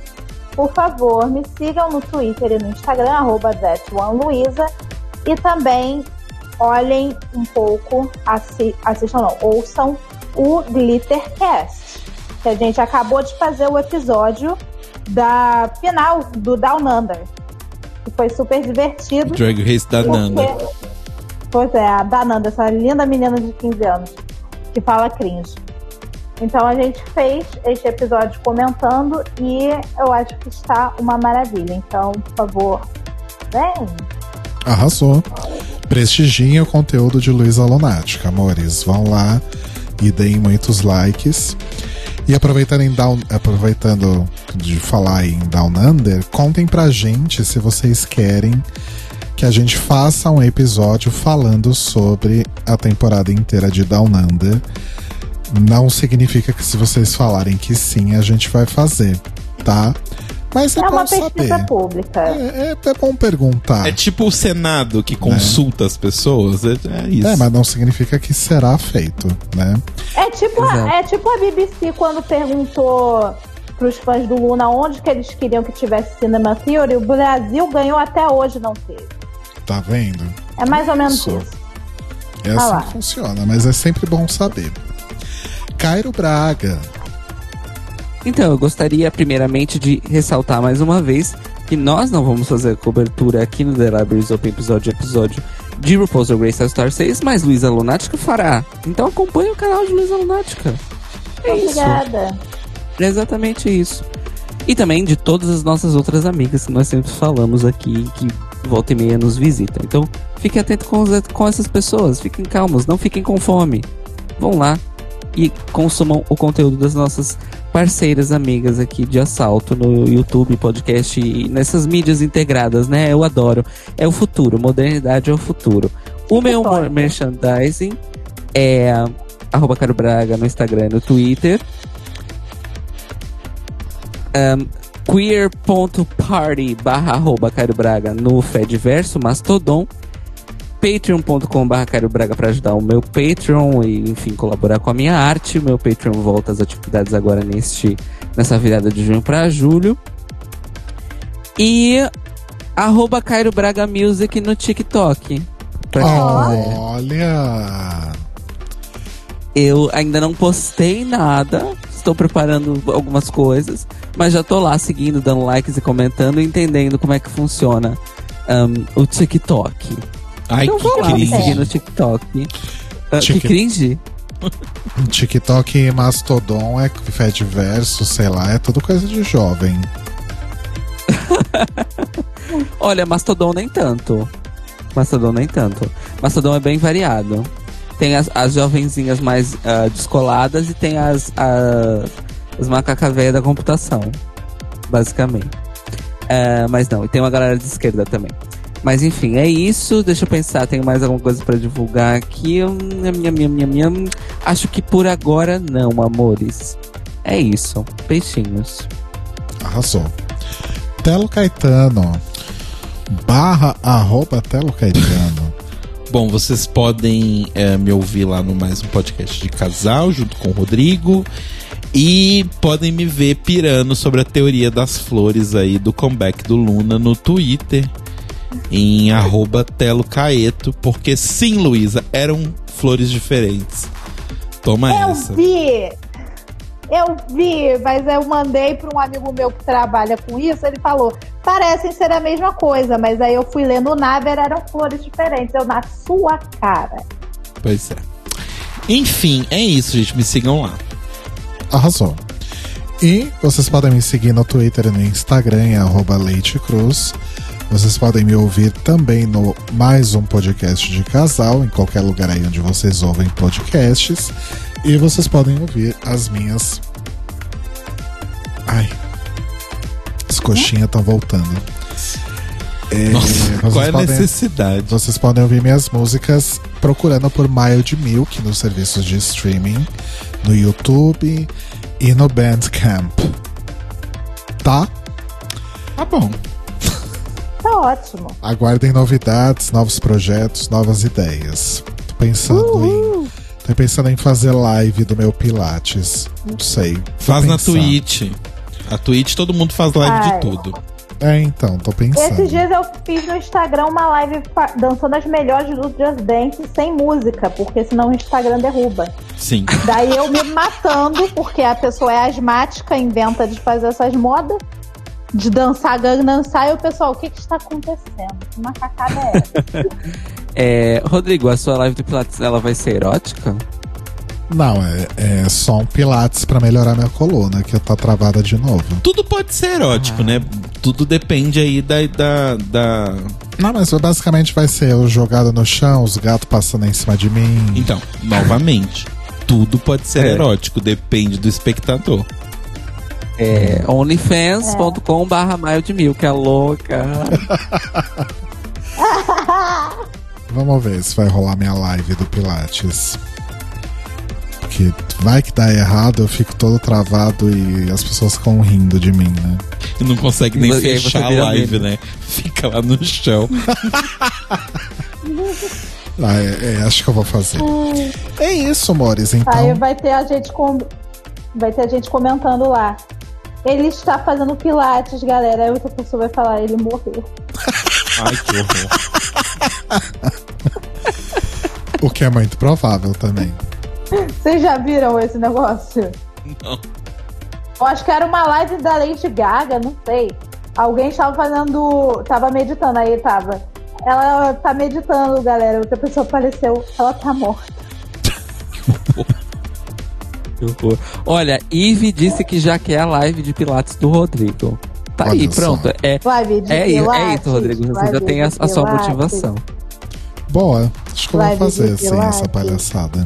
por favor, me sigam no Twitter e no Instagram, arroba. E também olhem um pouco, assi assistam não, ouçam o Glittercast. Que a gente acabou de fazer o episódio da final do Down Under. Que foi super divertido. Drag Race da Nanda. Porque- Pois é, a da Nanda, essa linda menina de 15 anos, que fala cringe. Então a gente fez este episódio comentando e eu acho que está uma maravilha. Então, por favor, vem. Arrasou. Prestigiem o conteúdo de Luísa Lunática, amores. Vão lá e deem muitos likes. E aproveitando, em Down, aproveitando de falar em Down Under, contem pra gente se vocês querem que a gente faça um episódio falando sobre a temporada inteira de Down Under. Não significa que se vocês falarem que sim, a gente vai fazer, tá? Mas é, É uma pesquisa saber. pública. É, é, é bom perguntar. É tipo o Senado que consulta as pessoas. É, é isso. É, mas não significa que será feito, né? É tipo, a, é tipo a BBC quando perguntou pros fãs do Luna onde que eles queriam que tivesse Cinema Theory. O Brasil ganhou até hoje, não teve. Tá vendo? É mais ou menos Isso. isso. É assim que funciona, mas é sempre bom saber. Cairo Braga. Então, eu gostaria primeiramente de ressaltar mais uma vez que nós não vamos fazer cobertura aqui no The Libraries Open episódio a episódio de RuPaul's Drag Race All Star 6, mas Luísa Lunática fará. Então acompanhe o canal de Luísa Lunática. É isso. Obrigada. É exatamente isso. E também de todas as nossas outras amigas que nós sempre falamos aqui, que volta e meia nos visitam. Então, fiquem atentos com, com essas pessoas, fiquem calmos, não fiquem com fome. Vão lá e consumam o conteúdo das nossas parceiras amigas aqui de assalto no YouTube, podcast e nessas mídias integradas, né? Eu adoro. É o futuro, modernidade é o futuro. O meu merchandising é arroba Caro Braga no Instagram e no Twitter. Um, queer.party barra arroba Braga no Fediverso, Mastodon. Patreon.com barra Cairo Braga para ajudar o meu Patreon e, enfim, colaborar com a minha arte. O meu Patreon volta às atividades agora neste, nessa virada de junho para julho. E arroba Cairo Braga Music no TikTok. Pra quem quiser. Olha! Eu ainda não postei nada, estou preparando algumas coisas, mas já tô lá seguindo, dando likes e comentando, e entendendo como é que funciona um, o TikTok. Ai, então vou lá me seguir no TikTok. Ah, que cringe? TikTok e Mastodon é Fediverso, sei lá, é tudo coisa de jovem. Olha, Mastodon nem tanto. Mastodon nem tanto. Mastodon é bem variado. Tem as, as jovenzinhas mais ah, descoladas e tem as, as, as macacas velhas da computação. Basicamente. Ah, mas não, e tem uma galera de esquerda também. Mas enfim, é isso. Deixa eu pensar, tem mais alguma coisa pra divulgar aqui? Nham, nham, nham, nham. Acho que por agora não, amores. É isso. Peixinhos. Arrasou. Telo Caetano. Barra arroba Telo Caetano. Bom, vocês podem é, me ouvir lá no mais um podcast de casal, junto com o Rodrigo. E podem me ver pirando sobre a teoria das flores aí do comeback do Luna no Twitter. Em arroba Telo Caeto. Porque sim, Luísa, eram flores diferentes. Toma Eu essa. vi! Eu vi, mas eu mandei para um amigo meu que trabalha com isso. Ele falou: parecem ser a mesma coisa, mas aí eu fui lendo o Naver, eram flores diferentes. Eu na sua cara. Pois é. Enfim, é isso, gente. Me sigam lá. Arrasou. E vocês podem me seguir no Twitter e no Instagram, em arroba Leite Cruz. Vocês podem me ouvir também no mais um podcast de casal, em qualquer lugar aí onde vocês ouvem podcasts. E vocês podem ouvir as minhas. Ai. As coxinhas estão voltando. É, Nossa, qual é a podem- necessidade? vocês podem ouvir minhas músicas procurando por Mild Milk nos serviços de streaming, no YouTube e no Bandcamp. Tá? Tá bom. Tá ótimo. Aguardem novidades, novos projetos, novas ideias. Tô pensando em. Tô pensando em fazer live do meu Pilates. Não sei. Faz na pensando. Twitch. A Twitch todo mundo faz live Ai. de tudo. É, então, tô pensando. Esses dias eu fiz no Instagram uma live dançando as melhores do Just Dance sem música, porque senão o Instagram derruba. Sim. Daí eu me matando, porque a pessoa é asmática, inventa de fazer essas modas, de dançar Gangnam Style, e o pessoal, o que que está acontecendo? Que macacada é essa? É, Rodrigo, a sua live do Pilates ela vai ser erótica? Não, é, é só um Pilates pra melhorar minha coluna, que tá travada de novo. Tudo pode ser erótico, né? Tudo depende aí da, da, da. Não, mas basicamente vai ser eu jogado no chão, os gatos passando em cima de mim. Então, novamente. tudo pode ser É. erótico, depende do espectador. É onlyfans.com barra maio de mil, que é louca. Vamos ver se vai rolar minha live do Pilates. Que vai que dá errado, eu fico todo travado e as pessoas ficam rindo de mim, né? E não consegue nem e fechar a live, né? Fica lá no chão. Ah, é, é, acho que eu vou fazer. É isso, Mores. Então, Aí vai ter a gente com... vai ter a gente comentando lá. Ele está fazendo pilates, galera. Aí outra pessoa vai falar, ele morreu. Ai, que horror. o que é muito provável também. Vocês já viram esse negócio? Não. Eu acho que era uma live da Lady Gaga, não sei. Alguém estava fazendo. Tava meditando, aí tava. Ela tá meditando, galera. Outra pessoa apareceu, ela tá morta. Que horror. Olha, Ive disse que já quer a live de Pilates do Rodrigo. Tá Olha aí, só. pronto. É, Live de é, isso, é Pilates, isso, Rodrigo. Você já tem a, a sua Pilates. motivação. Boa, acho que eu vou fazer assim Pilates. essa palhaçada.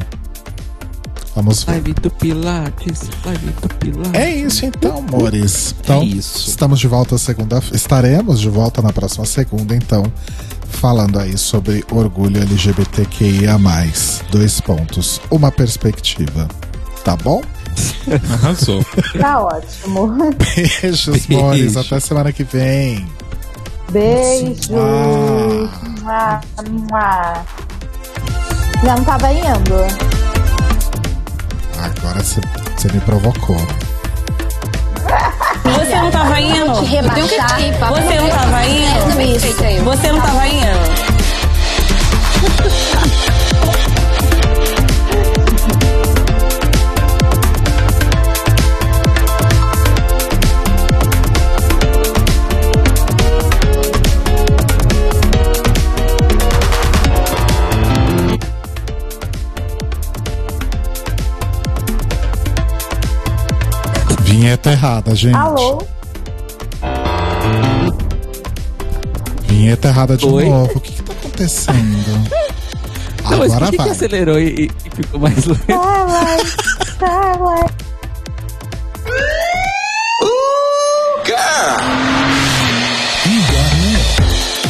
Vamos ver. Live do Pilates, live do Pilates. É isso então, Mores. Então, É isso. estamos de volta segunda Estaremos de volta na próxima segunda, então, falando aí sobre orgulho LGBTQIA. Dois pontos. Uma perspectiva. Tá bom? Arrasou. Tá ótimo. Beijos, Beijo. Mores. Até semana que vem. Beijo. Ah. Já não tava indo. Agora você me provocou. Você não tava indo? Eu tenho que Você não tava indo? Você não tava indo? Vinheta errada, gente. Alô? Vinheta errada de Oi? novo. O que, que tá acontecendo? Não, mas por Agora que, que vai. acelerou e, e ficou mais lento? Tá, vai. Tá, vai.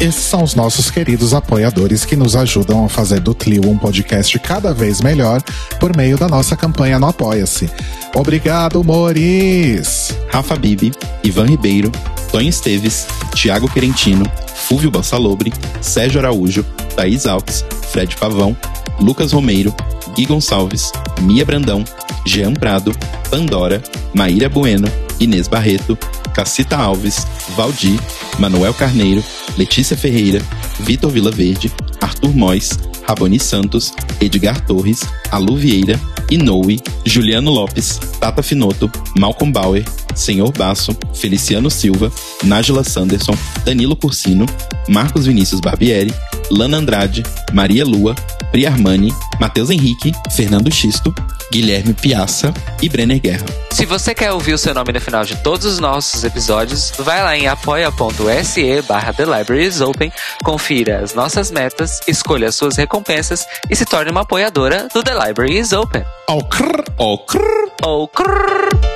Esses são os nossos queridos apoiadores que nos ajudam a fazer do Tlio um podcast cada vez melhor por meio da nossa campanha no Apoia-se. Obrigado, Moris! Rafa Bibi, Ivan Ribeiro, Tonho Esteves, Tiago Querentino, Fúvio Bassalobre, Sérgio Araújo, Thaís Alves, Fred Pavão, Lucas Romeiro, Gui Gonçalves, Mia Brandão, Jean Prado, Pandora, Maíra Bueno, Inês Barreto, Cacita Alves, Valdir, Manuel Carneiro, Letícia Ferreira, Vitor Vilaverde, Arthur Mois, Raboni Santos, Edgar Torres, Alu Vieira, Inoue, Juliano Lopes, Tata Finoto, Malcolm Bauer, Senhor Basso, Feliciano Silva, Nájila Sanderson, Danilo Cursino, Marcos Vinícius Barbieri, Lana Andrade, Maria Lua, Pri Armani, Matheus Henrique, Fernando Xisto, Guilherme Piaça e Brenner Guerra. Se você quer ouvir o seu nome no final de todos os nossos episódios, vai lá em apoia.se barra The Libraries Open, confira as nossas metas, escolha as suas recompensas e se torne uma apoiadora do The Library is Open. Ó, crrr, ó, crrr. Ou crrr.